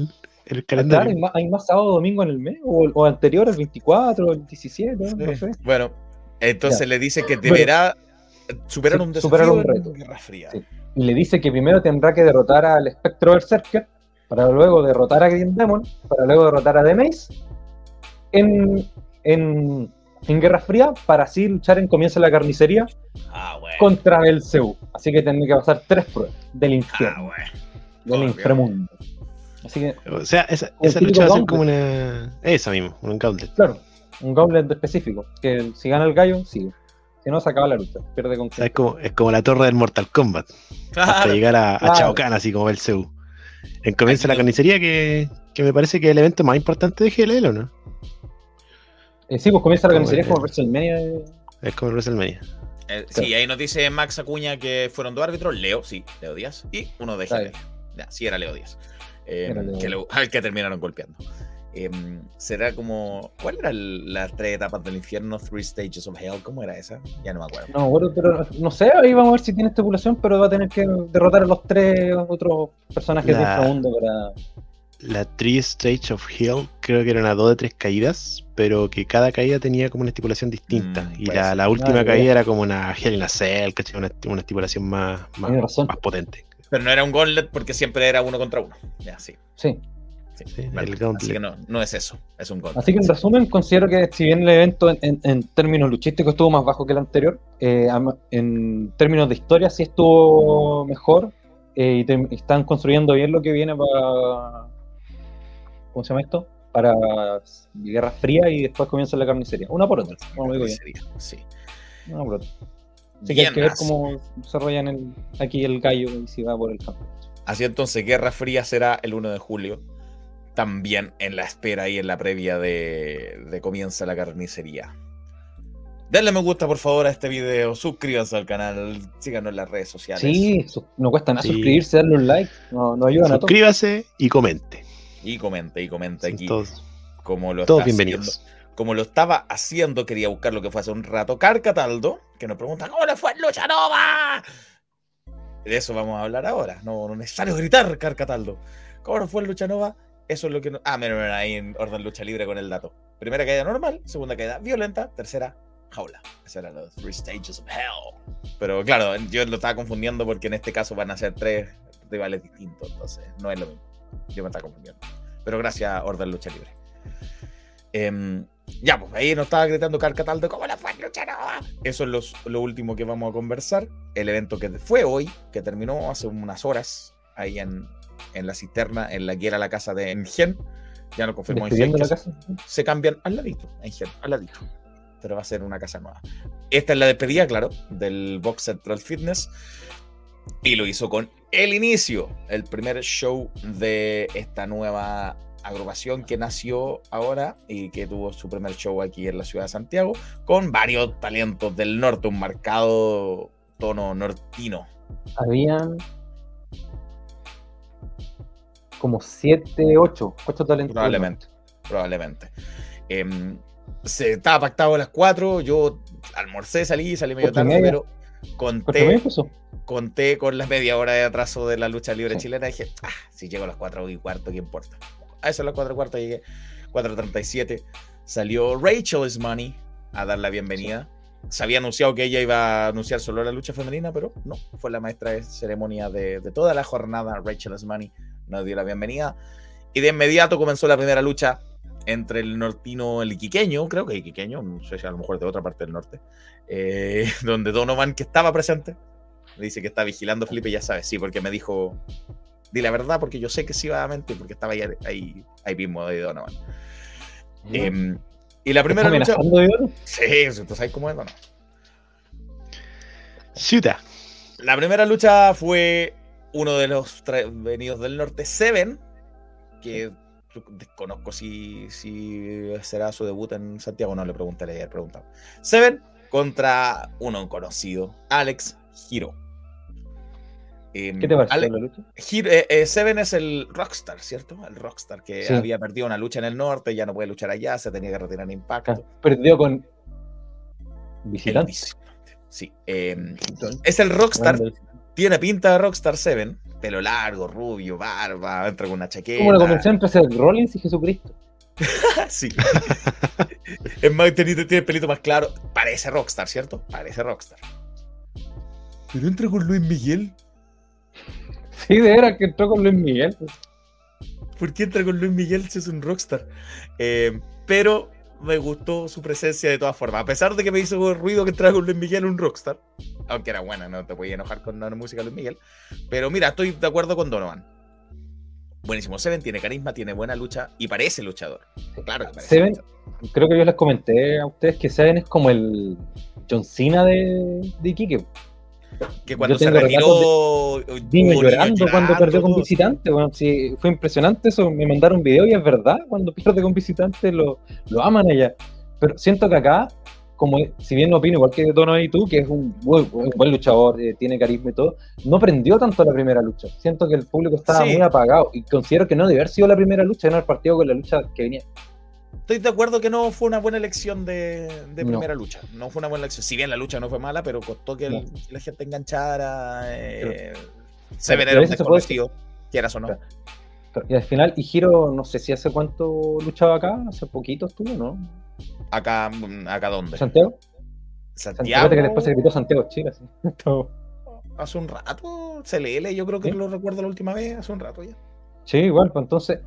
en el Claro, calendario. hay más, hay más sábado domingo en el mes, o, o anterior, el 24, el 17, no sé. Bueno, entonces Ya. le dice que Bueno. deberá superar Sí, un desafío superar un en reto. Guerra Fría. Sí. Y le dice que primero tendrá que derrotar al espectro Berserker, para luego derrotar a Green Demon, para luego derrotar a The Maze en, en, en Guerra Fría, para así luchar en Comienza la Carnicería Ah, bueno. contra Belzebú. Así que tendrá que pasar tres pruebas del Ah, infierno, bueno. del ok. inframundo. Así que, O sea, esa, El esa lucha va a ser gauntlet. como una. Esa mismo, un gauntlet. claro, un gauntlet específico, que si gana el gallo, sigue. Si no, se acaba la lucha, pierde con O sea, es como, es como la torre del Mortal Kombat. Hasta llegar a, a Claro. Shao Kahn, así como el Seu. En Comienza la carnicería, que, que me parece que es el evento más importante de GLL, ¿o no? Eh, sí, pues comienza la carnicería como WrestleMania. eh, Es como el WrestleMania. Eh, sí, ahí nos dice Max Acuña que fueron dos árbitros, Leo, sí, Leo Díaz, y uno de GL. Ya, sí, era Leo Díaz. Eh, Era Leo que Díaz. lo- al que terminaron golpeando. Eh, será como. ¿Cuál eran las tres etapas del infierno? Three Stages of Hell. ¿Cómo era esa? Ya no me acuerdo. No, bueno, pero no sé, ahí vamos a ver si tiene estipulación, pero va a tener que derrotar a los tres otros personajes de La- inframundo para. La Three Stage of Hell creo que eran a dos de tres caídas, pero que cada caída tenía como una estipulación distinta. Mm, y la, la última caída era como una Hell in a Cell, ¿cachai? Una, una estipulación más, más, más potente. Pero no era un gauntlet porque siempre era uno contra uno. Ya, sí. Sí. Sí, vale. Así que no, no es eso, es un gauntlet. Así que en resumen, considero que si bien el evento en, en- en términos luchísticos estuvo más bajo que el anterior, eh, en términos de historia sí estuvo mejor eh, y te- están construyendo bien lo que viene para. ¿Cómo se llama esto? Para Guerra Fría y después comienza la carnicería. Una por otra. Como digo sí. Una por otra. Así que hay que ver cómo desarrollan el- aquí el gallo y si va por el campo. Así entonces, Guerra Fría será el 1 de julio. También en la espera y en la previa de, de comienza la carnicería. Denle me gusta por favor a este video, suscríbanse al canal, síganos en las redes sociales. Sí, no cuesta nada Sí. suscribirse, darle un like. No, no ayudan a todos. Suscríbase y comente. Y comente, y comente Son aquí. todos, como lo todos bienvenidos. haciendo. Como lo estaba haciendo, quería buscar lo que fue hace un rato. Carcataldo, que nos pregunta, ¿cómo le fue en Lucha Nova? De eso vamos a hablar ahora. No, no es necesario gritar, Carcataldo. ¿Cómo nos fue en Lucha Nova? Eso es lo que... no- Ah, miren, ahí en Orden Lucha Libre con el dato. Primera caída normal, segunda caída violenta, tercera jaula. Esos eran los three stages of hell. Pero claro, yo lo estaba confundiendo porque en este caso van a ser tres rivales distintos, entonces no es lo mismo. Yo me estaba confundiendo. Pero gracias, Orden Lucha Libre. Em, ya, pues ahí nos estaba gritando Carcataldo, ¿cómo la fue en Lucha Nova? Eso es los- lo último que vamos a conversar. El evento que fue hoy, que terminó hace unas horas, ahí en, en la cisterna, en la que era la casa de Engen. Ya lo confirmó Engen. La se- casa. se cambian al ladito, Engen, al ladito. Pero va a ser una casa nueva. Esta es la despedida, claro, del Box Central Fitness. Y lo hizo con el inicio, el primer show de esta nueva agrupación que nació ahora y que tuvo su primer show aquí en la ciudad de Santiago, con varios talentos del norte, un marcado tono nortino. Habían como 7, 8, 8 talentos. Probablemente, probablemente. Em, se estaba pactado a las 4, yo almorcé, salí, salí medio Ocho tarde, pero ¿Cuánto me conté, conté con la media hora de atraso de la lucha libre Sí. chilena y dije, ah, si llego a las 4 y cuarto, ¿qué importa? A eso a las 4 y cuarto llegué, 4.37, salió Rachel is Money a dar la bienvenida. Se había anunciado que ella iba a anunciar solo la lucha femenina, pero no, fue la maestra de ceremonia de, de toda la jornada, Rachel is Money, nos dio la bienvenida. Y de inmediato comenzó la primera lucha entre el nortino, el iquiqueño, creo que iquiqueño, no sé si a lo mejor de otra parte del norte, eh, donde Donovan, que estaba presente, me dice que está vigilando Felipe, ya sabes, sí, porque me dijo, di la verdad, porque yo sé que sí va a mentir, porque estaba ahí, ahí, ahí mismo de Donovan. Em, y la primera ¿Estás lucha... de? Sí, tú sabes cómo es, Donovan. Ciudad. La primera lucha fue uno de los venidos del norte, Seven, que desconozco si, si será su debut en Santiago, no le pregunté ayer, preguntado. Seven contra uno conocido, Alex Hiro. Em, ¿Qué te pareció Ale- la lucha? Hiro- eh, eh, Seven es el Rockstar, ¿cierto? El Rockstar que Sí. había perdido una lucha en el norte, ya no puede luchar allá, se tenía que retirar en Impacto. Perdió con El visitante, Sí. em, es el Rockstar tiene pinta de Rockstar 7, pelo largo, rubio, barba, entra con una chaqueta. Como la convención entre Seth Rollins y Jesucristo. sí. es más, tiene, tiene el pelito más claro. Parece Rockstar, ¿cierto? Parece Rockstar. Pero entra con Luis Miguel. Sí, de veras que entró con Luis Miguel. ¿Por qué entra con Luis Miguel si es un Rockstar? Eh, pero me gustó su presencia de todas formas. A pesar de que me hizo ruido que con Luis Miguel un Rockstar. Aunque era buena, no te podía enojar con la música de Luis Miguel. Pero mira, estoy de acuerdo con Donovan. Buenísimo. Seven tiene carisma, tiene buena lucha y parece luchador. Claro que parece. Seven, luchador. creo que yo les comenté a ustedes que Seven es como el John Cena de, de Iquique. Que cuando Yo se retiró. Vino hubo llorando cuando perdió con visitante. Bueno, sí, fue impresionante eso. Me mandaron un video y es verdad. Cuando pierde con visitante lo, lo aman allá. Pero siento que acá, como si bien no opino igual que Dono y tú, que es un, buen- un buen luchador, eh, tiene carisma y todo, no prendió tanto la primera lucha. Siento que el público estaba Sí. muy apagado y considero que no debe haber sido la primera lucha, no el partido con la lucha que venía. Estoy de acuerdo que no fue una buena elección de, de No. primera lucha. No fue una buena elección. Si bien la lucha no fue mala, pero costó que el- la gente enganchara. Eh, se Pero era un desconocido, quieras o no. Y al final, y Giro, no sé si hace cuánto luchaba acá, hace poquito estuvo, ¿no? Acá, mm, acá dónde? Santiago. Santiago. Santiago, que después se gritó Santiago Chile. Todo. Hace un rato, CLL, yo creo que ¿Sí? lo recuerdo la última vez, hace un rato ya. Sí, igual, pues entonces,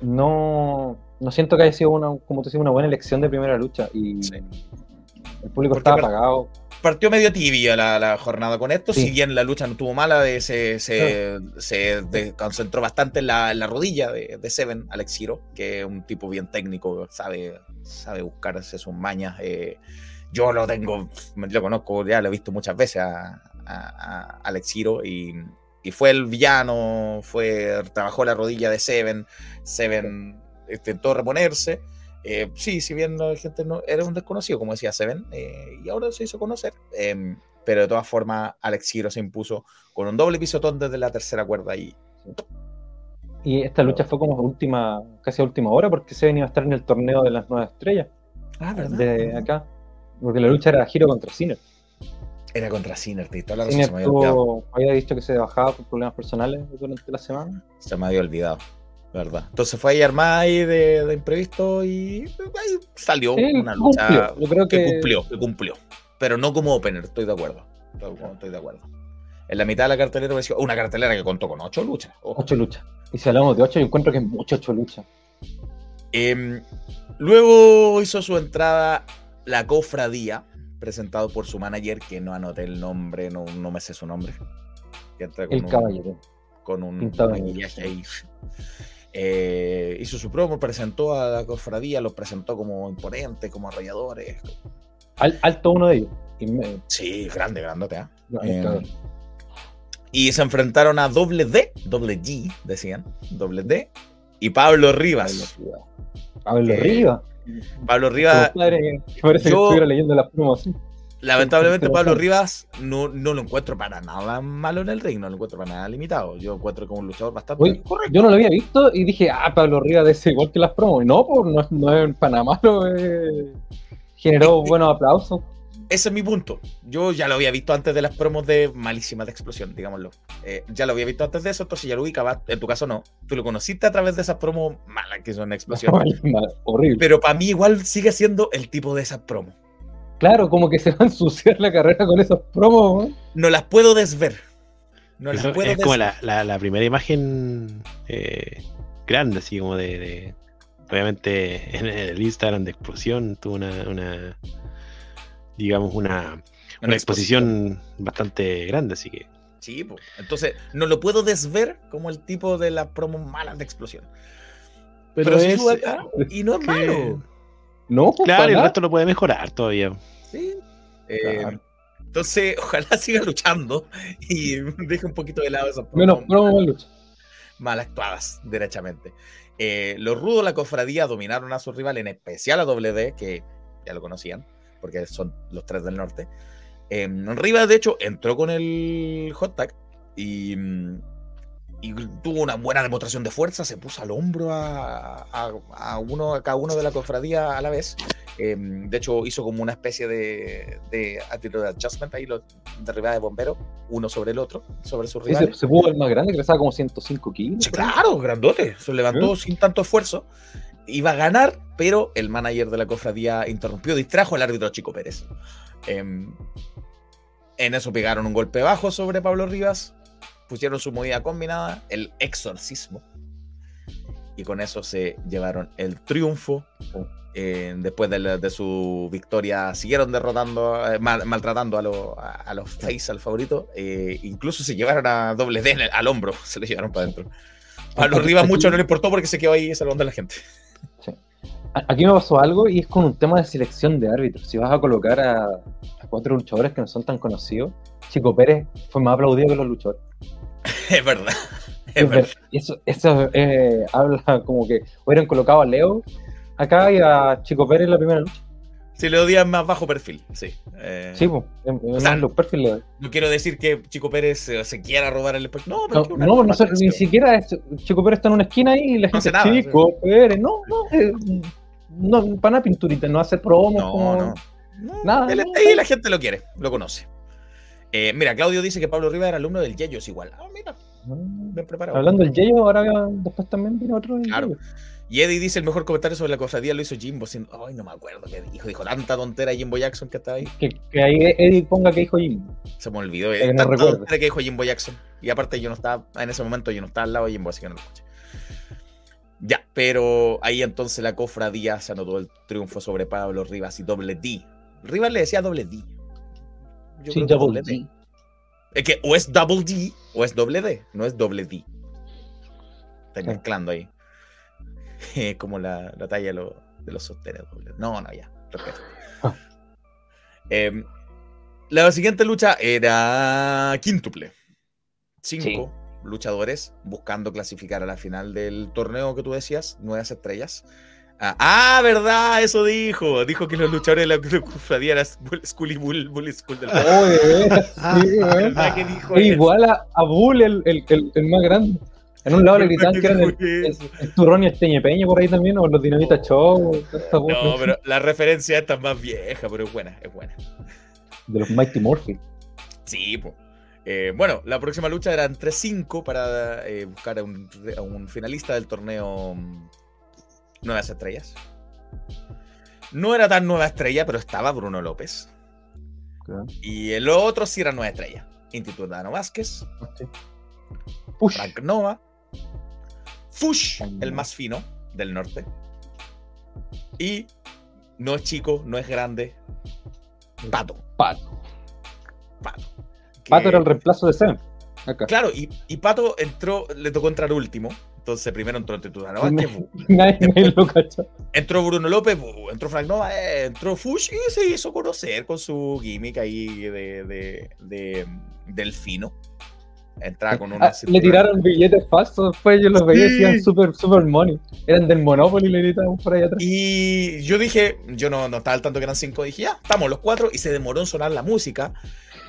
no, no siento que haya sido una, como tú decías, una buena elección de primera lucha. Y el público Porque estaba apagado. Partió medio tibia la, la jornada con esto, Sí. si bien la lucha no estuvo mala, se, se, se de- concentró bastante en la, en la rodilla de, de Seven, Alex Hiro, que es un tipo bien técnico, sabe, sabe buscarse sus mañas. eh, yo lo tengo, lo conozco, ya lo he visto muchas veces a, a- a Alex Hiro y, y fue el villano, fue, trabajó la rodilla de Seven, Seven intentó reponerse. Eh, sí, si bien la gente no era un desconocido, como decía Seven, eh, y ahora se hizo conocer. eh, pero de todas formas, Alex Hiro se impuso con un doble pisotón desde la tercera cuerda y Y esta lucha fue como última, casi a última hora, porque se venía a estar en el torneo de las nuevas estrellas. Ah, ¿verdad? De acá. Porque la lucha era Giro contra Sinner. era contra Sinner, te la razón, se me había olvidado. había dicho que se bajaba por problemas personales durante la semana. Se me había olvidado, verdad. Entonces fue ahí armada ahí de, de imprevisto y ahí salió Sí, una lucha cumplió. Yo creo que... que- cumplió, que cumplió. Pero no como opener, estoy de acuerdo. Estoy, de acuerdo. En la mitad de la cartelera me decía, una cartelera que contó con ocho luchas. ojo. Ocho luchas. Y si hablamos de ocho, yo encuentro que es mucho ocho luchas. Em, luego hizo su entrada la cofradía, presentado por su manager, que no anoté el nombre, no, no me sé su nombre. Que entra con El un- caballero. Con un maquillaje ahí. Eh, hizo su promo, presentó a la cofradía, los presentó como imponentes, como arrolladores. Al- alto uno de ellos. Sí, grande, grandote, ¿ah? no, cabrón. y se enfrentaron a doble D, doble G, decían, doble D, y Pablo Rivas. Pablo Eh, Rivas. Pablo Rivas, Compadre, que parece yo- que estuviera leyendo las promos así. Lamentablemente Pablo. Rivas no, no lo encuentro para nada malo en el ring, no lo encuentro para nada limitado. Yo encuentro como un luchador bastante Oye, yo no lo había visto y dije, ah, Pablo Rivas ser igual que las promos. Y no, pues no, es- no es para nada malo. eh. Generó buenos aplausos. Ese es mi punto. Yo ya lo había visto antes de las promos de Malísima de Explosión, digámoslo. Eh, ya lo había visto antes de eso, entonces ya lo ubicaba. En tu caso no. Tú lo conociste a través de esas promos malas que son Explosión. Mal, horrible. Pero para mí igual sigue siendo el tipo de esas promos. Claro, como que se va a ensuciar la carrera con esas promos. ¿no? No las puedo desver. No las Eso puedo es como la, la- la primera imagen eh, grande, así como de, de- Obviamente en el Instagram de explosión tuvo una, una digamos, una, una exposición bastante grande, así que Sí, po. entonces no lo puedo desver como el tipo de las promos malas de Explosión. Pero, es- acá y no es que- malo. No, pues, claro, el resto lo puede mejorar todavía. Sí. Eh, Claro. Entonces, ojalá siga luchando y deje un poquito de lado esas Menos promo, lucha. mal actuadas, derechamente. Eh, los rudos de la cofradía dominaron a su rival, en especial a WD, que ya lo conocían, porque son los tres del norte. Eh, Rivas, de hecho, entró con el hot tag y, mm, y tuvo una buena demostración de fuerza, se puso al hombro a, a- a uno, a cada uno de la cofradía a la vez. Eh, de hecho, hizo como una especie de, de attitude adjustment ahí, lo derribaba de bombero, uno sobre el otro, sobre su Sí, rival. se, se pudo el más grande, que pesaba como 105 kilos. Sí, claro, grandote. Se levantó sin tanto esfuerzo. Iba a ganar, pero el manager de la cofradía interrumpió, distrajo al árbitro Chico Pérez. Em, en eso pegaron un golpe bajo sobre Pablo Rivas. Pusieron su movida combinada, el exorcismo. Y con eso se llevaron el triunfo. Eh, después de, la- de su victoria, siguieron derrotando, eh, mal- maltratando a, lo- a- a los face, al favorito. Eh, incluso se llevaron a doble D el- al hombro, se lo llevaron para adentro. Pablo Rivas aquí- mucho no le importó porque se quedó ahí salvando a la gente. Aquí me pasó algo y es con un tema de selección de árbitros. Si vas a colocar a, a cuatro luchadores que no son tan conocidos, Chico Pérez fue más aplaudido que los luchadores. Es verdad. Es ver- Eso, eso eh, habla como que hubieran colocado a Leo acá y a Chico Pérez en la primera lucha. Si le odian más bajo perfil, sí. Eh, Sí, pues, o sea, los perfiles. No quiero decir que Chico Pérez eh, se quiera robar el espectáculo. No, pero No, sé, ni siquiera es- Chico Pérez está en una esquina ahí y la gente nada, Chico Pérez, no, no, eh, no, para nada pinturita, no hace promos, No, como- no. nada. Él ahí la gente lo quiere, lo conoce. Eh, mira, Claudio dice que Pablo Rivas era alumno del Yeyos igual. Ah, mira, bien preparado. Hablando del Yeyo, ahora después también viene otro. del Claro. Yeyo. Y Eddie dice el mejor comentario sobre la cofradía lo hizo Jimbo. Sin... Ay, no me acuerdo qué dijo. Dijo tanta tontera Jimbo Jackson que estaba ahí. Que, que ahí Eddie ponga que dijo Jim. Se me olvidó. Eh, no tanta recuerde. tontera que dijo Jimbo Jackson. Y aparte yo no estaba, en ese momento yo no estaba al lado de Jimbo, así que no lo escuché. Ya, pero ahí entonces la cofradía se anotó el triunfo sobre Pablo Rivas y doble D. Rivas le decía doble D. Yo Sí, creo que double D. D. Es que o es double D o es doble D, no es doble D. Sí. mezclando ahí. Eh, Como la, la talla de, lo- de los sostenes doble. No, no, ya, respeto. Ah. Em, la siguiente lucha era quíntuple. Cinco luchadores buscando clasificar a la final del torneo que tú decías, nuevas estrellas. Ah, ah, verdad, eso dijo. Dijo que los luchadores de la cofradía eran Bull School y Bull, Bull School del Oh, de veras, sí, weón. ¿Verdad que dijo Es eso? igual a, a Bull, el, el, el, el más grande. En un lado le gritaban que eran el, el, turrón y el teñepeño por ahí también, o los dinamita show. esta No, pero la referencia esta es más vieja, pero es buena, es buena. De los Mighty Morphy. Sí, po. Eh, bueno, la próxima lucha era entre 5 para eh, buscar a un, a un finalista del torneo mm, Nuevas Estrellas. No era tan nueva estrella, pero estaba Bruno López. Y el otro sí era nueva estrella. Institutano Vázquez, Frank Nova, Fush, el más fino del norte. Y no es chico, no es grande. Pato. Pato. Pato. Pato era el reemplazo de Seven. Acá. Claro, y, y Pato entró, le tocó entrar último. Entonces primero entró Vázquez, bu. Nadie, lo cachó. entró Bruno López, entró Frank Nova, eh, entró Fush y se hizo conocer con su gimmick ahí de, de, de- del fino. Entraba con una Ah, le tiraron billetes falsos, después yo los veía y decían super, super money. Eran del Monopoly y le gritaban por ahí atrás. Y yo dije, yo no, no estaba al tanto que eran cinco, dije, ya, estamos los cuatro, y se demoró en sonar la música.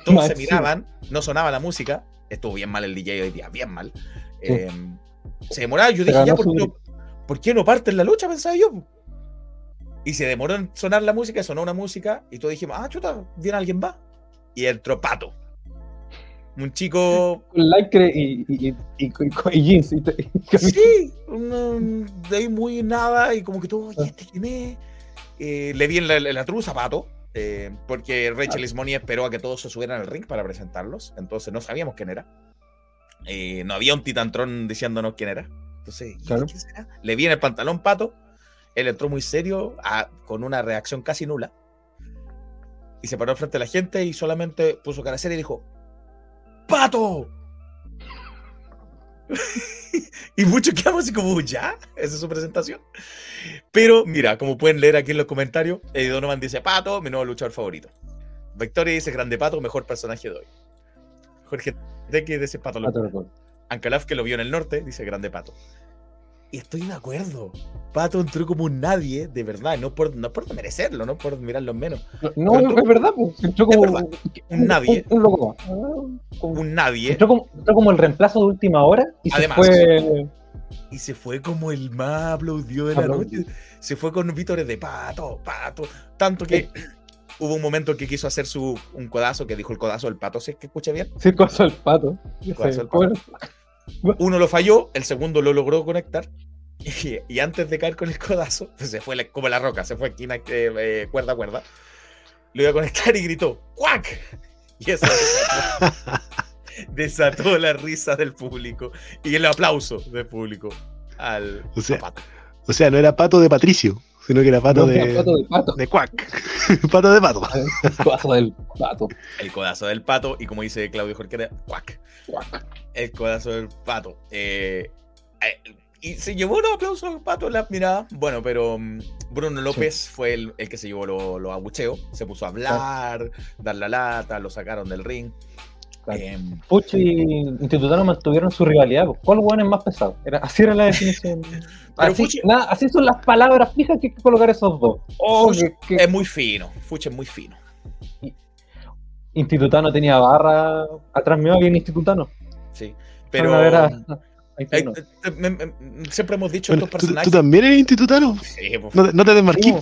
Todos se miraban, no sonaba la música. Estuvo bien mal el DJ hoy día, bien mal. Eh, se demoraba, yo dije, ya, ¿por qué, no, por qué no parten la lucha? Pensaba yo. Y se demoró en sonar la música, sonó una música, y todos dijimos, ah, chuta, viene alguien va. Y entró Pato. Un chico Con lycra y, y, y, y- jeans. Sí, de ahí muy nada y como que todo, ¿y este quién es? Eh, le vi en la, en la truza Pato, eh, porque Rachel Ismoni esperó a que todos se subieran al ring para presentarlos, entonces no sabíamos quién era. Eh, no había un titantron diciéndonos quién era. Entonces, ¿y Claro. quién será? Le vi en el pantalón Pato, él entró muy serio, a- con una reacción casi nula, y se paró frente a la gente y solamente puso cara seria y dijo, ¡Pato! y muchos quedamos así como, ¿ya? Esa es su presentación. Pero mira, como pueden leer aquí en los comentarios, Eddie Donovan dice, Pato, mi nuevo luchador favorito. Victoria dice, Grande Pato, mejor personaje de hoy. Jorge Teque dice, Pato Pato Locura. Locura. Ancalaf, que lo vio en el norte, dice, Grande Pato. Y estoy de acuerdo. Pato entró como un nadie, de verdad, no por, no por merecerlo, no por mirarlo en menos. No, entró es verdad, pues. Entró como verdad, un nadie. Un, un loco como- Un nadie. Entró como, entró como el reemplazo de última hora y Además. se fue. Y se fue como el más aplaudido de la noche. Se fue con vítores de pato, pato. Tanto que hubo un momento que quiso hacer su un codazo, que dijo el codazo del pato, si es que escucha bien. Sí, codazo al pato. Codazo fue. Uno lo falló, el segundo lo logró conectar. Y, y antes de caer con el codazo, pues se fue la- como la roca, se fue esquina, eh, eh, cuerda a cuerda. Lo iba a conectar y gritó, ¡cuac! Y eso desató, desató la risa del público y el aplauso del público al O sea, Pato. O sea, no era pato de Patricio, sino que era pato, No, de, era pato de pato. de cuac. pato de pato. El codazo del pato. El codazo del pato, y como dice Claudio Jorquera, ¡cuac! El codazo del pato. Eh, eh, y se llevó los aplausos al pato en la mirada. Bueno, pero mm, Bruno López fue el, el que se llevó los lo abucheos. Se puso a hablar, dar la lata, lo sacaron del ring. Claro. Em, Pucho y Institutano mantuvieron su rivalidad. ¿Cuál hueón es más pesado? Era, así era la definición. Pero así, Fuchi- nada, así son las palabras fijas que hay que colocar esos dos. Oh, Fuchi que- que Es muy fino. Fuche es muy fino. Institutano tenía barra. Atrás mío había un Institutano. Sí. Pero, Pero. ahí eh, no. eh, eh, me- me- siempre hemos dicho Bueno, estos ¿tú, personajes. tú también eres institutano? Sí, pues, ¿No, te- no te desmarquís?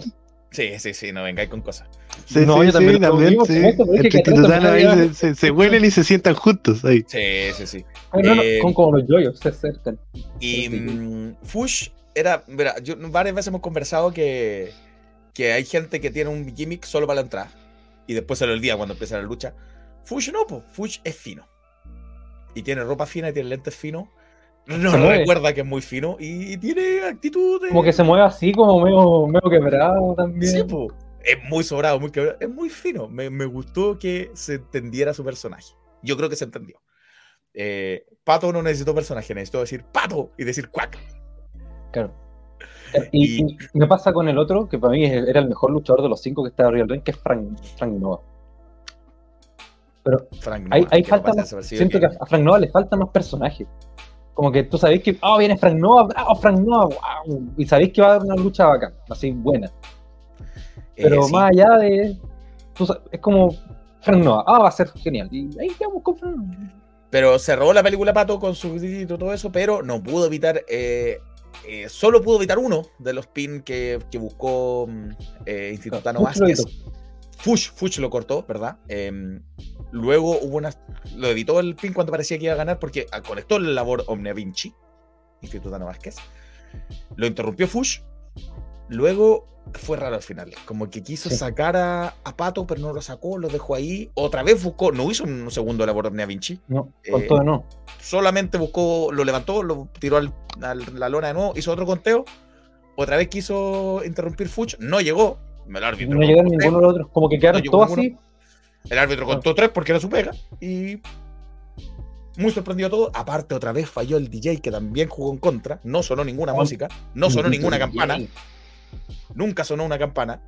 Sí, sí, sí, no vengáis con cosas. Sí, No, sí, yo también sí, también, sí. Entre que también ahí se, se, huelen y se sientan juntos ahí. Sí, sí, sí. Ay, no, no, Eh, son como los yoyos, se acercan. Y mm, Fush era, mira, yo varias veces hemos conversado que, que hay gente que tiene un gimmick solo para la entrada y después se lo olvida cuando empieza la lucha. Fush no, pues Fush es fino. Y tiene ropa fina y tiene lentes finos No mueve. recuerda que es muy fino y tiene actitud de. Como que se mueve así, como medio, medio quebrado también. Sí, po. Es muy sobrado, muy quebrado. Es muy fino. Me, me gustó que se entendiera su personaje. Yo creo que se entendió. Eh, Pato no necesitó personaje, necesitó decir Pato y decir cuac. Claro. Y, y me pasa con el otro, que para mí era el mejor luchador de los cinco que estaba arriba del ring, que es Frank, Frank Nova. Pero Frank que no falta más, siento que- que a Frank Nova le faltan más personajes. Como que tú sabéis que, ah, viene Frank Nova, bravo, Frank Nova, wow, y sabéis que va a haber una lucha bacán, así buena. Pero Eh, sí. más allá de. es como Frank Nova, ah, va a ser genial. Y ahí quedamos con Frank. Pero se robó la película Pato con su grito y todo eso, pero no pudo evitar. eh, eh, solo pudo evitar uno de los pin que, que buscó mm, Institutano Vázquez. Fuch lo cortó, ¿verdad? Em, luego hubo una. Lo evitó el pin cuando parecía que iba a ganar porque ah, conectó el labor Omnia Vinci, Institutano Vázquez. Lo interrumpió Fuch. Luego fue raro al final. Como que quiso Sí. sacar a, a Pato, pero no lo sacó, lo dejó ahí. Otra vez buscó, no hizo un segundo labor Omnia Vinci. No, con Eh, todo no. solamente buscó, lo levantó, lo tiró al, a la lona de nuevo, hizo otro conteo. Otra vez quiso interrumpir Fuch, no llegó. El árbitro, No llegaron ninguno de los otros, como que quedaron No todos así. ninguno. el árbitro contó tres porque era su pega. Y muy sorprendido todo. Aparte, otra vez falló el DJ que también jugó en contra. No sonó ninguna Ah, música, no sonó ninguna campana. Nunca sonó una campana.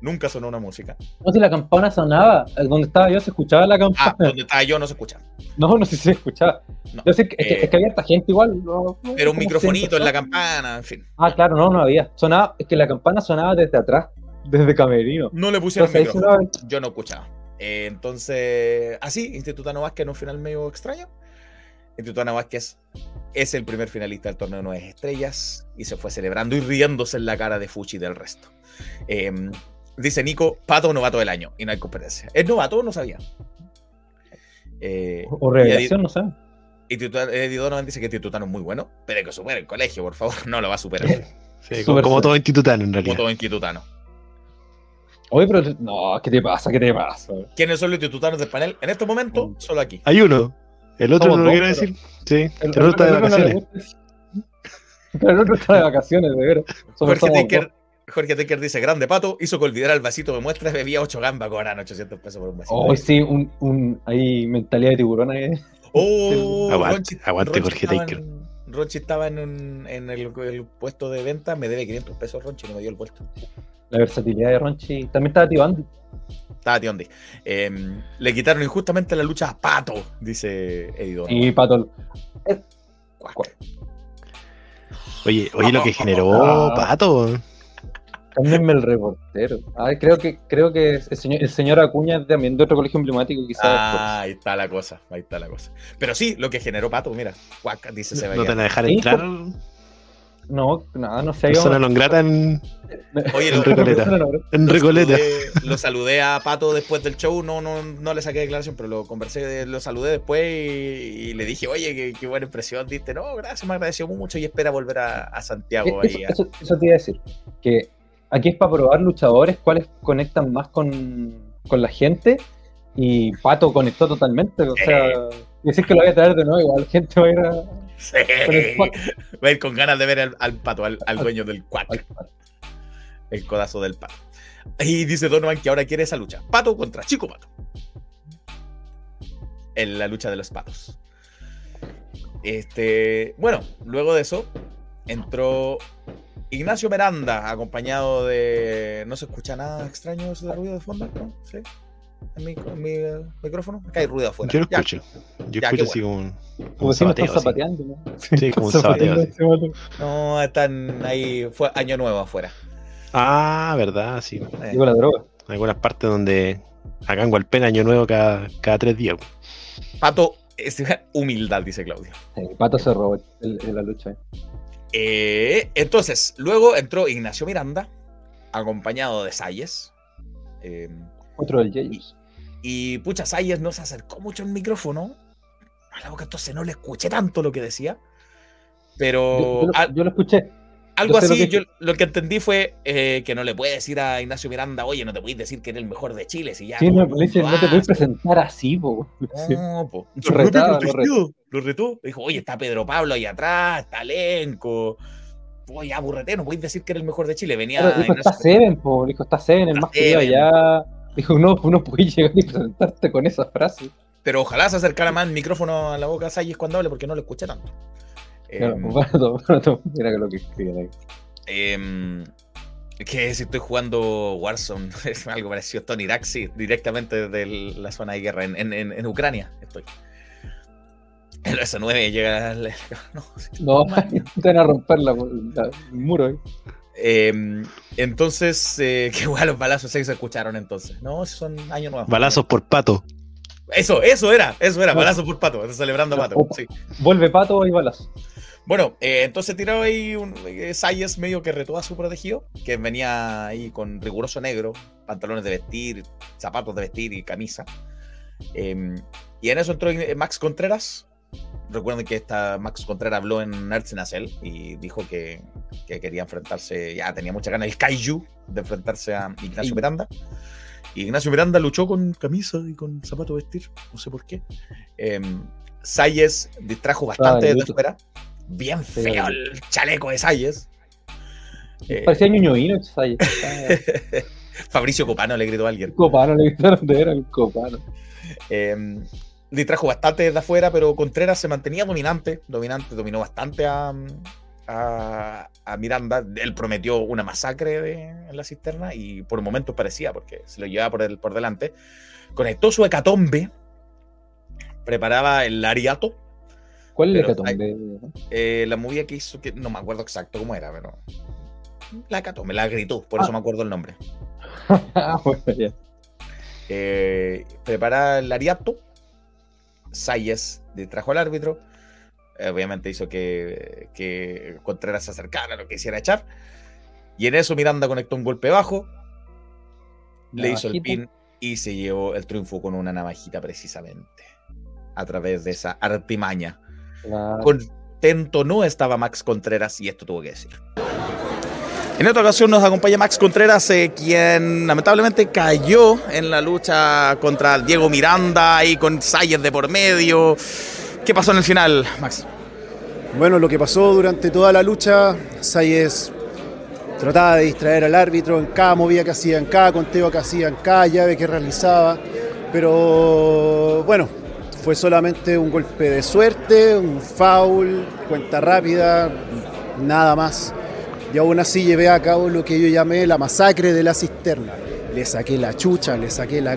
Nunca sonó una música. No, si la campana sonaba, eh, donde estaba yo se escuchaba la Ah, campana. donde estaba yo no se escucha. No, no sé si se escuchaba. No. Yo sé que, es, que, Eh, es que había harta gente igual. no- no, Pero un microfonito en la 100 campana, en fin. Ah, claro, no, no había. Sonaba, es que la campana sonaba desde atrás, desde Camerino. No le pusieron Entonces, micrófono. Yo no escuchaba. Eh, entonces, así, Institutano Vázquez en un final medio extraño. Institutano Vázquez es el primer finalista del torneo de Nueve Estrellas y se fue celebrando y riéndose en la cara de Fuchi y del resto. Eh, dice Nico, Pato novato del año y no hay competencia. ¿Es novato? No sabía. Eh, O revelación, no sé. y Donovan dice que Institutano es muy bueno, pero que supere el colegio, por favor. No lo va a superar. Sí, como, como todo institutano en Como realidad. todo Institutano. Oye, pero no, ¿qué te pasa? ¿Qué te pasa? ¿Quiénes son los institutanos del panel? En este momento, solo aquí. Hay uno. El otro Somos no lo quiero pero- decir. Sí, el, El- otro está de vacaciones. Pero el otro está de vacaciones, de veras. Jorge Taker, Jorge Taker dice, grande pato, hizo que olvidara el vasito de muestras, bebía 8 gambas, cobran 800 pesos por un vasito. Hoy sí, un, un, hay mentalidad de tiburón ahí. Oh, Aguante, aguante, Jorge Taker. Ronchi estaba en, un- en el, el puesto de venta, me debe 500 pesos Ronchi, no me dio el puesto. La versatilidad de Ronchi. También estaba Tibandi. Estaba Tiondi. Em, le quitaron injustamente la lucha a Pato, dice Donovan. Y Pato. Oye, oye, lo que generó Ah. Pato. Cámbienme el reportero. Ah, creo que, creo que el señor, el señor Acuña es también de otro colegio emblemático, quizás. Ah, ahí está la cosa, ahí está la cosa. Pero sí, lo que generó Pato, mira, cuac, dice se No te van a dejar entrar. No, nada, no sé. Persona non grata en, Oye, en lo- Recoleta. En Lo Recoleta. saludé, lo saludé a Pato después del show, no, no, no le saqué declaración, pero lo conversé, lo saludé después y, y le dije, oye, qué, qué buena impresión diste. No, gracias, me agradeció mucho y espera volver a, a Santiago. Eso, ahí a- eso te iba a decir. Que aquí es para probar luchadores cuáles conectan más con, con la gente. Y Pato conectó totalmente. O sea, decir que lo voy a traer de nuevo, igual la gente va a ir a. Sí. Va a ir con ganas de ver al, al pato, al, al dueño del cuac, el codazo del pato. Y dice Donovan que ahora quiere esa lucha. Pato contra Chico Pato. En la lucha de los patos. Este, bueno, luego de eso entró Ignacio Miranda, acompañado de. ¿No se escucha nada extraño ese ruido de fondo? ¿No? ¿Sí? ¿En mi, en mi, eh, micrófono? Acá hay ruido afuera. Yo lo Ya. escucho. Yo Ya, escucho así como un, como Como un si zapateando, ¿no? Sí, como zapateando ese vato. No, están ahí. Fue año nuevo afuera. Ah, verdad, sí. Eh, Digo la droga. Algunas partes donde acá en Hualpén año nuevo cada, cada tres días. Pato, es humildad, dice Claudio. El Pato se robó el- la lucha. Eh. Entonces, luego entró Ignacio Miranda, acompañado de Salles. Eh, Otro del Jeyus. y pucha, Salles no se acercó mucho al micrófono. A la boca, entonces no le escuché tanto lo que decía. Pero yo lo, yo lo escuché. Algo sé lo así, que- yo lo que entendí fue eh, que no le puede decir a Ignacio Miranda, oye, no te puedes decir que eres el mejor de Chile, si ya. Sí, no, le dice, lo no te puedes hace". presentar así, po. Sí. No, po. Lo Su propio retaba, lo protegido, lo retó. Dijo, oye, está Pedro Pablo ahí atrás, está Elenco. Oye, aburrete, no puedes decir que eres el mejor de Chile. Venía Claro, dijo, está Seven, po. Dijo, está Seven, el Está más querido allá. Dijo, no, no puedes llegar y presentarte con esa frase. Pero ojalá se acercara más el micrófono a la boca a Salles cuando hable, porque no lo escuché tanto. Claro, Em, bueno, no, mira lo que escriben ahí. Em, que si estoy jugando Warzone, es algo parecido a Tony Daxi, directamente desde la zona de guerra en, en- en- en Ucrania. Estoy. El S9 llega al. No. No, te van a romper la, la- el muro ahí. Em, entonces, eh, qué guay los balazos sí se escucharon entonces. No, son años nuevos. Balazos por pato. Eso, eso era, eso era, balazos por pato, celebrando pato. Sí. Vuelve pato y balazo. Bueno, eh, entonces tiró ahí un eh, Sayes medio que retó a su protegido, que venía ahí con riguroso negro, pantalones de vestir, zapatos de vestir y camisa. Eh, y en eso entró eh, Max Contreras. Recuerden que esta Max Contreras habló en Nerds Nacel y dijo que, que quería enfrentarse, ya tenía mucha ganas el Kaiju de enfrentarse a Ignacio Miranda. Y Ignacio Miranda luchó con camisa y con zapato de vestir, no sé por qué. Eh, Sayes distrajo bastante Ah, desde afuera. Bien feo el chaleco de Sayes. Eh, Parecía ñoño vino, ¿sabes? Fabricio Copano le gritó a alguien. Copano, le gritaron de era el copano. Eh, distrajo bastante desde afuera, pero Contreras se mantenía dominante. Dominante, dominó bastante a, a, a Miranda. Él prometió una masacre de- en la cisterna y por momentos parecía, porque se lo llevaba por, el, por delante. Conectó su hecatombe. Preparaba el ariato. ¿Cuál es el Pero hecatombe? Eh, la movida que hizo, que no me acuerdo exacto cómo era, pero. La hecatombe, la gritó, por eso me acuerdo el nombre. Ah, bueno, ya. Eh, prepara el ariato. Sayes distrajo al árbitro. Eh, obviamente hizo que, que Contreras se acercara, lo quisiera echar. Y en eso Miranda conectó un golpe bajo. Le hizo el pin y se llevó el triunfo con una navajita precisamente. A través de esa artimaña. Claro. Contento no estaba Max Contreras y esto tuvo que decir. En esta ocasión nos acompaña Max Contreras, eh, quien lamentablemente cayó en la lucha contra Diego Miranda y con Sayers de por medio. ¿Qué pasó en el final, Max? Bueno, lo que pasó durante toda la lucha, Sayes trataba de distraer al árbitro en cada movida que hacía, en cada conteo que hacía, en cada llave que realizaba. Pero bueno, fue solamente un golpe de suerte, un foul, cuenta rápida, nada más. Y aún así llevé a cabo lo que yo llamé la masacre de la cisterna. Le saqué la chucha, le saqué la...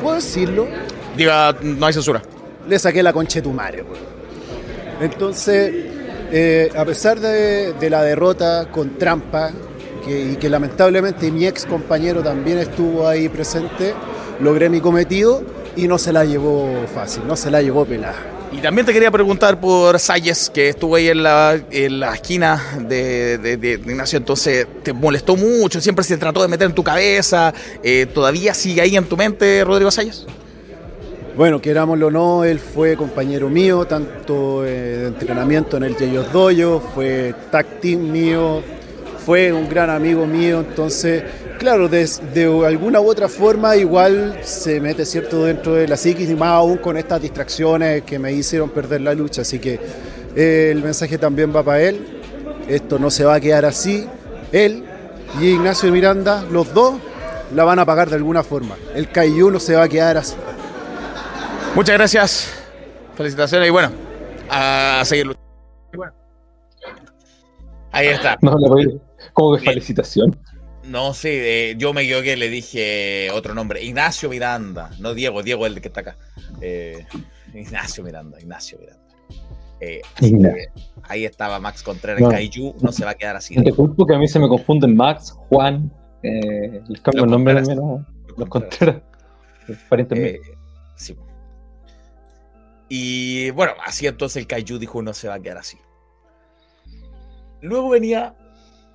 ¿Puedo decirlo? Diga, no hay censura. le saqué la concha de tu madre. weón. Entonces, eh, a pesar de, de la derrota con trampa, que, y que lamentablemente mi ex compañero también estuvo ahí presente, logré mi cometido y no se la llevó fácil, no se la llevó pelada. Y también te quería preguntar por Sayes, que estuvo ahí en la, en la esquina de, de- de- Ignacio, entonces te molestó mucho, siempre se trató de meter en tu cabeza. eh, ¿Todavía sigue ahí en tu mente Rodrigo Sayes? Bueno, querámoslo o no, él fue compañero mío, tanto eh, de entrenamiento en el Yeyos Doyo, fue tag team mío, fue un gran amigo mío, entonces, claro, de, de alguna u otra forma igual se mete cierto dentro de la psiquis y más aún con estas distracciones que me hicieron perder la lucha, así que eh, el mensaje también va para él, esto no se va a quedar así, él y Ignacio Miranda, los dos, la van a pagar de alguna forma, el Kaiju no se va a quedar así. Muchas gracias. Felicitaciones y bueno, a seguir luchando. Bueno. Ahí está. No, le voy. Como que felicitación. No, sí, eh, yo me equivoqué, le dije otro nombre. Ignacio Miranda, no Diego, Diego es el que está acá. Eh, Ignacio Miranda, Ignacio Miranda. Eh, ahí estaba Max Contreras, No. Kaiju, no se va a quedar así. No te culpo que a mí se me confunden Max, Juan, les cambio el nombre también, ¿no? Los Contreras. Eh, sí. Y bueno, así entonces el Kaiju dijo no se va a quedar así. Luego venía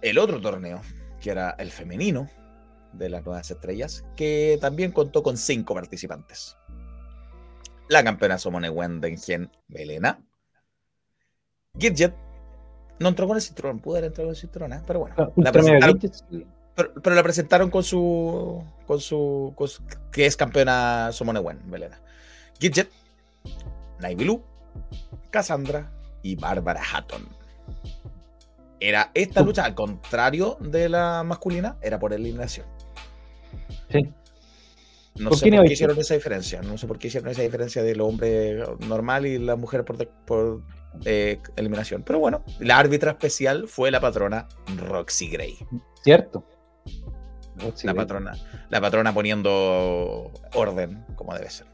el otro torneo, que era el femenino de las nuevas estrellas, que también contó con cinco participantes. La campeona Somone Wendengen Belena, Gidget, No entró con el cinturón, pudo haber entrado con el cinturón, ¿eh? pero bueno. Claro, La presentaron, pero, pero la presentaron con su, con su. con su- que es campeona Somone Wen, Belena. Gidget, Naibilu, Cassandra y Bárbara Hatton. Era esta lucha, al contrario de la masculina, era por eliminación. Sí. No ¿Con sé por qué hicieron esa diferencia. No sé por qué hicieron esa diferencia del hombre normal y la mujer por, eh, eliminación. Pero bueno, la árbitra especial fue la patrona Roxy Gray. Cierto. la patrona, la patrona poniendo orden, como debe ser.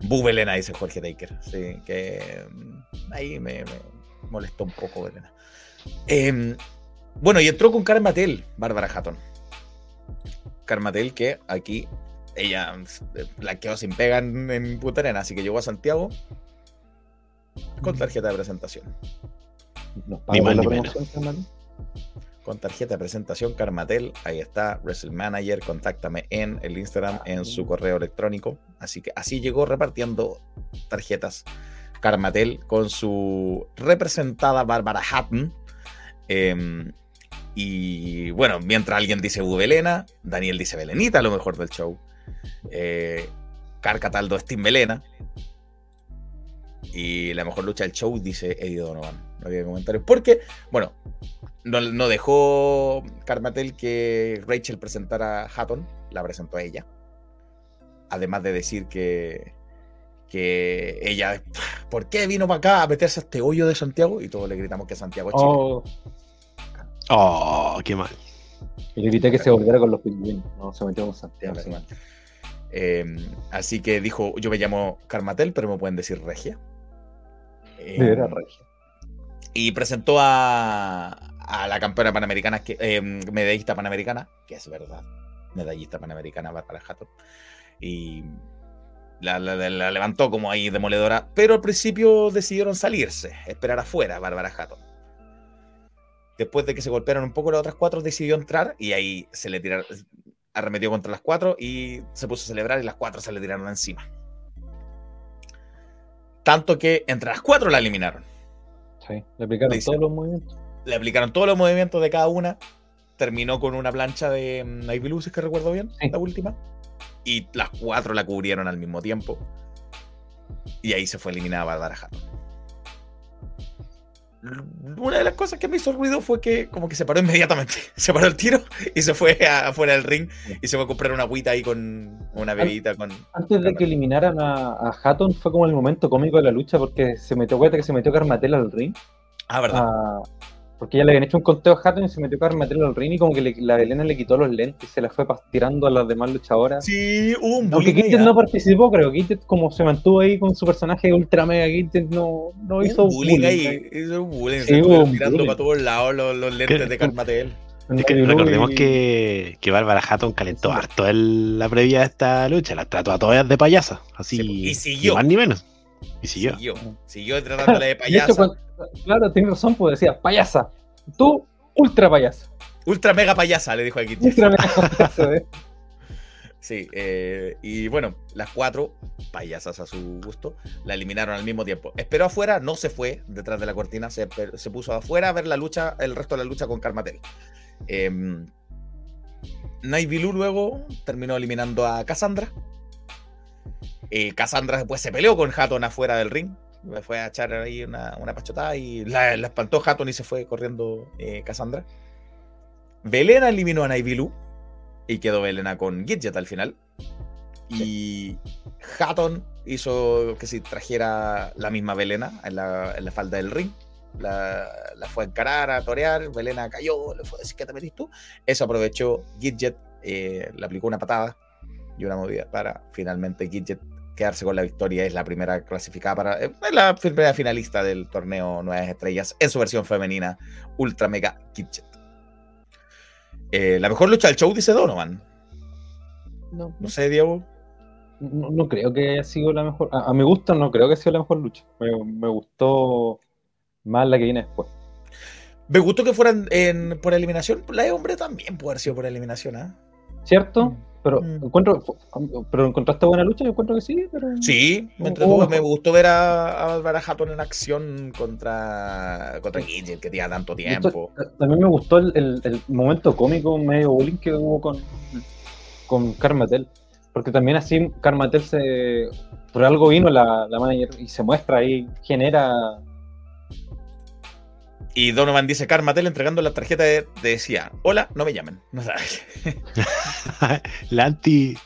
Bu Belena, dice Jorge Taker. Sí, que mm, ahí me, me molestó un poco Belena. Em, bueno, y entró con Carmatel, Bárbara Hatton. Carmatel, que aquí ella eh, la quedó sin pega en, en Punta Arenas, así que llegó a Santiago con tarjeta de presentación. Nos Ni pagó más la ni menos. promoción, hermano. con tarjeta de presentación Carmatel. Ahí está, Wrestle Manager. Contáctame en el Instagram, en su correo electrónico. Así que así llegó repartiendo tarjetas Carmatel con su representada Bárbara Hatton. Em, y bueno, mientras alguien dice Belena, Daniel dice Belenita, lo mejor del show. Eh, Car Cataldo es Team Belena. Y la mejor lucha del show dice Eddie Donovan. No había comentarios. Porque, bueno, no, no dejó Carmatel que Rachel presentara a Hatton, la presentó a ella. Además de decir que, que ella, ¿por qué vino para acá a meterse a este hoyo de Santiago? Y todos le gritamos que Santiago es Chile. Oh, Oh, qué mal. y le grité que se volviera con los pingüinos. No, se metió con Santiago. Ya, sí. mal. Eh, así que dijo, yo me llamo Carmatel, pero me pueden decir Regia. Eh, De veras, Regio. y presentó a, a la campeona panamericana, que, eh, medallista panamericana, que es verdad, medallista panamericana Bárbara Hatton. Y la, la- la- la levantó como ahí demoledora, pero al principio decidieron salirse, esperar afuera Bárbara Hatton. Después de que se golpearon un poco las otras cuatro, decidió entrar y ahí se le tiraron, arremetió contra las cuatro y se puso a celebrar y las cuatro se le tiraron encima. Tanto que entre las cuatro la eliminaron. Sí, le aplicaron todos los movimientos. Le aplicaron todos los movimientos de cada una. Terminó con una plancha de mm, Ivy Luz, si es que recuerdo bien, Sí. la última. Y las cuatro la cubrieron al mismo tiempo. Y ahí se fue eliminada Bárbara Hatton. Una de las cosas que me hizo ruido fue que como que se paró inmediatamente. Se paró el tiro y se fue afuera del ring y se fue a comprar una agüita ahí con una bebida con... Antes de que eliminaran a, a Hatton fue como el momento cómico de la lucha porque se metió, acuérdate que se metió Carmatel al ring. Ah, ¿verdad? Ah, porque ya le habían hecho un conteo a Hatton y se metió Carmatel al ring y como que le- la Belena le quitó los lentes y se la fue tirando a las demás luchadoras. Sí, hubo un Gidget ¿ah? no participó, creo. Gidget como se mantuvo ahí con su personaje Ultra Mega Gidget no, no hizo un bullying ahí. ahí. Hizo un bullying. Sí, se hubo estuvieron un tirando bullying. para todos lados los, los lentes de Carmatel. Es que recordemos que, que Bárbara Hatton calentó harto el- la previa de esta lucha, la trató a todas de payasa, así, y siguió. ni más ni menos. Y siguió. Siguió, siguió tratándole de De hecho, payasa. cuando- claro, tienes razón, pues decía, payasa. Tú, ultra payasa. Ultra mega payasa, le dijo aquí. Ultra mega payasa, ¿eh? Sí, eh, y bueno, las cuatro payasas a su gusto la eliminaron al mismo tiempo. Esperó afuera, no se fue detrás de la cortina, se, se puso afuera a ver la lucha, el resto de la lucha con Carmatel. Eh, Naibilu luego terminó eliminando a Cassandra. Eh, Cassandra después se peleó con Hatton afuera del ring. Le fue a echar ahí una, una pachotada y la, la espantó Hatton y se fue corriendo eh, Cassandra. Belena eliminó a Naibilu y quedó Belena con Gidget al final. Y Hatton hizo que si trajera la misma Belena en la, en la falda del ring. La, la fue a encarar, a torear. Belena cayó, le fue a decir que te metís tú. Eso aprovechó Gidget, eh, le aplicó una patada y una movida para finalmente Gidget quedarse con la victoria. Es la primera clasificada para. eh, Es la primera finalista del torneo Nuevas Estrellas en su versión femenina, Ultra Mega Gidget. Eh, la mejor lucha del show, dice Donovan. No, No sé, Diego. no, no creo que haya sido la mejor. A, a mi gusto, no creo que haya sido la mejor lucha. Me, me gustó más la que viene después. Me gustó que fueran en- por eliminación. La de hombre también puede haber sido por eliminación, ¿ah? ¿Cierto? Pero Mm. encuentro, pero encontraste buena lucha, yo encuentro que sí, pero Sí, me entretuvo, oh, me gustó ver a, a Bárbara Hatton en acción contra, contra Gidget, que tenía tanto tiempo. Esto- también me gustó el, el- el momento cómico medio bullying que hubo con, con Carmatel. Porque también así Carmatel se. Por algo vino la, la manager y se muestra ahí, genera. Y Donovan dice, Carmatel entregando la tarjeta de, decía, hola, no me llamen. No sabes. La anti,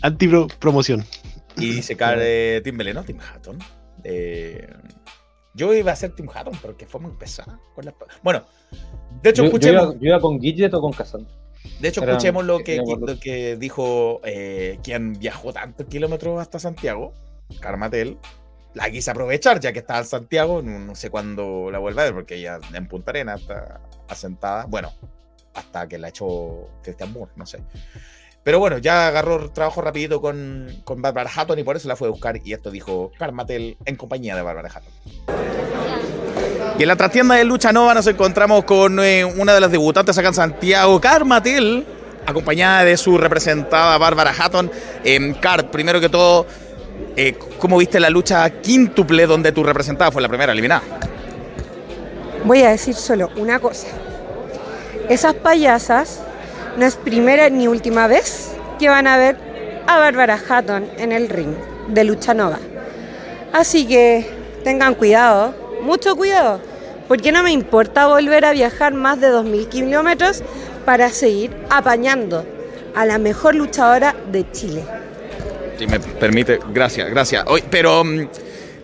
anti pro- promoción. Y dice Car, eh, Tim Belén, ¿no? Tim Hatton. Eh, yo iba a ser Tim Hatton, porque fue muy pesada. Con bueno, de hecho, yo, yo escuchemos, iba, yo iba con Gidget o con Cassandra. de hecho, era- escuchemos lo que, lo que dijo eh, quien viajó tantos kilómetros hasta Santiago, Carmatel. La quise aprovechar, ya que estaba en Santiago. No, sé cuándo la vuelva a ver, porque ella en Punta Arena está asentada. Bueno, hasta que la echó Christian Moore, no sé. Pero bueno, ya agarró trabajo rapidito con, con Barbara Hatton y por eso la fue a buscar. Y esto dijo Carmatel en compañía de Barbara Hatton. Y en la trastienda de Lucha Nova nos encontramos con eh, una de las debutantes acá en Santiago, Carmatel, acompañada de su representada Bárbara Hatton. Eh, Car, primero que todo, eh, ¿cómo viste la lucha quíntuple donde tu representada fue la primera eliminada? Voy a decir solo una cosa. Esas payasas no es primera ni última vez que van a ver a Bárbara Hatton en el ring de Lucha Nova. Así que tengan cuidado, mucho cuidado, porque no me importa volver a viajar más de 2.000 kilómetros para seguir apañando a la mejor luchadora de Chile. Si me permite, gracias, gracias. Hoy, pero mm,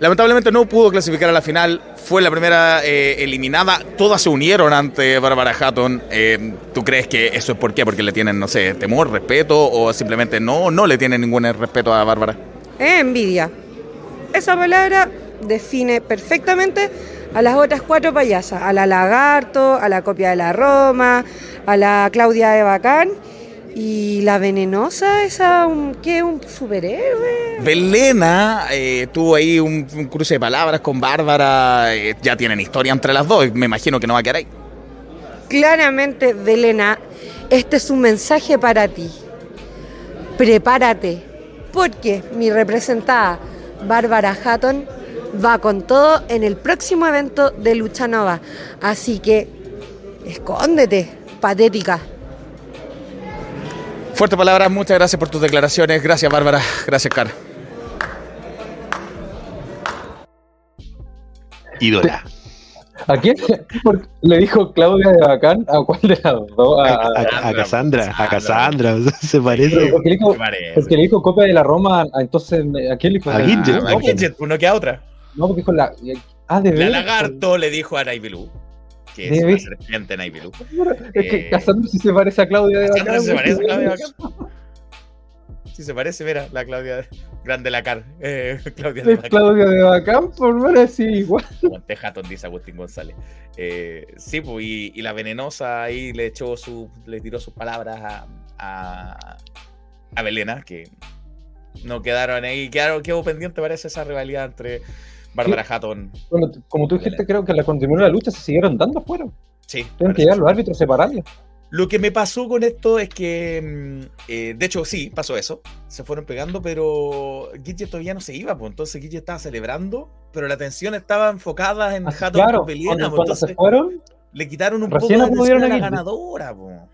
lamentablemente no pudo clasificar a la final. Fue la primera eh, eliminada. Todas se unieron ante Bárbara Hatton. Eh, ¿Tú crees que eso es por qué? Porque le tienen, no sé, temor, respeto o simplemente no, no le tienen ningún respeto a Bárbara? Eh, envidia. Esa palabra define perfectamente a las otras cuatro payasas, a la Lagarto, a la copia de la Roma, a la Claudia de Bacán y la venenosa, esa, un, ¿qué? Un superhéroe. Belena eh, tuvo ahí un, un cruce de palabras con Bárbara. eh, ya tienen historia entre las dos. Me imagino que no va a quedar ahí. Claramente, Belena, este es un mensaje para ti. Prepárate, porque mi representada, Bárbara Hatton, va con todo en el próximo evento de Lucha Nova. Así que, escóndete, patética. Fuerte palabras, muchas gracias por tus declaraciones. Gracias, Bárbara. Gracias, Car. Ídola. ¿A quién? Le dijo Claudia de Bacán, ¿a cuál de las dos? A, a- a Cassandra, a Cassandra, se parece. Porque le dijo, porque le dijo copia de la Roma, entonces, ¿a quién le dijo? A Gidget. No, A Gidget, uno que a otra. No, porque dijo la. Ah, de La lagarto le dijo a Naibilú, que es la serpiente Naibilú. Es que Eh, Cassandra sí se parece a Claudia de Bacán. se parece a Claudia Bacán. Sí, se parece, mira, la Claudia Grande Lacar. Eh, Claudia de Es Claudia de Bacán, por ver así igual. Aguante Hatton, dice Agustín González. Eh, sí, pues, y, y la venenosa ahí le echó su, le tiró sus palabras a, a, a Belena, que no quedaron ahí, quedaron, quedó pendiente, parece, esa rivalidad entre Bárbara Hatton. Bueno, como tú dijiste, creo que la continuó la lucha, se siguieron dando fuera. Sí, Tienen que llegar los árbitros separados. Lo que me pasó con esto es que, mm, eh, de hecho, sí, pasó eso. Se fueron pegando, pero Gidget todavía no se iba, pues entonces Gidget estaba celebrando, pero la atención estaba enfocada en Hatton claro, con Belena, cuando- pues, cuando se fueron, le quitaron un poco de atención a la ganadora, po.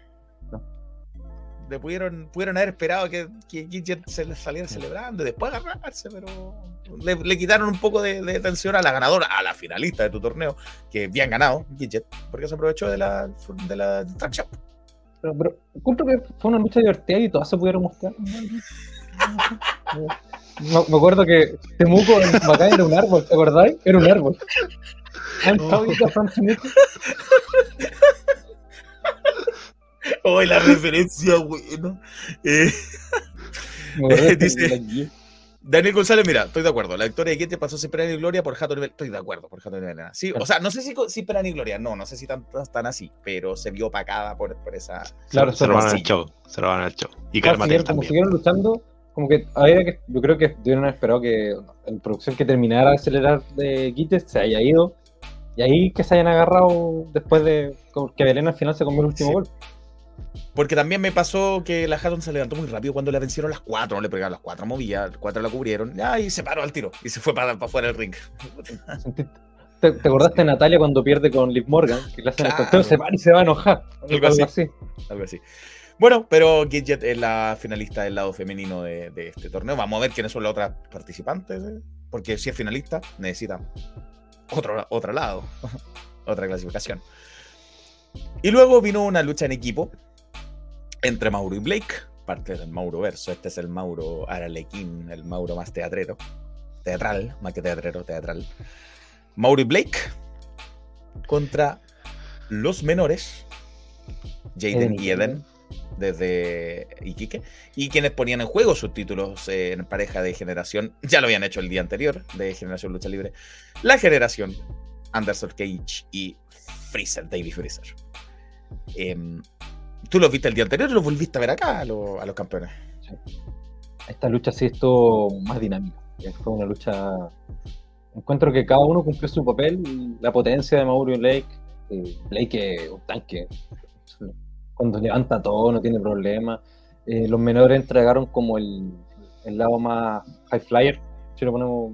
Le pudieron, pudieron haber esperado que, que Gidget se le saliera celebrando y después agarrarse, pero le, le quitaron un poco de, de atención a la ganadora, a la finalista de tu torneo, que bien ganado, Gidget, porque se aprovechó de la, de la distracción. Pero, pero encuentro que fue una lucha divertida y todas se pudieron mostrar. Me, me acuerdo que Temuco en Bacán era un árbol, ¿te acordáis? Era un árbol. Hoy la referencia, bueno. Eh, de dice Daniel González, mira, estoy de acuerdo. La victoria de Guete pasó sin pena ni gloria por Jato Nivel. Estoy de acuerdo por Jato Nivel. Sí, o sea, no sé si sin pena ni gloria, no, no sé si tan, tan así, pero se vio opacada por, por esa. Claro, se robaron sí. el show. Se robaron el show. Y Claro, siguieron- como siguieron luchando, como que había que, yo creo que debieron haber esperado que en producción que terminara de acelerar de Gites se haya ido y ahí que se hayan agarrado después de que Belén al final se comió el último Sí. gol. Porque también me pasó que la Hatton se levantó muy rápido cuando le vencieron las cuatro, no le pegaron las cuatro, movía, cuatro la cubrieron, ya, y se paró al tiro, y se fue para, para fuera del ring. ¿Te, te acordaste de Natalia cuando pierde con Liv Morgan? Que le hacen el Claro. conteo, se para y se va a enojar. Algo así. Algo así. Bueno, pero Gidget es la finalista del lado femenino de, de este torneo. Vamos a ver quiénes son las otras participantes. ¿eh? Porque si es finalista, necesita otro, otro lado, otra clasificación. Y luego vino una lucha en equipo entre Mauro y Blake, parte del Mauro verso. Este es el Mauro Aralequín, el Mauro más teatrero. Teatral, más que teatrero, teatral. Mauro y Blake contra los menores, Jaden y Eden, desde Iquique, y quienes ponían en juego sus títulos en pareja de generación, ya lo habían hecho el día anterior, de Generación Lucha Libre, la generación Anderson Cage y Freezer, David Freezer. Em, ¿Tú los viste el día anterior o los volviste a ver acá a, lo- a los campeones? Esta lucha sí estuvo más dinámica. Fue una lucha. Encuentro que cada uno cumplió su papel. La potencia de Mauro y Blake. eh, Blake es un tanque. Cuando levanta todo, no tiene problema. Eh, los menores entregaron como el, el lado más high flyer. Si lo ponemos.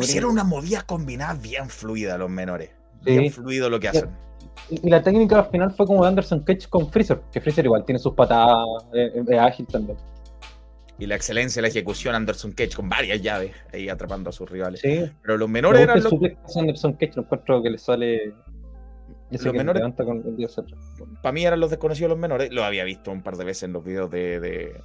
Hicieron unas movidas combinadas bien fluidas los menores. Sí. Bien fluido lo que hacen. Y la técnica al final fue como de Anderson Cage con Freezer, que Freezer igual tiene sus patadas, eh, es ágil también. Y la excelencia de la ejecución Anderson Cage con varias llaves ahí atrapando a sus rivales. Sí. Pero los Me menores eran los, que Anderson Cage, lo encuentro que le sale. Los menores- con para mí eran los desconocidos los menores. Lo había visto un par de veces en los videos de, de,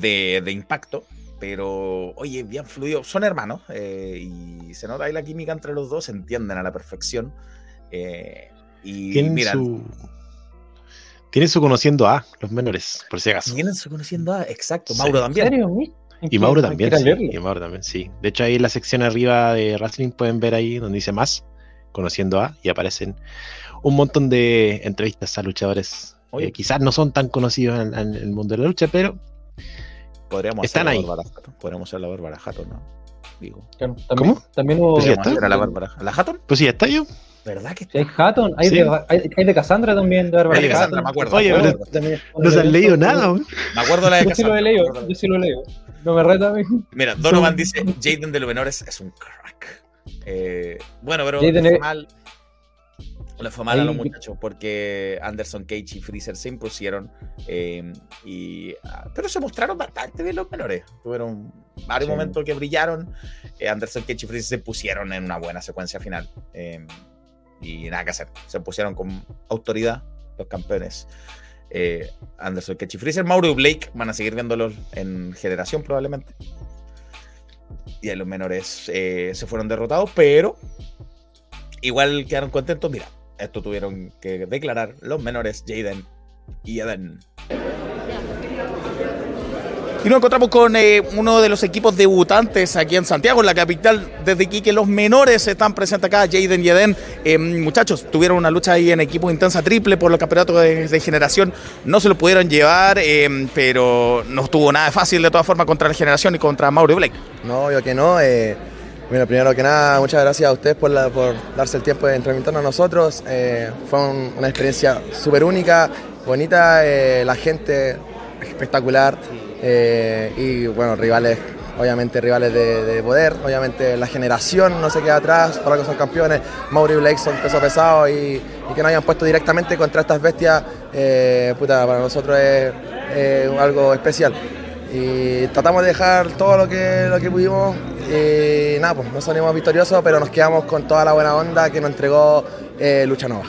de- de impacto. Pero, oye, bien fluido. Son hermanos. eh, y se nota ahí la química entre los dos. Se entienden a la perfección. Eh, y Tienen mira, su. Tienen su conociendo a los menores, por si acaso. tienen su conociendo a. Exacto. Sí. Mauro también. ¿En serio? Y Mauro también, sí. Y Mauro también, sí. De hecho, ahí en la sección arriba de Wrestling pueden ver ahí donde dice más, conociendo a, y aparecen un montón de entrevistas a luchadores. Oye. que quizás no son tan conocidos en, en el mundo de la lucha, pero Podríamos Están hacer ahí. Podríamos hacer la Bárbara Hatton, ¿no? Digo. También, ¿Cómo? También hubo. Pues ya está. hacer a la Bárbara. ¿La Hatton? pues sí, está yo. ¿Verdad que hay Hatton, hay, Sí. de, hay, hay de Cassandra también, de Bárbara Hay de Cassandra, Hatton. me acuerdo. Oye, pero. También- no se han leído nada. Me acuerdo la de Yo sí lo he leído, acuerdo. yo sí lo he leído. No me reta a mí. Mira, Donovan dice, Jaden de los menores es un crack. Eh, bueno, pero Jaden es- mal, le fue mal a los muchachos porque Anderson Cage y Freezer se impusieron. eh, y, ah, pero se mostraron bastante bien los menores. Tuvieron varios Sí. momentos que brillaron. Eh, Anderson Cage y Freezer se pusieron en una buena secuencia final. eh, y nada que hacer. Se pusieron con autoridad los campeones. Eh, Anderson Cage y Freezer, Mauro y Blake van a seguir viéndolos en generación probablemente. Y ahí los menores eh, se fueron derrotados, pero igual quedaron contentos. Mira, esto tuvieron que declarar los menores Jaden y Eden. Y nos encontramos con eh, uno de los equipos debutantes aquí en Santiago, en la capital, desde aquí que los menores están presentes acá, Jaden y Eden. Eh, muchachos, tuvieron una lucha ahí en equipo intensa triple por los campeonatos de, de generación. No se lo pudieron llevar, eh, pero no estuvo nada fácil de todas formas contra la generación y contra Mauro Blake. No, yo que no. bueno, primero que nada, muchas gracias a ustedes por, la- por darse el tiempo de entrevistarnos a nosotros. fue un- una experiencia súper única, bonita, la gente espectacular eh, y bueno, rivales, obviamente rivales de, de poder, obviamente la generación no se queda atrás, por algo son campeones, Mauro y Blake son peso pesado y, que no hayan puesto directamente contra estas bestias, eh, para nosotros es algo especial y tratamos de dejar todo lo que, lo que pudimos y nada, pues no salimos victoriosos, pero nos quedamos con toda la buena onda que nos entregó eh, Lucha Nova.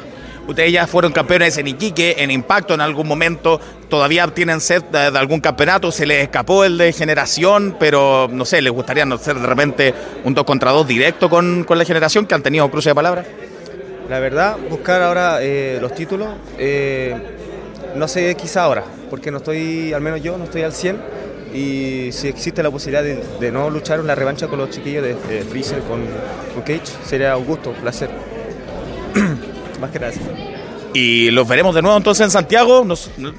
Ustedes ya fueron campeones en Iquique, en Impacto en algún momento. Todavía tienen sed de, algún campeonato. Se les escapó el de generación, pero no sé, les gustaría no ser de repente un 2 contra 2 directo con, con la generación que han tenido cruce de palabras. La verdad, buscar ahora eh, los títulos, eh, no sé quizá ahora, porque no estoy, al menos yo, no estoy al 100. Y si existe la posibilidad de, no luchar una revancha con los chiquillos de, de con, con Cage, sería un gusto, un placer. Más que gracias. Y los veremos de nuevo entonces en Santiago. ¿Nos, nos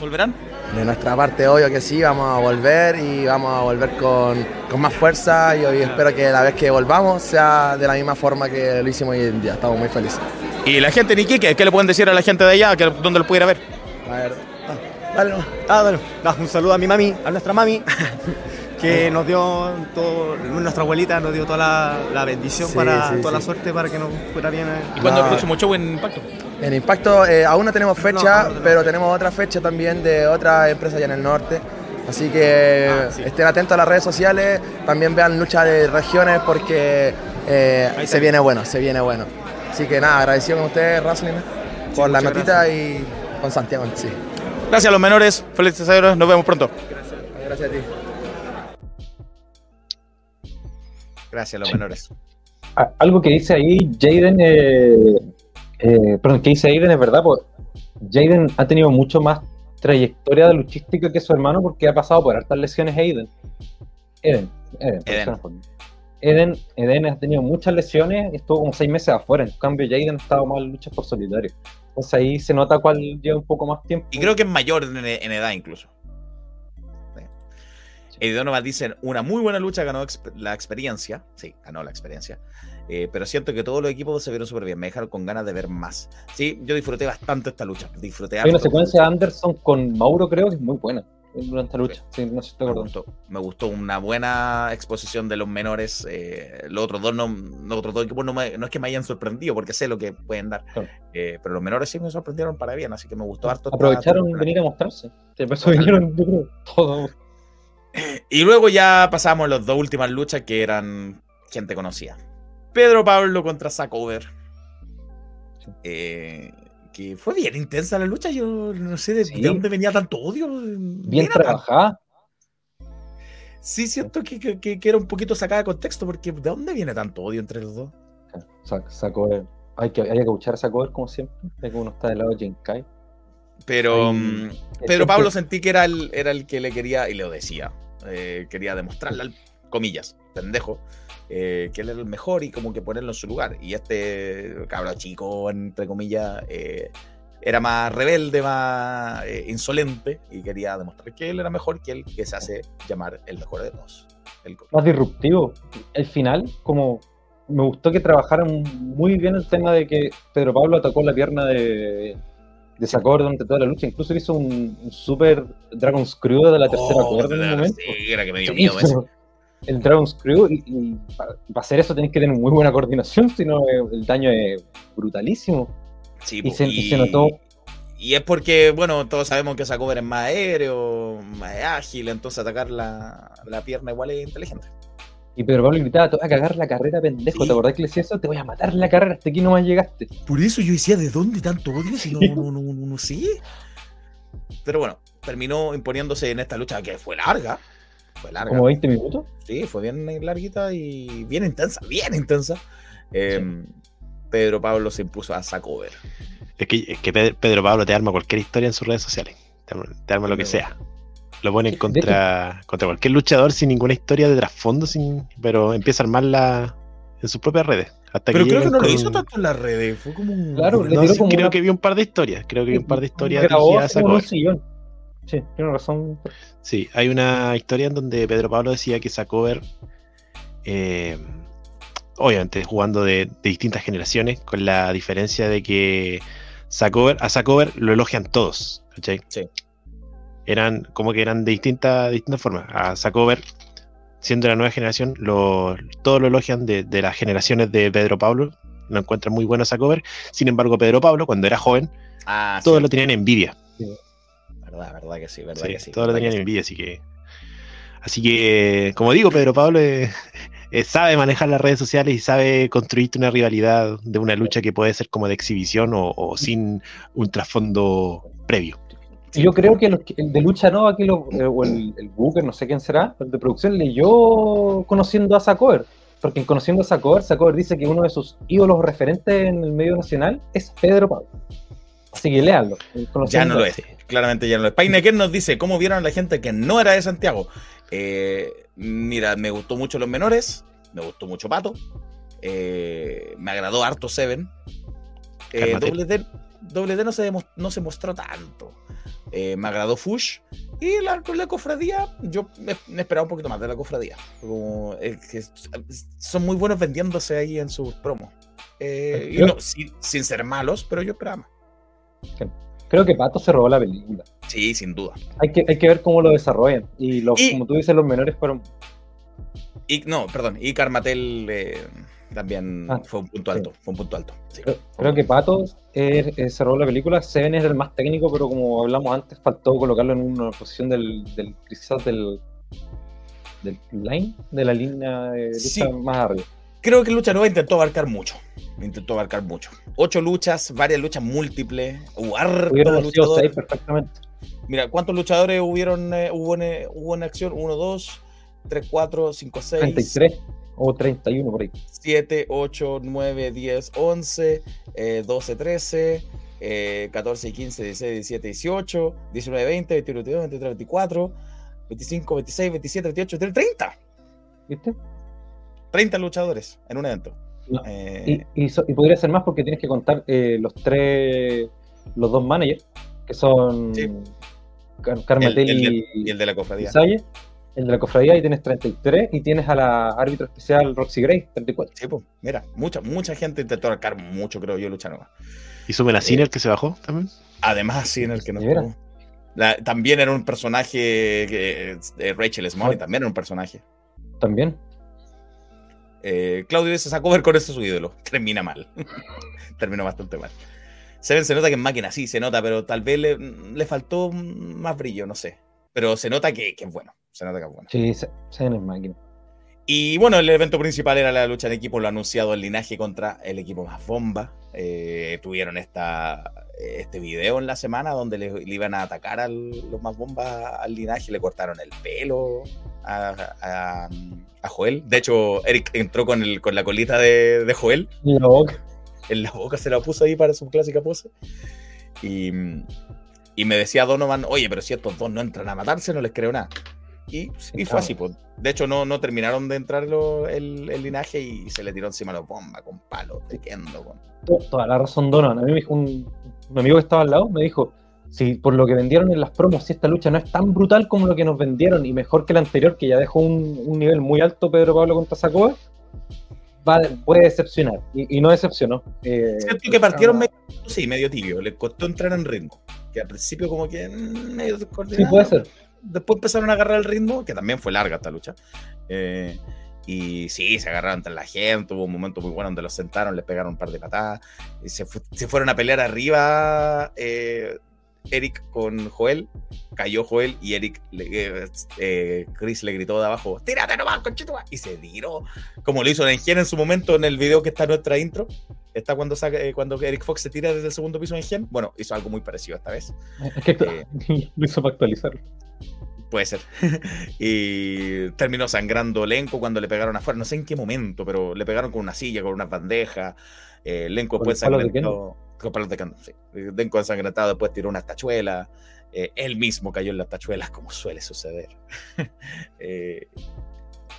volverán? De nuestra parte, obvio que sí, vamos a volver y vamos a volver con, con más fuerza y hoy espero que la vez que volvamos sea de la misma forma que lo hicimos hoy en día. Estamos muy felices. Y la gente en Iquique, ¿qué le pueden decir a la gente de allá? que ¿Dónde lo pudiera ver? A ver. Dale, no. Ah, dale. Da, un saludo a mi mami, a nuestra mami, que nos dio todo, nuestra abuelita nos dio toda la, la bendición Sí, para, sí, toda la sí. suerte para que nos fuera bien. eh. ¿Y cuándo No. el próximo show en Impacto? En Impacto eh, aún no tenemos fecha, No, no, no. pero tenemos otra fecha también de otra empresa allá en el norte. Así que Ah, sí. estén atentos a las redes sociales, también vean lucha de regiones porque eh, se viene bueno, se viene bueno. Así que nada, agradecido con ustedes, Wrestling, por la notita y con Santiago sí. Gracias a los menores. Felices años. Nos vemos pronto. Gracias a ti. Gracias a los menores. A- Algo que dice ahí Jaden, eh, eh, perdón, que dice Aiden es verdad, pues Jaden ha tenido mucho más trayectoria de luchística que su hermano porque ha pasado por hartas lesiones Aiden. Eden, Eden, Eden. Eden, Eden ha tenido muchas lesiones y estuvo como seis meses afuera. En cambio, Jaden ha estado más en luchas por solitario. Entonces ahí se nota cuál lleva un poco más tiempo. Y creo que es mayor en edad incluso. Eddie Donovan dice, una muy buena lucha, ganó exp- la experiencia. Sí, ganó la experiencia. Eh, pero siento que todos los equipos se vieron súper bien. Me dejaron con ganas de ver más. Sí, yo disfruté bastante esta lucha. Disfruté Hay una secuencia de Anderson con Mauro, creo que es muy buena durante esta lucha. Sí, no sé si te Me acuerdas. gustó, me gustó una buena exposición de los menores. eh, los otros dos no, los otros dos equipos no, me- no es que me hayan sorprendido porque sé lo que pueden dar. Claro. Eh, pero los menores sí me sorprendieron para bien, así que me gustó harto. Aprovecharon venir a mostrarse. Eso vinieron, yo creo, todos. Y luego ya pasamos a las dos últimas luchas que eran gente conocida. Pedro Pablo contra Zack Over. Eh, que fue bien intensa la lucha. Yo no sé de, Sí. de dónde venía tanto odio. Bien Era tan- trabajada. Sí, siento que, que- era un poquito sacada de contexto, porque ¿de dónde viene tanto odio entre los dos? Sa- Sacó el- Hay que, hay que escuchar a Sacover como siempre. Que uno está del lado de Jinkai. Pero Ay, mm, tiempo- Pablo sentí que era el, era el que le quería, y lo decía, eh, quería demostrarle al, comillas, pendejo, eh, que él era el mejor y como que ponerlo en su lugar. Y este cabro chico, entre comillas, eh, era más rebelde, más eh, insolente y quería demostrar que él era mejor que él, que se hace llamar el mejor de todos. El- Más disruptivo. El final, como me gustó que trabajaran muy bien el tema de que Pedro Pablo atacó la pierna de, de Sacover durante toda la lucha. Incluso hizo un, un super Dragon Screw de la tercera Oh, cuerda en un momento. sí, era que me dio miedo El Dragon Screw, y, y para, hacer eso tenés que tener muy buena coordinación, si no eh, el daño es brutalísimo. Sí, y, se, y se notó Y es porque, bueno, todos sabemos que Sacover es más aéreo, más ágil, entonces atacar la, la pierna igual es inteligente. Y Pedro Pablo gritaba, te voy a cagar la carrera, pendejo. ¿Te acordás que le decía eso? Te voy a matar la carrera, hasta aquí nomás llegaste. Por eso yo decía, ¿de dónde tanto odio? Si no, no, no, no, no sé. Pero bueno, terminó imponiéndose en esta lucha que fue larga. Fue larga. Como 20 minutos. Sí, fue bien larguita y bien intensa, bien intensa. Eh, Pedro Pablo se impuso a Sacover. Es que, es que Pedro, Pedro Pablo te arma cualquier historia en sus redes sociales. Te arma, te arma lo que sea. Lo pone contra, contra cualquier luchador sin ninguna historia de trasfondo, sin, pero empieza a armarla en sus propias redes. Hasta Pero creo que no lo hizo tanto en las redes, fue como un... Claro, le No, tiró sí, como creo una- que vi un par de historias. Creo que vi un par de historias. Sí, tiene razón. Sí, hay una historia en donde Pedro Pablo decía que Sacover, eh, obviamente jugando de, de distintas generaciones, con la diferencia de que Sacover, a Sacover lo elogian todos, ¿cachai? Sí. Eran como que eran de distintas distintas formas. A Sacover, siendo la nueva generación, lo, todos lo elogian de, de las generaciones de Pedro Pablo, lo encuentran muy bueno a Sacover. Sin embargo, Pedro Pablo, cuando era joven, Ah, todos sí. lo tenían envidia. Verdad, verdad que sí, verdad Sí, que sí. todos lo tenían sí. envidia, así que. Así que, como digo, Pedro Pablo eh, eh, sabe manejar las redes sociales y sabe construirte una rivalidad de una lucha que puede ser como de exhibición o, o sin un trasfondo previo. Y yo creo que los que- el de Lucha Nova, que lo- eh, o el, el Booker, no sé quién será, el de producción, leyó conociendo a Sacover. Porque en conociendo a Sacover, Sacover dice que uno de sus ídolos referentes en el medio nacional es Pedro Pablo. Así que léanlo. en Ya no lo es. Claramente ya no lo es. Painequer nos dice cómo vieron a la gente que no era de Santiago. Eh, mira, me gustó mucho los menores. Me gustó mucho Pato. eh, me agradó harto Seven. Eh, doble, D, doble D no se, no se mostró tanto. Eh, me agradó Fush. Y la, la cofradía, yo me, me esperaba un poquito más de la cofradía. Como, eh, que son muy buenos vendiéndose ahí en sus promos. Eh, y no, sin, sin ser malos, pero yo esperaba más. Creo que Pato se robó la película. Sí, sin duda. Hay que, hay que ver cómo lo desarrollan. Y, los, como tú dices, los menores fueron. Y, no, perdón. Y Carmatel eh, también Ah, fue un punto alto. Fue un punto alto. sí. Creo, creo que Pato eh, robó la película. Seven es el más técnico, pero como hablamos antes, faltó colocarlo en una posición del, del quizás del, del line, de la línea de lucha Sí. más arriba. Creo que Lucha Nueva intentó abarcar mucho. Intentó abarcar mucho. Ocho luchas, varias luchas múltiples. Hubo harto Pudieron haber sido luchador. seis perfectamente. Mira, ¿cuántos luchadores hubieron, eh, hubo, en, hubo en acción? 1, 2, 3, 4, 5, 6, 33 o 31 por ahí. 7, 8, 9, 10, 11, eh, 12, 13, eh, 14, 15, 16, 17, 18, 19, 20, 21, 22, 23, 24, 25, 26, 27, 28, 30. ¿Viste? 30 luchadores en un evento. No. Eh, Y, y so- y podría ser más porque tienes que contar eh, los tres, los dos managers, que son Car- Carmatel el, el de- y, y el de la cofradía. y Salle. El de la cofradía y tienes 33 y tienes a la árbitro especial Roxy Gray, 34. Sí, pues, mira, mucha, mucha gente intentó abarcar mucho, creo yo, Lucha Nueva. ¿Y sume la Ciner que se bajó también? Además, el que no estuvo. La- también era un personaje, eh, Rachel Smalley también era un personaje. También. Eh, Claudio se sacó ver con ese su ídolo. Termina mal. Terminó bastante mal. Seven se nota que en máquina sí, se nota, pero tal vez le, le faltó más brillo, no sé. Pero se nota que, que es bueno. Se nota que es bueno. Sí, se, se en máquina. Y bueno, el evento principal era la lucha en equipo, lo ha anunciado el linaje contra el equipo más bomba. Eh, tuvieron esta, este video en la semana donde le, le iban a atacar a los más bombas al linaje, le cortaron el pelo a, a- a Joel. De hecho, Eric entró con, el, con la colita de, de Joel. En la boca. En la boca se la puso ahí para su clásica pose. Y, y me decía Donovan, oye, pero si estos dos no entran a matarse, no les creo nada. Y, y fue así, pues. De hecho, no, no terminaron de entrar lo- el, el linaje y se le tiró encima la bomba con palos de kendo. Con... To- Toda la razón, Donovan. A mí me dijo un, un amigo que estaba al lado, me dijo, si por lo que vendieron en las promos, si esta lucha no es tan brutal como lo que nos vendieron y mejor que la anterior, que ya dejó un, un nivel muy alto Pedro Pablo contra Sacoa, va, puede decepcionar. Y, y no decepcionó. Eh, Siento que partieron medio, sí, medio tibio. Les costó entrar en ritmo. Que al principio como que mm, medio Sí, descoordinado. puede ser. Después empezaron a agarrar el ritmo, que también fue larga esta lucha. Eh, y sí, se agarraron entre la gente. Hubo un momento muy bueno donde los sentaron, les pegaron un par de patadas. Y se, fu- se fueron a pelear arriba eh, Eric con Joel. Cayó Joel y Eric, le- eh, eh, Chris le gritó de abajo: ¡Tírate nomás, conchetumá! Y se tiró. Como lo hizo Nengen en su momento en el video que está en nuestra intro. Está cuando, saca, eh, cuando Eric Fox se tira desde el segundo piso de Nengen. Bueno, hizo algo muy parecido esta vez. Es que lo hizo para actualizarlo. Puede ser. y terminó sangrando Lenko cuando le pegaron afuera. No sé en qué momento, pero le pegaron con una silla, con unas bandejas. Eh, Lenko después palos palos de sí. Lenko ensangrentado después tiró unas tachuelas. Eh, él mismo cayó en las tachuelas, como suele suceder. Eh,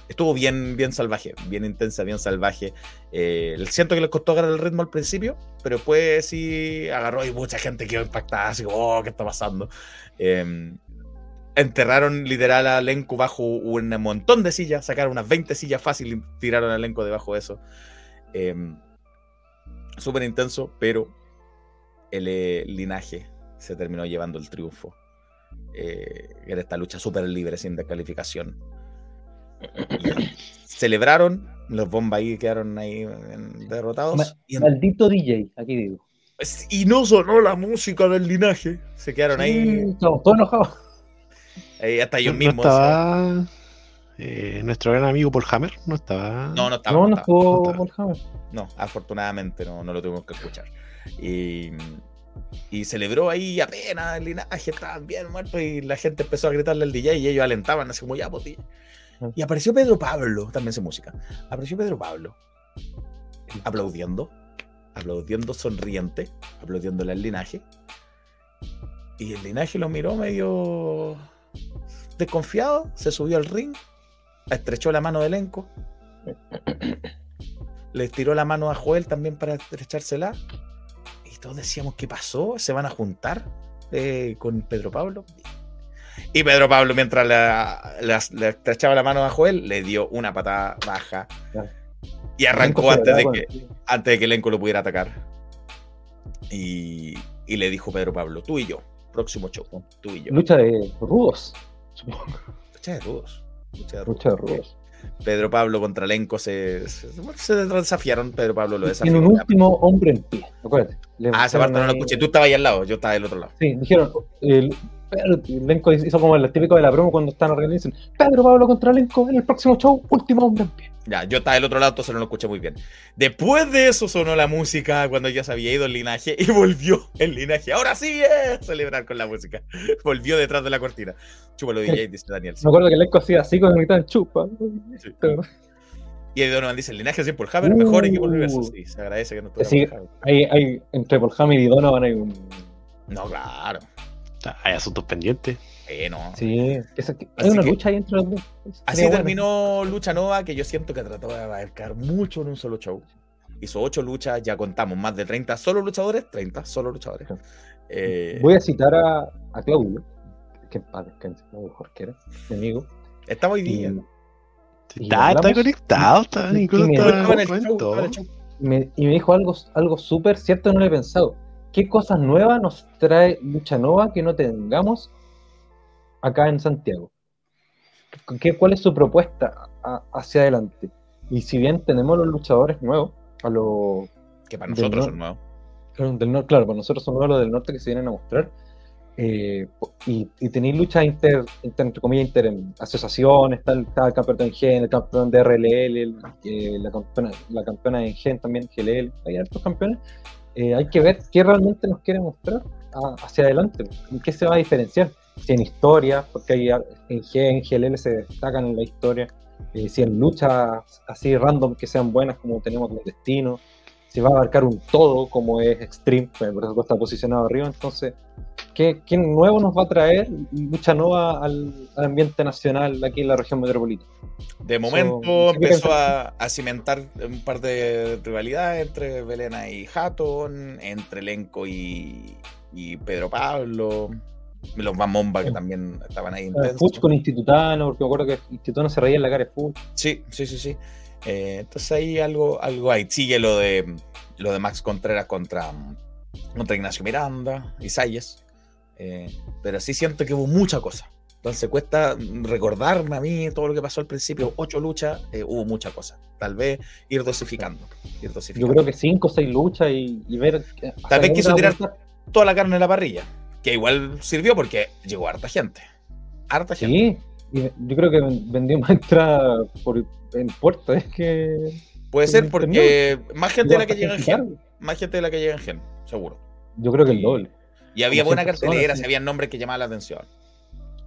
estuvo bien, bien salvaje, bien intensa, bien salvaje. Eh, siento que les costó agarrar el ritmo al principio, pero después sí agarró y mucha gente quedó impactada, así oh, ¿qué está pasando? Eh, enterraron literal a Lenko bajo un montón de sillas, sacaron unas 20 sillas fácil y tiraron a Lenko debajo de eso. Eh, Súper intenso, pero el eh, linaje se terminó llevando el triunfo eh, en esta lucha súper libre, sin descalificación. Y celebraron, los bombas ahí quedaron ahí en- derrotados. Ma- y, en- Maldito DJ, aquí digo. y no sonó la música del linaje. Se quedaron ahí. Todos enojados. hasta ellos No mismos. estaba eh, nuestro gran amigo Paul Hammer, no estaba. No, no estaba. No, no estaba. estuvo Paul Hammer. No, afortunadamente no, no lo tuvimos que escuchar. Y, y celebró ahí apenas el linaje, estaban bien muertos y la gente empezó a gritarle al DJ y ellos alentaban así como ya, pues, DJ". Y apareció Pedro Pablo, también se música. Apareció Pedro Pablo aplaudiendo, aplaudiendo sonriente, aplaudiéndole al linaje. Y el linaje lo miró medio desconfiado, se subió al ring, estrechó la mano de elenco, le tiró la mano a Joel también para estrechársela. Todos decíamos, ¿qué pasó? ¿Se van a juntar eh, con Pedro Pablo? Y Pedro Pablo, mientras le estrechaba la mano a Joel, le dio una patada baja. Y arrancó antes de, que, el- antes de que Lenko lo pudiera atacar. Y, y le dijo Pedro Pablo, tú y yo, próximo show, tú y yo. Lucha de rudos. Lucha de rudos. Lucha de Lucha de rudos. Pedro Pablo contra Lenco se, se, se desafiaron, Pedro Pablo lo En desafió. un último hombre en pie, acuérdate. Ah, esa parte no la escuché. Tú estabas ahí al lado, yo estaba del otro lado. Sí, dijeron, el, Lenco hizo como el típico de la promo cuando están organizando. Pedro Pablo contra Lenco en el próximo show, último hombre en pie. Ya, yo estaba del otro lado, entonces no lo escuché muy bien. Después de eso sonó la música cuando ya se había ido el linaje y volvió el linaje. Ahora sí, eh, celebrar con la música. Volvió detrás de la cortina. Chúpalo DJ, dice Daniel. Me acuerdo que Lenco hacía así con mitad de chupa. Y Eddie Donovan dice, el linaje es Paul Hammer, mejor equipo del universo. Uh. Sí, se agradece que no estuviera Sí, Hammer. hay, hay, entre Paul Hamid y Donovan hay un. No, claro. Hay asuntos pendientes. Eh, no. Sí, hay Así una que- lucha ahí entre los dos. Así buena. terminó Lucha Nova, que yo siento que trató de abarcar mucho en un solo show. Hizo ocho luchas, ya contamos más de 30 solo luchadores, 30 solo luchadores. Eh, Voy a citar a, a Claudio, que en paz descanse, Claudio Jorquera, mi amigo. Estaba hoy día. Y Está, está conectado, está, y- Nicolás y me- está Estaba en el en show, todo. estaba en el show. me- y me dijo algo, algo súper cierto, no lo he pensado. ¿Qué cosas nuevas nos trae Lucha Nova que no tengamos acá en Santiago? ¿Qué, ¿Cuál es su propuesta a- hacia adelante? Y si bien tenemos los luchadores nuevos, a los Que para nosotros son nuevos. Claro, del nor- claro, para nosotros son nuevos los del norte que se vienen a mostrar. eh, y, y tenéis luchas inter, inter- entre comillas, inter asociaciones, está el, está el campeón en Gen, el campeón de RLL, el- eh, la, campeona, la campeona en Gen también, GLL, hay altos campeones. Eh, hay que ver qué realmente nos quiere mostrar a- hacia adelante, en qué se va a diferenciar. Si en historia, porque hay, en GLL se destacan en la historia, eh, si en luchas así random que sean buenas como tenemos los destinos, si va a abarcar un todo como es Extreme, por eso está posicionado arriba, entonces, ¿qué, qué nuevo nos va a traer lucha nueva al, al ambiente nacional aquí en la región metropolitana? De momento empezó a, a cimentar un par de rivalidades entre Belena y Hatton, entre Lenco y, y Pedro Pablo, los Mamomba que también estaban ahí Eh, intensos. Con Institutano, porque me acuerdo que Institutano se reía en la cara de Fuch. Sí, sí, sí, sí. Eh, entonces ahí algo, algo hay. Sigue lo de lo de Max Contreras contra, contra Ignacio Miranda y Salles. Eh, pero sí siento que hubo mucha cosa. Entonces cuesta recordarme a mí todo lo que pasó al principio. Ocho luchas, eh, hubo mucha cosa. Tal vez ir dosificando. Ir Yo dosificando. creo que cinco o seis luchas y, y ver. hasta Tal vez quiso tirar toda la carne en la parrilla. Que igual sirvió porque llegó harta gente. Harta gente. Sí, yo creo que ven- vendió más entradas por el puerto, es que. Puede ser porque más gente de la que llega en Gen. Más gente de la que llega en Gen, seguro. Yo creo que el doble. Y había buena 100 personas, cartelera, sí. había nombres que llamaban la atención.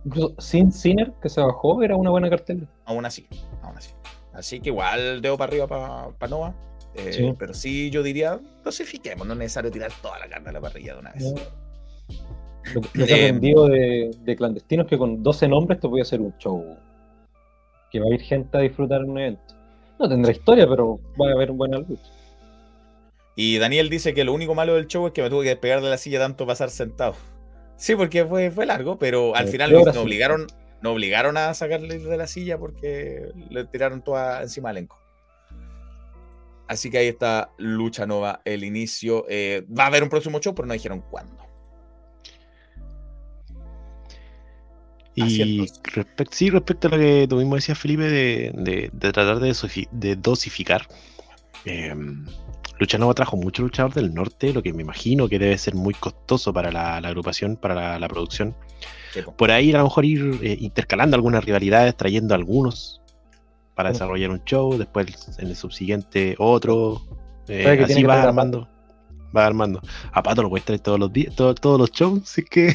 Incluso Sin Sinner, que se bajó, era una buena cartela. Aún así, aún así. Así que igual dedo para arriba para Nova. eh, Sí. Pero sí, yo diría, dosifiquemos, no es necesario tirar toda la carne a la parrilla de una vez. Lo, lo que he Eh, aprendido de, de clandestinos es que con 12 nombres te voy a hacer un show. Que va a ir gente a disfrutar un evento. No tendrá historia, pero va a haber buena lucha. Y Daniel dice que lo único malo del show es que me tuve que despegar de la silla tanto pasar sentado. Sí, porque fue, fue largo, pero al Eh, final nos, sí. obligaron, nos obligaron a sacarle de la silla porque le tiraron toda encima al elenco. Así que ahí está Lucha Nova, el inicio. Eh, va a haber un próximo show, pero no dijeron cuándo. Y sí, respecto a lo que tú mismo decías, Felipe, de, de- de tratar de, de dosificar. eh, Lucha Nova trajo mucho luchador del norte, lo que me imagino que debe ser muy costoso para la, la agrupación, para la, la producción. Sí. Por ahí a lo mejor ir eh, intercalando algunas rivalidades, trayendo algunos para desarrollar un show, después en el subsiguiente otro. eh, así tiene que va traer a armando. Va armando. A Pato lo puedes traer todos los días, todo- todos los shows, es que,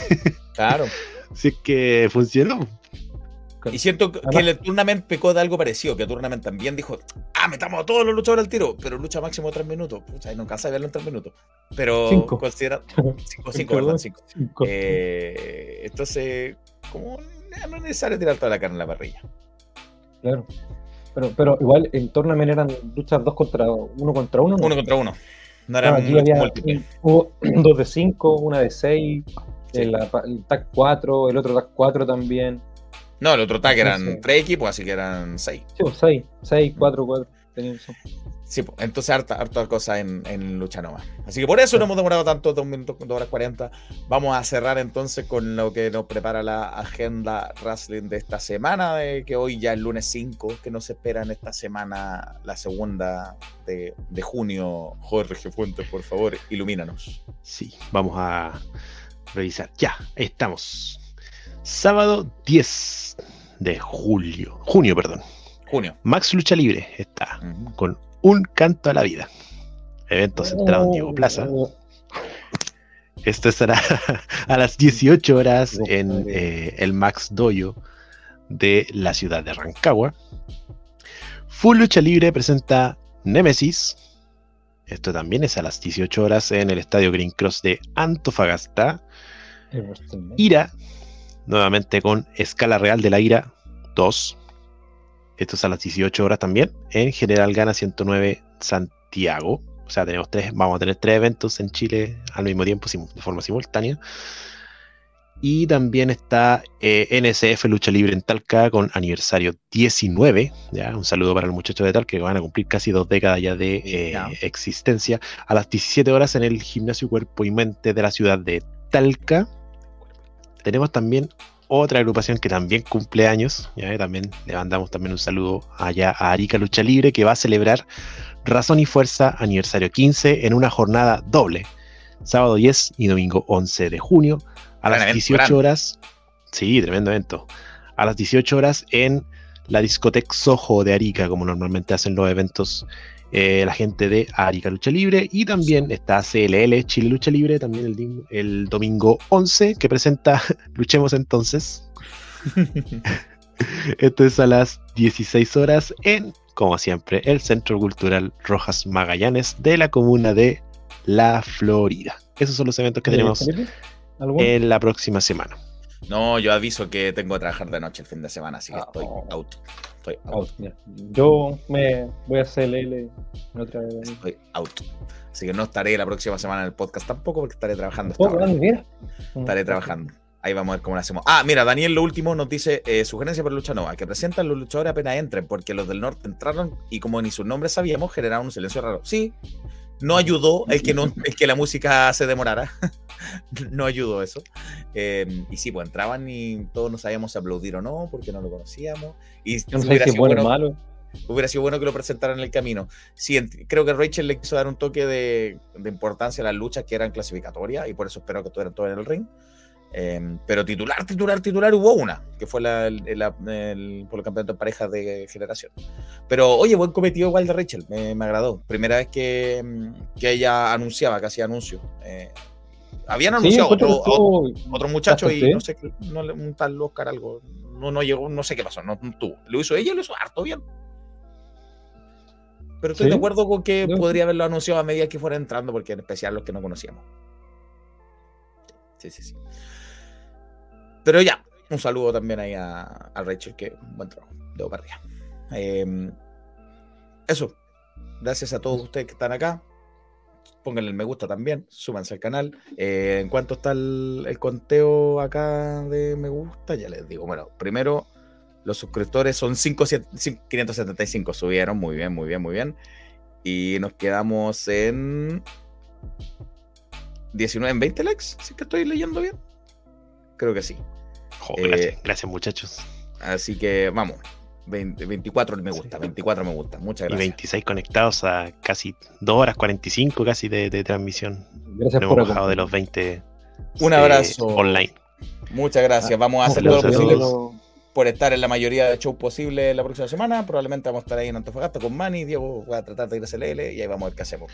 Claro. si es que funcionó. Y siento que Además- el Tournament pecó de algo parecido, que Tournament también dijo, ah, metamos a todos los luchadores al tiro, pero lucha máximo tres minutos. Pucha, y no cansa de verlo en tres minutos. Pero Cinco. considera... Cinco, cinco, ¿verdad? Perdón, Cinco. cinco. Eh, entonces, como eh, no es necesario tirar toda la carne en la parrilla. Claro. Pero, pero igual en Tournament eran luchas dos contra uno contra uno. ¿no? Uno contra uno. No eran aquí había múltiples. hubo dos de cinco, una de seis, el, el TAC 4, el otro TAC 4 también. No, el otro tag eran Sí. tres equipos, así que eran seis. Sí, pues 6, 6, 4, 4. Tenían eso. Sí, pues, entonces harta, harta cosa en, en Lucha Nova. Así que por eso no hemos demorado tanto, dos minutos, dos horas 40. Vamos a cerrar entonces con lo que nos prepara la agenda wrestling de esta semana, de que hoy ya es lunes 5, que nos espera en esta semana la segunda de, de junio. Jorge Fuentes, por favor, ilumínanos. Sí, vamos a revisar. Ya, estamos. Sábado 10 de julio. Junio, perdón. Junio. Max Lucha Libre está con un canto a la vida. Evento centrado en Diego Plaza. Esto estará a las 18 horas en eh, el Max Doyo de la ciudad de Rancagua. Full Lucha Libre presenta Nemesis. Esto también es a las 18 horas en el Estadio Green Cross de Antofagasta. Ira, nuevamente con Escala Real de la Ira 2. Esto es a las 18 horas también en General Gana 109 Santiago. O sea, tenemos tres, vamos a tener tres eventos en Chile al mismo tiempo, de forma simultánea. Y también está eh, NSF Lucha Libre en Talca con aniversario 19. ¿ya? Un saludo para los muchachos de Talca que van a cumplir casi dos décadas ya de eh, existencia. A las 17 horas en el Gimnasio Cuerpo y Mente de la ciudad de Talca. Tenemos también otra agrupación que también cumple años. ¿ya? También le mandamos también un saludo allá a Arica Lucha Libre que va a celebrar Razón y Fuerza aniversario 15 en una jornada doble. Sábado 10 y domingo 11 de junio a las evento, 18 gran. horas. Sí, tremendo evento. A las 18 horas en la discoteca Soho de Arica, como normalmente hacen los eventos eh, la gente de Arica Lucha Libre. Y también está CLL Chile Lucha Libre, también el, el domingo 11, que presenta Luchemos entonces. Esto es a las 16 horas en, como siempre, el Centro Cultural Rojas Magallanes de la comuna de La Florida. Esos son los eventos que tenemos en la próxima semana. No, yo aviso que tengo que trabajar de noche el fin de semana, así que estoy out. Estoy out. Yo me voy a hacer el otra Estoy out. Así que no estaré la próxima semana en el podcast tampoco porque estaré trabajando. Oh, esta hora. grande, mira. Estaré trabajando. Ahí vamos a ver cómo lo hacemos. Ah, mira, Daniel, lo último nos dice eh, sugerencia para Lucha Nova, que presentan los luchadores apenas entren, porque los del norte entraron y como ni sus nombres sabíamos, generaron un silencio raro. Sí, no ayudó el que, no, el que la música se demorara. no ayudó eso. Eh, y sí, pues entraban y todos no sabíamos aplaudir o no, porque no lo conocíamos. Y no sé si bueno o bueno- malo. Hubiera sido bueno que lo presentaran en el camino. Sí, creo que Rachel le quiso dar un toque de, de importancia a las luchas que eran clasificatorias y por eso espero que estuvieran todos en el ring. Eh, pero titular, titular, titular hubo una, que fue la, la- el- por el campeonato de parejas de generación. Pero oye, buen cometido igual de Rachel, me, me agradó. Primera vez que, mm, que ella anunciaba, que hacía anuncios. Eh, habían Sí, anunciado encuentro otro, otro- otro muchacho y no sé, qué- no, un tal Oscar algo, no, no llegó, no sé qué pasó, no, no tuvo. Lo hizo ella lo hizo harto bien. Pero estoy ¿Sí? de acuerdo con que podría haberlo anunciado a medida que fuera entrando, porque en especial los que no conocíamos. Sí, sí, sí. Pero ya, un saludo también ahí a, a Rachel, que buen trabajo, de para arriba. Eh, eso. Gracias a todos ustedes que están acá. Pónganle el me gusta también, súbanse al canal. Eh, en cuanto está el, conteo acá de me gusta, ya les digo. Bueno, primero, los suscriptores son 5, 575, subieron, muy bien, muy bien, muy bien. Y nos quedamos en 19, en 20 likes, si que estoy leyendo bien. Creo que sí. Jo, Eh, gracias, gracias, muchachos. Así que vamos. 20 24 me gusta, 24 me gusta. Muchas Y gracias. 26 conectados a casi 2 horas 45 casi de, de transmisión. Gracias No por hemos bajado de los 20 Un eh, abrazo. online. Muchas gracias. Vamos a hacer Gracias todo lo posible por estar en la mayoría de shows posibles la próxima semana. Probablemente vamos a estar ahí en Antofagasta con Manny. Diego va a tratar de ir a CLL y ahí vamos a ver qué hacemos.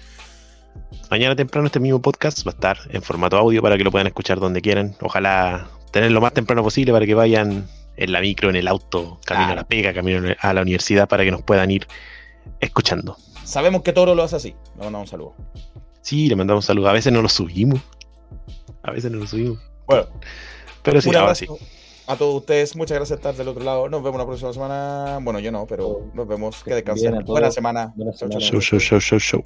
Mañana temprano este mismo podcast va a estar en formato audio para que lo puedan escuchar donde quieran. Ojalá tener lo más temprano posible para que vayan en la micro, en el auto, camino a la pega, camino a la universidad, para que nos puedan ir escuchando. Sabemos que Toro lo hace así. Le mandamos un saludo. Sí, le mandamos saludos. A veces no lo subimos. A veces no lo subimos. Bueno, Pero sí, un ahora sí. a todos ustedes. Muchas gracias por estar del otro lado. Nos vemos la próxima semana. Bueno, yo no, pero nos vemos. Que descansen. Buena semana. Buena semana. Show, show, show, show, show.